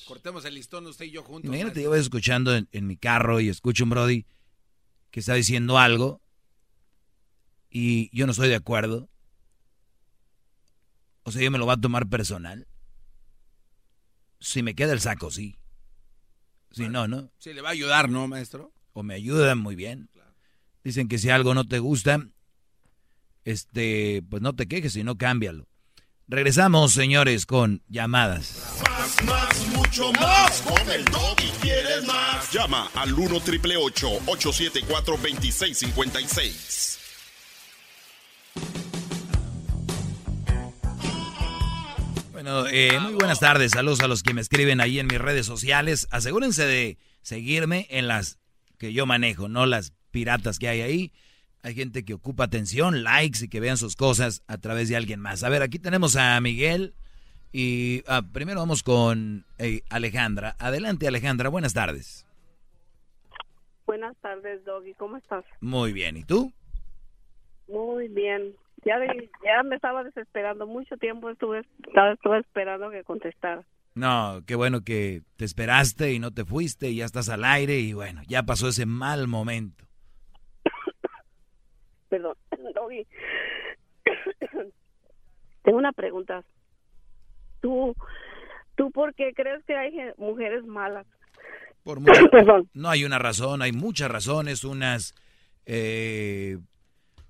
Cortemos el listón usted y yo juntos. Imagínate, yo maestro. voy escuchando en, en mi carro y escucho un Brody que está diciendo algo y yo no estoy de acuerdo. O sea, yo me lo va a tomar personal. Si me queda el saco, sí. Si no, no. Sí, le va a ayudar, ¿no, maestro? O me ayudan muy bien. Dicen que si algo no te gusta, este, pues no te quejes, sino cámbialo. Regresamos, señores, con llamadas. Más, más, mucho más. Con el doggy quieres más. Llama al 1 triple 874 2656. Bueno, eh, muy buenas tardes. Saludos a los que me escriben ahí en mis redes sociales. Asegúrense de seguirme en las que yo manejo, no las piratas que hay ahí. Hay gente que ocupa atención, likes y que vean sus cosas a través de alguien más. A ver, aquí tenemos a Miguel y ah, primero vamos con eh, Alejandra. Adelante, Alejandra. Buenas tardes. Buenas tardes, Doggy. ¿Cómo estás? Muy bien. ¿Y tú? Muy bien. Ya, ya me estaba desesperando. Mucho tiempo estuve, estaba, estuve esperando que contestara. No, qué bueno que te esperaste y no te fuiste y ya estás al aire y bueno, ya pasó ese mal momento. *coughs* Perdón, *coughs* Doggy. *coughs* Tengo una pregunta. ¿Tú, ¿Tú por qué crees que hay mujeres malas? Por mucho- no hay una razón, hay muchas razones, unas, eh,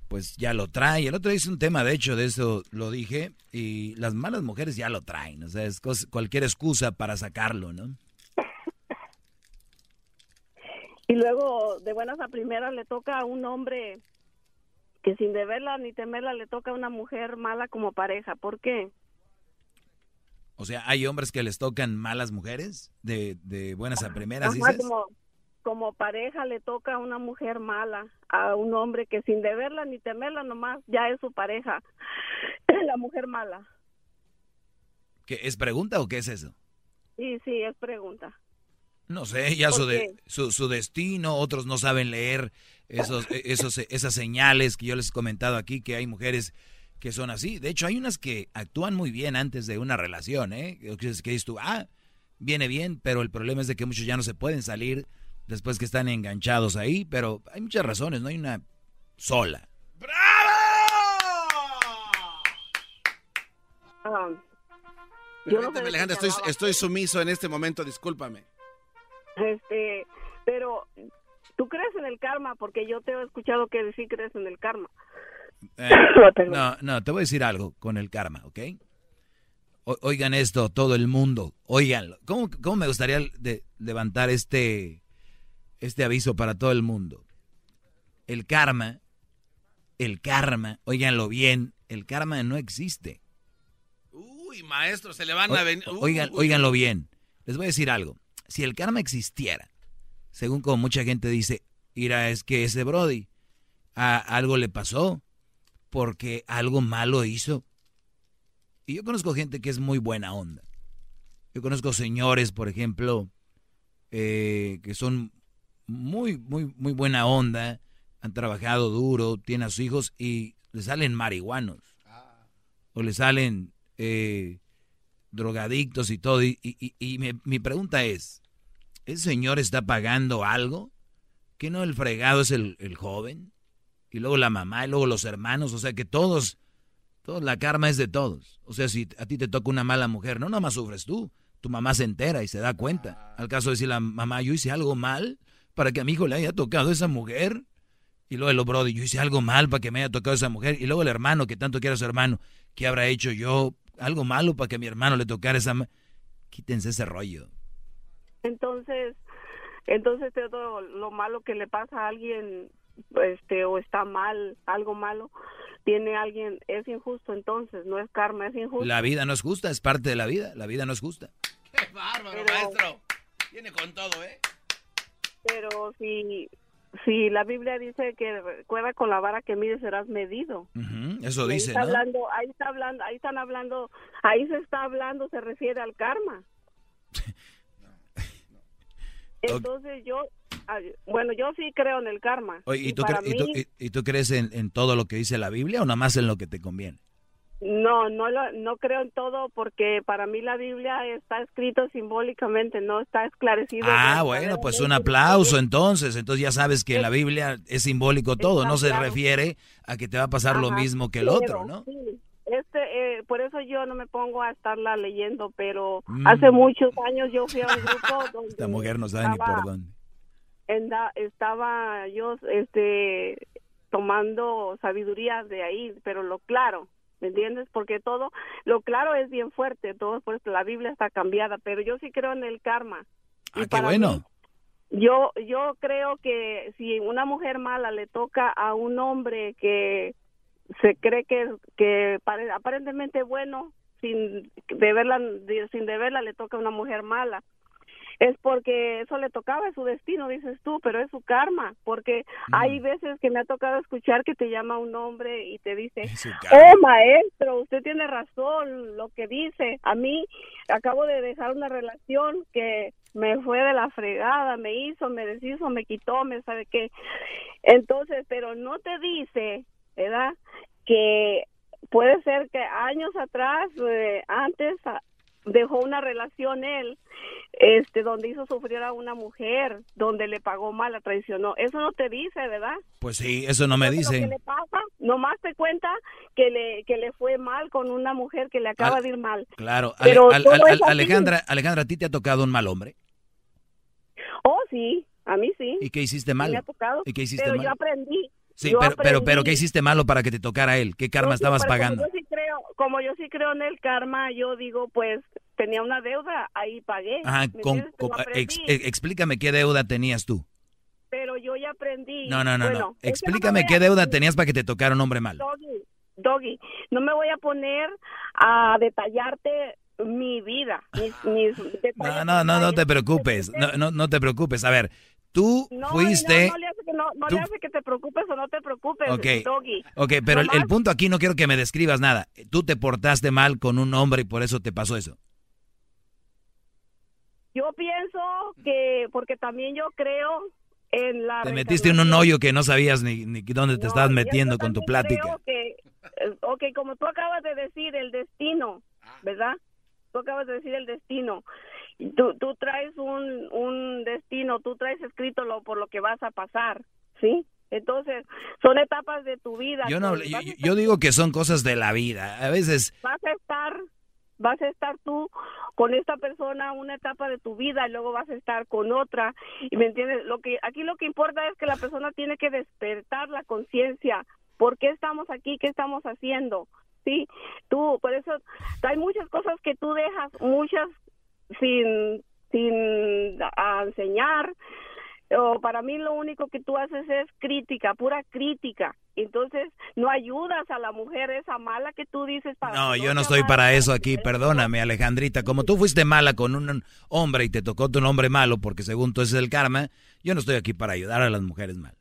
pues ya lo trae. El otro día hice un tema, de hecho, de eso lo dije, y las malas mujeres ya lo traen, o sea, es cualquier excusa para sacarlo, ¿no? Y luego, de buenas a primeras, le toca a un hombre que sin deberla ni temerla le toca a una mujer mala como pareja. ¿Por qué? O sea, hay hombres que les tocan malas mujeres, de, de buenas a primeras, Ajá, dices. como, como pareja le toca a una mujer mala, a un hombre que sin deberla ni temerla nomás ya es su pareja. *clears throat* La mujer mala. ¿Qué, ¿Es pregunta o qué es eso? Sí, sí, es pregunta. No sé, ya su, ¿Por de, su, su destino, otros no saben leer esos, e, esos, esas señales que yo les he comentado aquí, que hay mujeres que son así. De hecho, hay unas que actúan muy bien antes de una relación, ¿eh? Que dices tú, ah, viene bien, pero el problema es de que muchos ya no se pueden salir después que están enganchados ahí, pero hay muchas razones, no hay una sola. Yo no sé Permíteme, de qué Alejandra, estoy, estoy sumiso en este momento, discúlpame. Este, pero tú crees en el karma porque yo te he escuchado que sí crees en el karma. Eh, *coughs* no, no, te voy a decir algo con el karma, ¿ok? O- oigan esto, todo el mundo, oiganlo. ¿Cómo, cómo me gustaría de- levantar este, este aviso para todo el mundo? El karma, el karma, oiganlo bien, el karma no existe. Uy, maestro, se le van a venir. oigan, Uy. oiganlo bien. Les voy a decir algo. Si el karma existiera, según como mucha gente dice, mira, es que ese Brody a algo le pasó porque algo malo hizo. Y yo conozco gente que es muy buena onda. Yo conozco señores, por ejemplo, eh, que son muy, muy, muy buena onda, han trabajado duro, tienen a sus hijos y le salen marihuanos. O le salen eh, drogadictos y todo. Y, y- y mi, mi pregunta es, ¿el señor está pagando algo? ¿Que no el fregado es el, el joven? Y luego la mamá y luego los hermanos. O sea que todos, todos, la karma es de todos. O sea, si a ti te toca una mala mujer, no nada más sufres tú. Tu mamá se entera y se da cuenta. Al caso de decir la mamá, yo hice algo mal para que a mi hijo le haya tocado esa mujer. Y luego el brody, yo hice algo mal para que me haya tocado esa mujer. Y luego el hermano, que tanto quiere a su hermano, ¿qué habrá hecho yo? Algo malo para que a mi hermano le tocara esa... ma-?" Quítense ese rollo. Entonces, entonces todo lo malo que le pasa a alguien, este, o está mal, algo malo, tiene alguien, es injusto entonces, no es karma, es injusto. La vida no es justa, es parte de la vida. La vida no es justa. ¡Qué bárbaro, maestro! Viene con todo, ¿eh? Pero si, si la Biblia dice que recuerda con la vara que mides serás medido. Eso Y ahí dice, está ¿no? hablando, ahí está hablando, ahí están hablando, ahí se está hablando, se refiere al karma. *laughs* Entonces yo, bueno, yo sí creo en el karma. Oye, ¿y, tú, y tú- y- y tú crees en, en todo lo que dice la Biblia o nada más en lo que te conviene? No, no, lo- no creo en todo porque para mí la Biblia está escrito simbólicamente, no está esclarecido. Ah, bueno, pues un aplauso entonces. Entonces ya sabes que en la Biblia es simbólico todo, no se refiere a que te va a pasar lo mismo que el otro, ¿no? sí, este, eh, por eso yo no me pongo a estarla leyendo, pero Mm. hace muchos años yo fui a un grupo *laughs* donde Esta mujer no sabe ni por dónde. estaba yo este tomando sabiduría de ahí, pero lo claro, ¿me entiendes? Porque todo lo claro es bien fuerte, todo por eso la Biblia está cambiada, pero yo sí creo en el karma. Ah, qué bueno. Yo yo creo que si una mujer mala le toca a un hombre que se cree que que pare- aparentemente bueno sin deberla de- sin deberla le toca a una mujer mala es porque eso le tocaba es su destino dices tú pero es su karma porque hay veces que me ha tocado escuchar que te llama un hombre y te dice oh maestro usted tiene razón lo que dice a mí acabo de dejar una relación que me fue de la fregada me hizo me deshizo me quitó me sabe qué. Entonces pero no te dice ¿verdad? que puede ser que años atrás, eh, antes, dejó una relación él, este, donde hizo sufrir a una mujer, donde le pagó mal, la traicionó. Eso no te dice, ¿verdad? Pues sí, eso no me dice. ¿Qué le pasa? Nomás te cuenta que le, que le fue mal con una mujer que le acaba Al- de ir mal. Claro, Pero al-. Alejandra, Alejandra, ¿a ti te ha tocado un mal hombre? Oh, sí, a mí sí. ¿Y qué hiciste mal? Me ha tocado. ¿Y qué hiciste pero mal? yo aprendí. Sí, pero, pero, pero ¿qué hiciste malo para que te tocara él? ¿Qué karma No, sí, estabas pagando? Como yo, sí creo, como yo sí creo en el karma, yo digo, pues tenía una deuda, ahí pagué. ¿me con- ex- eh, explícame qué deuda tenías tú. pero yo ya aprendí. No, no, no, Bueno, no. Explícame qué deuda tenías para que te tocara un hombre malo. Doggy, Doggy, no me voy a poner a detallarte mi vida, mis, mis *laughs* No, no, no, no te preocupes. No, no, no te preocupes. A ver, tú No, fuiste... No, no le hace que, no, le hace que te preocupes o no te preocupes, Ok, Doggy. ok, pero el, el punto aquí no quiero que me describas nada. Tú te portaste mal con un hombre y por eso te pasó eso. Yo pienso que, porque también yo creo en la... Te metiste en un hoyo que no sabías ni, ni dónde te estabas metiendo con tu plática. Creo que, eh, ok, como tú acabas de decir, el destino, ¿verdad? Tú acabas de decir el destino. Y Tú, tú traes un, un destino, tú traes escrito lo por lo que vas a pasar, ¿sí? Entonces, son etapas de tu vida. Yo no, yo digo que son cosas de la vida. A veces, vas a estar, vas a estar tú con esta persona una etapa de tu vida y luego vas a estar con otra y me entiendes lo que aquí lo que importa es que la persona tiene que despertar la conciencia por qué estamos aquí qué estamos haciendo sí tú por eso hay muchas cosas que tú dejas muchas sin sin a- enseñar o para mí lo único que tú haces es crítica, pura crítica. Entonces, no ayudas a la mujer esa mala que tú dices para no, yo no estoy para eso aquí. Perdóname, Alejandrita. Como tú fuiste mala con un hombre y te tocó tu hombre malo, porque según tú ese es el karma, yo no estoy aquí para ayudar a las mujeres mal.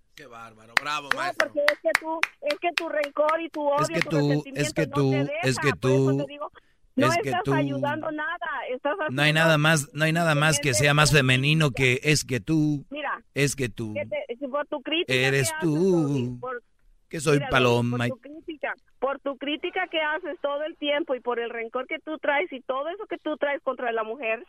Bravo, No, porque es que tú, es que tu rencor y tu odio, Es que tu tú- resentimiento es que no tú- te deja, es que por eso tú- te digo, no es que estás tú- ayudando nada, estás No hay nada más, no hay nada más que sea más femenino que es que tú, Mira, es que tú, que te- por tu crítica eres que tú, por- que soy Mira, paloma. Por tu crítica, por tu crítica que haces todo el tiempo y por el rencor que tú traes y todo eso que tú traes contra la mujer,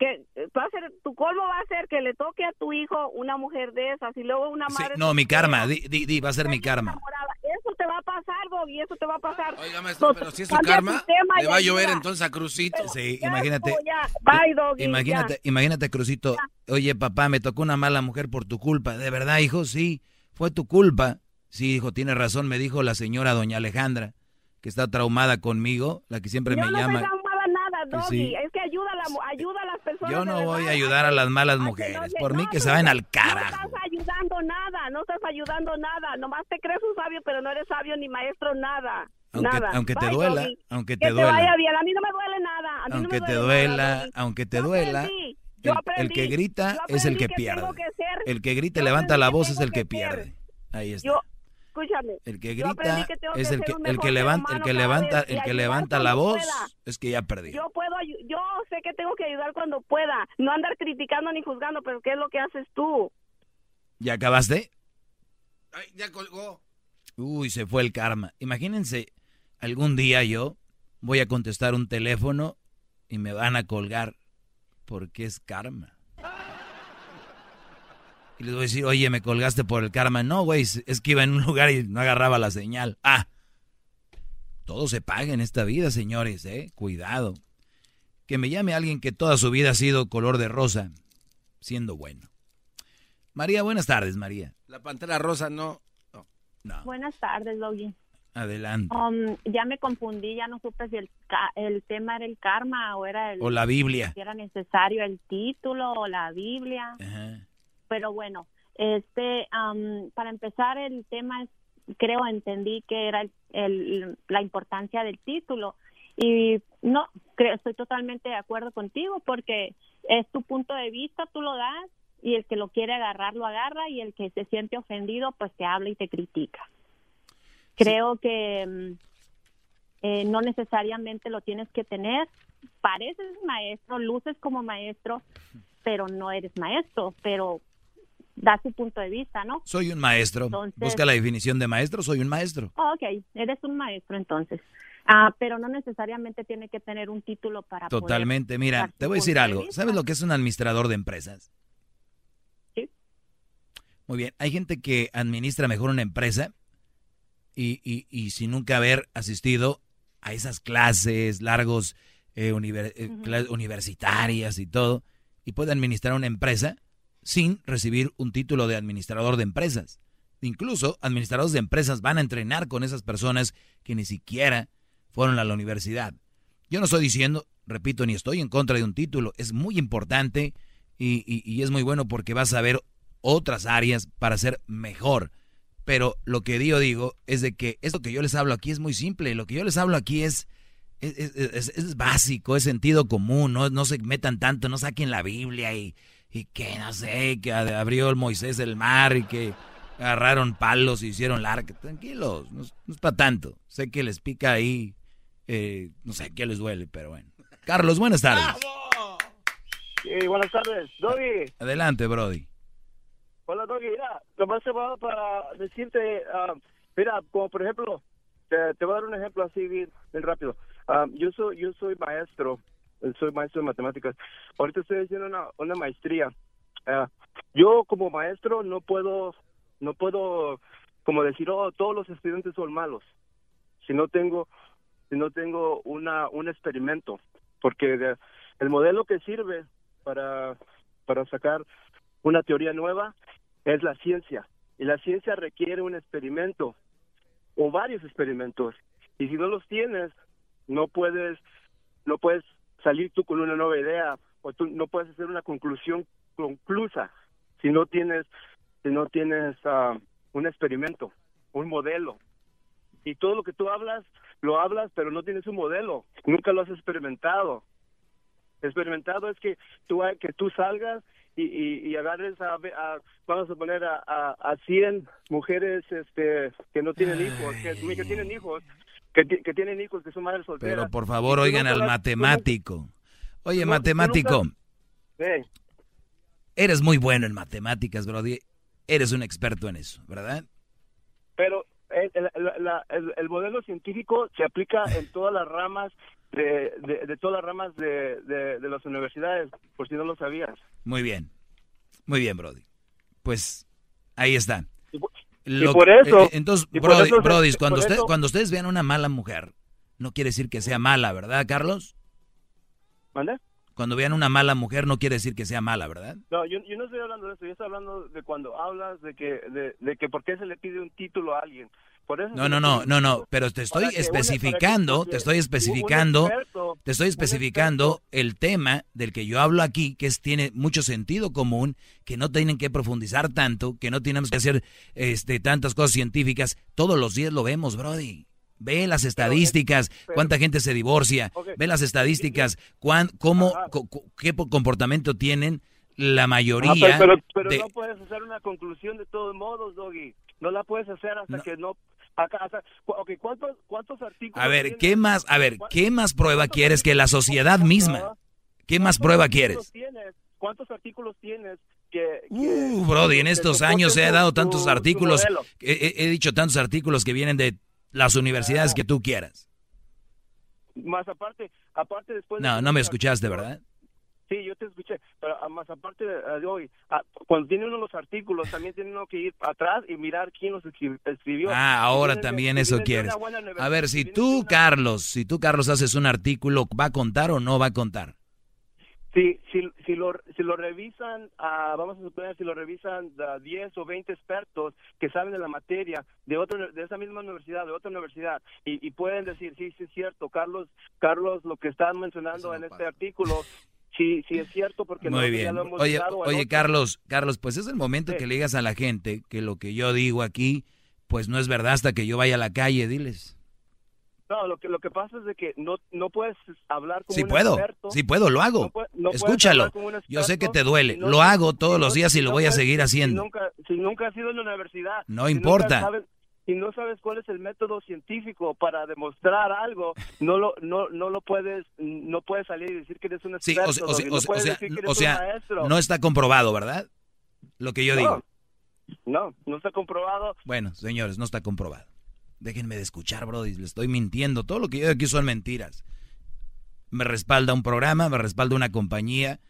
que va a ser, tu colmo va a ser que le toque a tu hijo una mujer de esas y luego una Sí, madre. no, mi karma, di, di, di, va a ser mi karma. enamorada. Eso te va a pasar, Bobby, eso te va a pasar. Oiga, maestro, pero si es su Cambia karma, sistema le y va a llover entonces a Crucito. Sí, imagínate. Ya, bye, Doggy, Imagínate, ya. imagínate, Crucito. Oye, papá, me tocó una mala mujer por tu culpa. ¿De verdad, hijo? Sí, fue tu culpa. Sí, hijo, tiene razón, me dijo la señora doña Alejandra, que está traumada conmigo, la que siempre Yo me no llama. Nada, Doggy. Sí. Es que ayuda a, la, ayuda a las personas. Yo no voy a ayudar a las malas no mujeres. Por mí que se vayan al carajo. No estás ayudando nada, no estás ayudando nada. Nomás te crees un sabio, pero no eres sabio ni maestro, nada. Aunque, nada. aunque te Bye, duela, Doggy. aunque Que te duela. vaya bien. A mí no me duele nada. A mí Aunque me te duele nada, duela, Doggy. aunque te duela, el, el que grita es el que pierde. que El que grita y levanta la voz es el que que pierde. Ahí está. Yo, escúchame. El que grita que es que el que el que levanta el que levanta el que levanta la voz pueda. es que ya perdió. Yo puedo, yo sé que tengo que ayudar cuando pueda, no andar criticando ni juzgando, pero ¿qué es lo que haces tú? ¿Ya acabaste? Ay, ya colgó. Uy, se fue el karma. Imagínense, algún día yo voy a contestar un teléfono y me van a colgar porque es karma. Y les voy a decir, oye, me colgaste por el karma. No, güey, es que iba en un *laughs* lugar y no agarraba la señal. Ah, todo se paga en esta vida, señores, ¿eh? Cuidado. Que me llame alguien que toda su vida ha sido color de rosa, siendo bueno. María, buenas tardes, María. La pantera rosa no. Buenas tardes, Logi. Adelante. Um, ya me confundí, ya no supe si el, ca- el tema era el karma o era el... O la Biblia. Si era necesario el título o la Biblia. Ajá. Pero bueno, este, um, para empezar el tema, es, creo, entendí que era el, el- la importancia del título. Y no, creo, estoy totalmente de acuerdo contigo porque es tu punto de vista, tú lo das y el que lo quiere agarrar lo agarra y el que se siente ofendido pues te habla y te critica. Creo que mm, eh, no necesariamente lo tienes que tener. Pareces maestro, luces como maestro, pero no eres maestro. Pero da su punto de vista, ¿no? Soy un maestro. Entonces- Busca la definición de maestro, soy un maestro. Oh, ok, eres un maestro entonces. Ah, pero no necesariamente tiene que tener un título para poder Totalmente. Mira, te voy a decir de algo. vista. ¿Sabes lo que es un administrador de empresas? Sí. Muy bien. Hay gente que administra mejor una empresa y, y, y sin nunca haber asistido a esas clases largos eh, univer- eh, universitarias y todo, y puede administrar una empresa sin recibir un título de administrador de empresas. Incluso administradores de empresas van a entrenar con esas personas que ni siquiera fueron a la universidad. Yo no estoy diciendo, repito, ni estoy en contra de un título. Es muy importante y, es muy bueno porque vas a ver otras áreas para ser mejor. Pero lo que yo digo es de que esto que yo les hablo aquí es muy simple. Lo que yo les hablo aquí es, es, es- es- es básico, es sentido común. No, no se metan tanto, no saquen la Biblia y, y que no sé, que abrió el Moisés el mar y que agarraron palos y hicieron la arca. Tranquilos, no, es- no es para tanto. Sé que les pica ahí, eh, no sé qué les duele, pero bueno. Carlos, buenas tardes. Sí, buenas tardes. Doggy, Adelante, Brody. hola Doggy, mira, nomás se va para decirte, ah, mira, como por ejemplo, te, te voy a dar un ejemplo así bien, bien rápido. Ah, yo soy yo soy maestro, soy maestro de matemáticas. Ahorita estoy haciendo una, una maestría. Ah, yo como maestro no puedo, no puedo, como decir, oh, todos los estudiantes son malos. Si no tengo, si no tengo una, un experimento, porque el modelo que sirve para, para sacar una teoría nueva es la ciencia. Y la ciencia requiere un experimento o varios experimentos. Y si no los tienes, no puedes, no puedes salir tú con una nueva idea o tú no puedes hacer una conclusión conclusa si no tienes, si no tienes ah, un experimento, un modelo. Y todo lo que tú hablas, lo hablas, pero no tienes un modelo. Nunca lo has experimentado experimentado es que tú que tú salgas y, y, y agarres a, a- vamos a poner a, a, a 100 mujeres este que no tienen hijos que tienen hijos que, que tienen hijos que son madres solteras Pero por favor, oigan al matemático. Oye, no- matemático, nunca- Sí. eres muy bueno en matemáticas, Brody. Eres un experto en eso, ¿verdad? pero el, el- la- la- el- el modelo científico se aplica en todas las ramas de, de, de todas las ramas de, de, de las universidades por si no lo sabías Muy bien. Muy bien, Brody. Pues ahí está. Y por eso- eh, entonces, y por Brody, eso- Brody, por cuando, usted- eso- cuando ustedes vean una mala mujer, no quiere decir que sea mala, ¿verdad, Carlos? ¿Mande? Cuando vean una mala mujer, no quiere decir que sea mala, ¿verdad? No, yo, yo no estoy hablando de eso, yo estoy hablando de cuando hablas de que de, de que por qué se le pide un título a alguien. Por eso No, no, no, no, no, pero te estoy especificando, te estoy especificando, te estoy especificando el tema del que yo hablo aquí, que es, tiene mucho sentido común, que no tienen que profundizar tanto, que no tenemos que hacer este, tantas cosas científicas. Todos los días lo vemos, Brody. Ve las estadísticas, cuánta gente se divorcia, ve las estadísticas, cuán, cómo, co- qué po- comportamiento tienen la mayoría. Ah, pero pero, pero de- no puedes hacer una conclusión de todos modos, Doggy. No la puedes hacer hasta que no... Acá, hasta, cu- ok, ¿cuántos, ¿cuántos artículos A ver? ¿qué más, a ver, qué más prueba quieres que la sociedad misma? ¿Qué más prueba quieres? tienes? ¿Cuántos artículos tienes que... que- Uh, Brody, en estos años he tu- dado tu- tantos tu artículos, modelo? he, he- dicho tantos artículos que vienen de las universidades que tú quieras. Más aparte, aparte después... de No, no me escuchaste, ¿verdad? Sí, yo te escuché, pero ah, más aparte de, de hoy, ah, cuando tiene uno los artículos, también tiene uno que ir atrás y mirar quién los escri- escribió. Ah, ahora también eso quieres. A ver, si tú, Carlos, si tú, Carlos, haces un artículo, ¿va a contar o no va a contar? Si, si, si, lo, si lo revisan, ah, vamos a suponer, si lo revisan ah, 10 o 20 expertos que saben de la materia de otro, de esa misma universidad, de otra universidad, y, y pueden decir, sí, sí es cierto, Carlos, Carlos, lo que están mencionando en este artículo, sí, sí es cierto, porque Muy nosotros ya bien. lo hemos Oye, oye, Carlos, Carlos, pues es el momento que le digas a la gente que lo que yo digo aquí, pues no es verdad hasta que yo vaya a la calle, diles. No, lo que, lo que pasa es de que no, no puedes hablar como Sí un puedo, experto. sí puedo, lo hago. No no Escúchalo. un Yo sé que experto te duele, si no- lo hago todos si los días y si lo voy a seguir Si haciendo. nunca, si nunca has ido en la universidad. No si importa. sabes- si no sabes cuál es el método científico para demostrar algo, no lo no no lo puedes no puedes salir y decir que eres un Sí, experto. sea, o sea, o no o sea, o sea, no está comprobado, ¿verdad? Lo que yo No, digo. No, no está comprobado. Bueno, señores, no está comprobado. Déjenme de escuchar, Brody, le estoy mintiendo. Todo lo que yo digo aquí son mentiras. Me respalda un programa, me respalda una compañía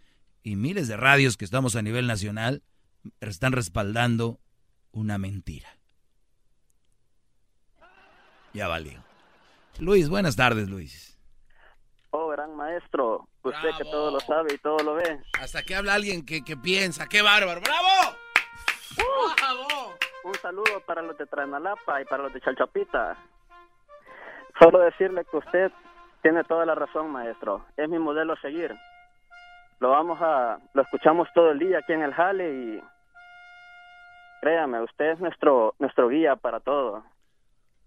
y miles de radios que estamos a nivel nacional están respaldando una mentira. Ya valió. Luis, buenas tardes, Luis. Oh, gran maestro. Usted que todo lo sabe y todo lo ve. Hasta que habla alguien que, que piensa. ¡Qué bárbaro! ¡Bravo! ¡Bravo! Un saludo para los de Tranalapa y para los de Chalchapita. Solo decirle que usted tiene toda la razón, maestro. Es mi modelo a seguir. Lo vamos a, lo escuchamos todo el día aquí en el Jale y créame, usted es nuestro, nuestro guía para todo.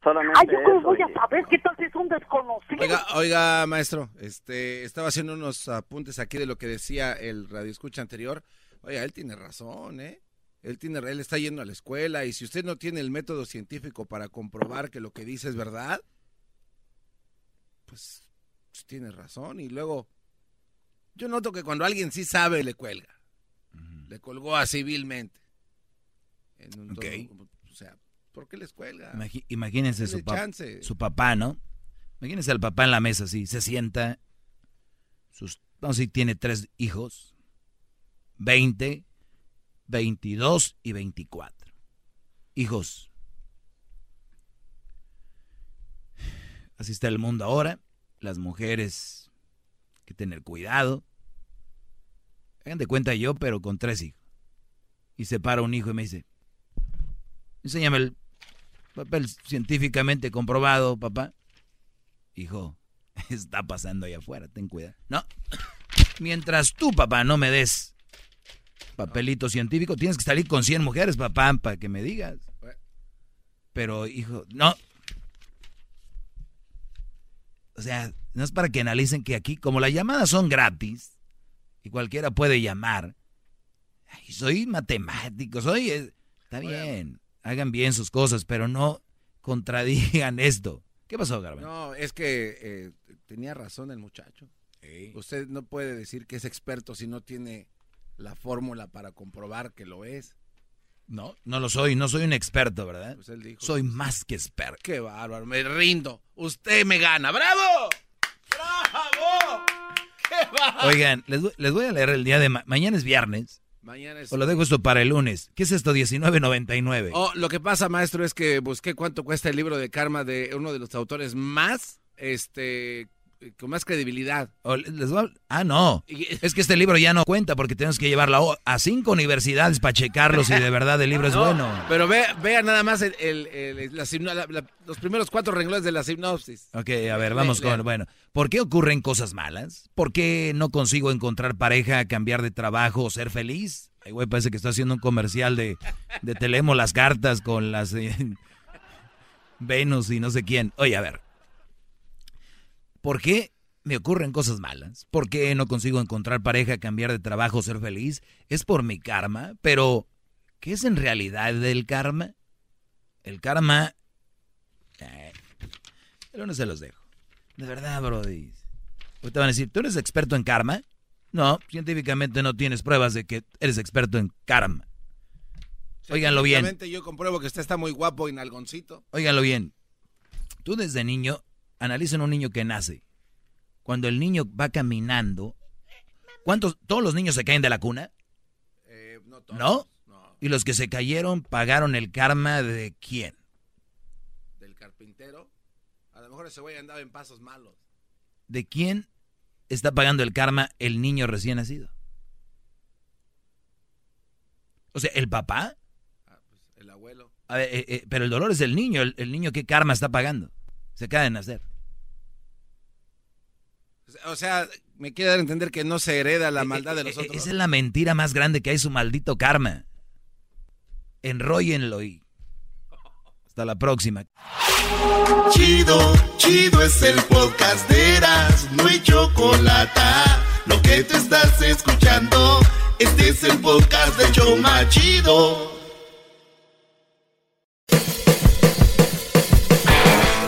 Solamente Ay, yo cómo voy a saber qué tal si es un desconocido. Oiga, oiga, maestro, este, estaba haciendo unos apuntes aquí de lo que decía el radio escucha anterior. Oiga, él tiene razón, ¿eh? Él tiene, él está yendo a la escuela y si usted no tiene el método científico para comprobar que lo que dice es verdad, pues, pues tiene razón. Y luego, yo noto que cuando alguien sí sabe le cuelga, le colgó así vilmente. En un tono, o sea, ¿por qué les cuelga? Imagínense su, pa- chance. su papá, ¿no? Imagínense al papá en la mesa así, se sienta, sus, vamos a decir, tiene tres hijos, 20, 22 y 24. Hijos. Así está el mundo ahora. Las mujeres, hay que tener cuidado. Hagan de cuenta yo, pero con tres hijos. Y se para un hijo y me dice, enséñame el papel científicamente comprobado, papá. Hijo, *laughs* está pasando allá afuera, ten cuidado. No, mientras tú, papá, no me des papelito científico, tienes que salir con 100 mujeres, papá, para que me digas. Pero, hijo, no. O sea, no es para que analicen que aquí, como las llamadas son gratis, y cualquiera puede llamar, ay, soy matemático, soy... eh, Está bien, hagan bien sus cosas, pero no contradigan esto. ¿Qué pasó, Garban? No, es que eh, tenía razón el muchacho. Usted no puede decir que es experto si no tiene la fórmula para comprobar que lo es. No, no lo soy, no soy un experto, ¿verdad? Pues él dijo, soy más que experto. Qué bárbaro, me rindo. Usted me gana. ¡Bravo! ¡Bravo! ¡Qué bárbaro! Oigan, les, voy- les voy a leer el día de ma- mañana es viernes. Mañana es- O lo dejo esto para el lunes. ¿Qué es esto? 19.99. Oh, lo que pasa, maestro, es que busqué cuánto cuesta el libro de karma de uno de los autores más, este, con más credibilidad. Les a- Ah, no. Es que este libro ya no cuenta porque tenemos que llevarlo a cinco universidades para checarlo si de verdad el libro es *laughs* No, bueno. Pero ve, vea nada más el, el- el- la hipno- la- la- los primeros cuatro renglones de la sinopsis. Ok, a ver, vamos con... Bueno, ¿por qué ocurren cosas malas? ¿Por qué no consigo encontrar pareja, cambiar de trabajo o ser feliz? Ay, güey, parece que está haciendo un comercial de, de te leemos las cartas con las... eh, *laughs* Venus y no sé quién. Oye, a ver. ¿Por qué me ocurren cosas malas? ¿Por qué no consigo encontrar pareja, cambiar de trabajo, ser feliz? Es por mi karma, pero ¿qué es en realidad el karma? El karma... Eh, el lunes se los dejo. De verdad, Brody. Ahorita van a decir, ¿tú eres experto en karma? No, científicamente no tienes pruebas de que eres experto en karma. Óiganlo bien. Yo compruebo que usted está muy guapo y nalgoncito. Óiganlo bien. Tú desde niño, analicen un niño que nace. Cuando el niño va caminando, ¿cuántos, todos los niños se caen de la cuna? Eh, no todos. ¿No? Y los que se cayeron pagaron el karma de quién? Del carpintero. A lo mejor ese güey andaba en pasos malos. ¿De quién está pagando el karma el niño recién nacido? O sea, ¿el papá? El abuelo. A ver, eh, eh, pero el dolor es del niño. El, el niño, ¿qué karma está pagando? Se acaba de nacer. O sea, me quiere dar a entender que no se hereda la maldad de los Eh, eh, otros. Esa es la mentira más grande que hay, su maldito karma. Enróllenlo y... Hasta la próxima. Chido, chido es el podcast de Eras, no hay chocolate. Lo que te estás escuchando, este es el podcast de Choma Chido.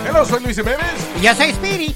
Hello, soy Luis Jiménez. Y yo soy Speedy.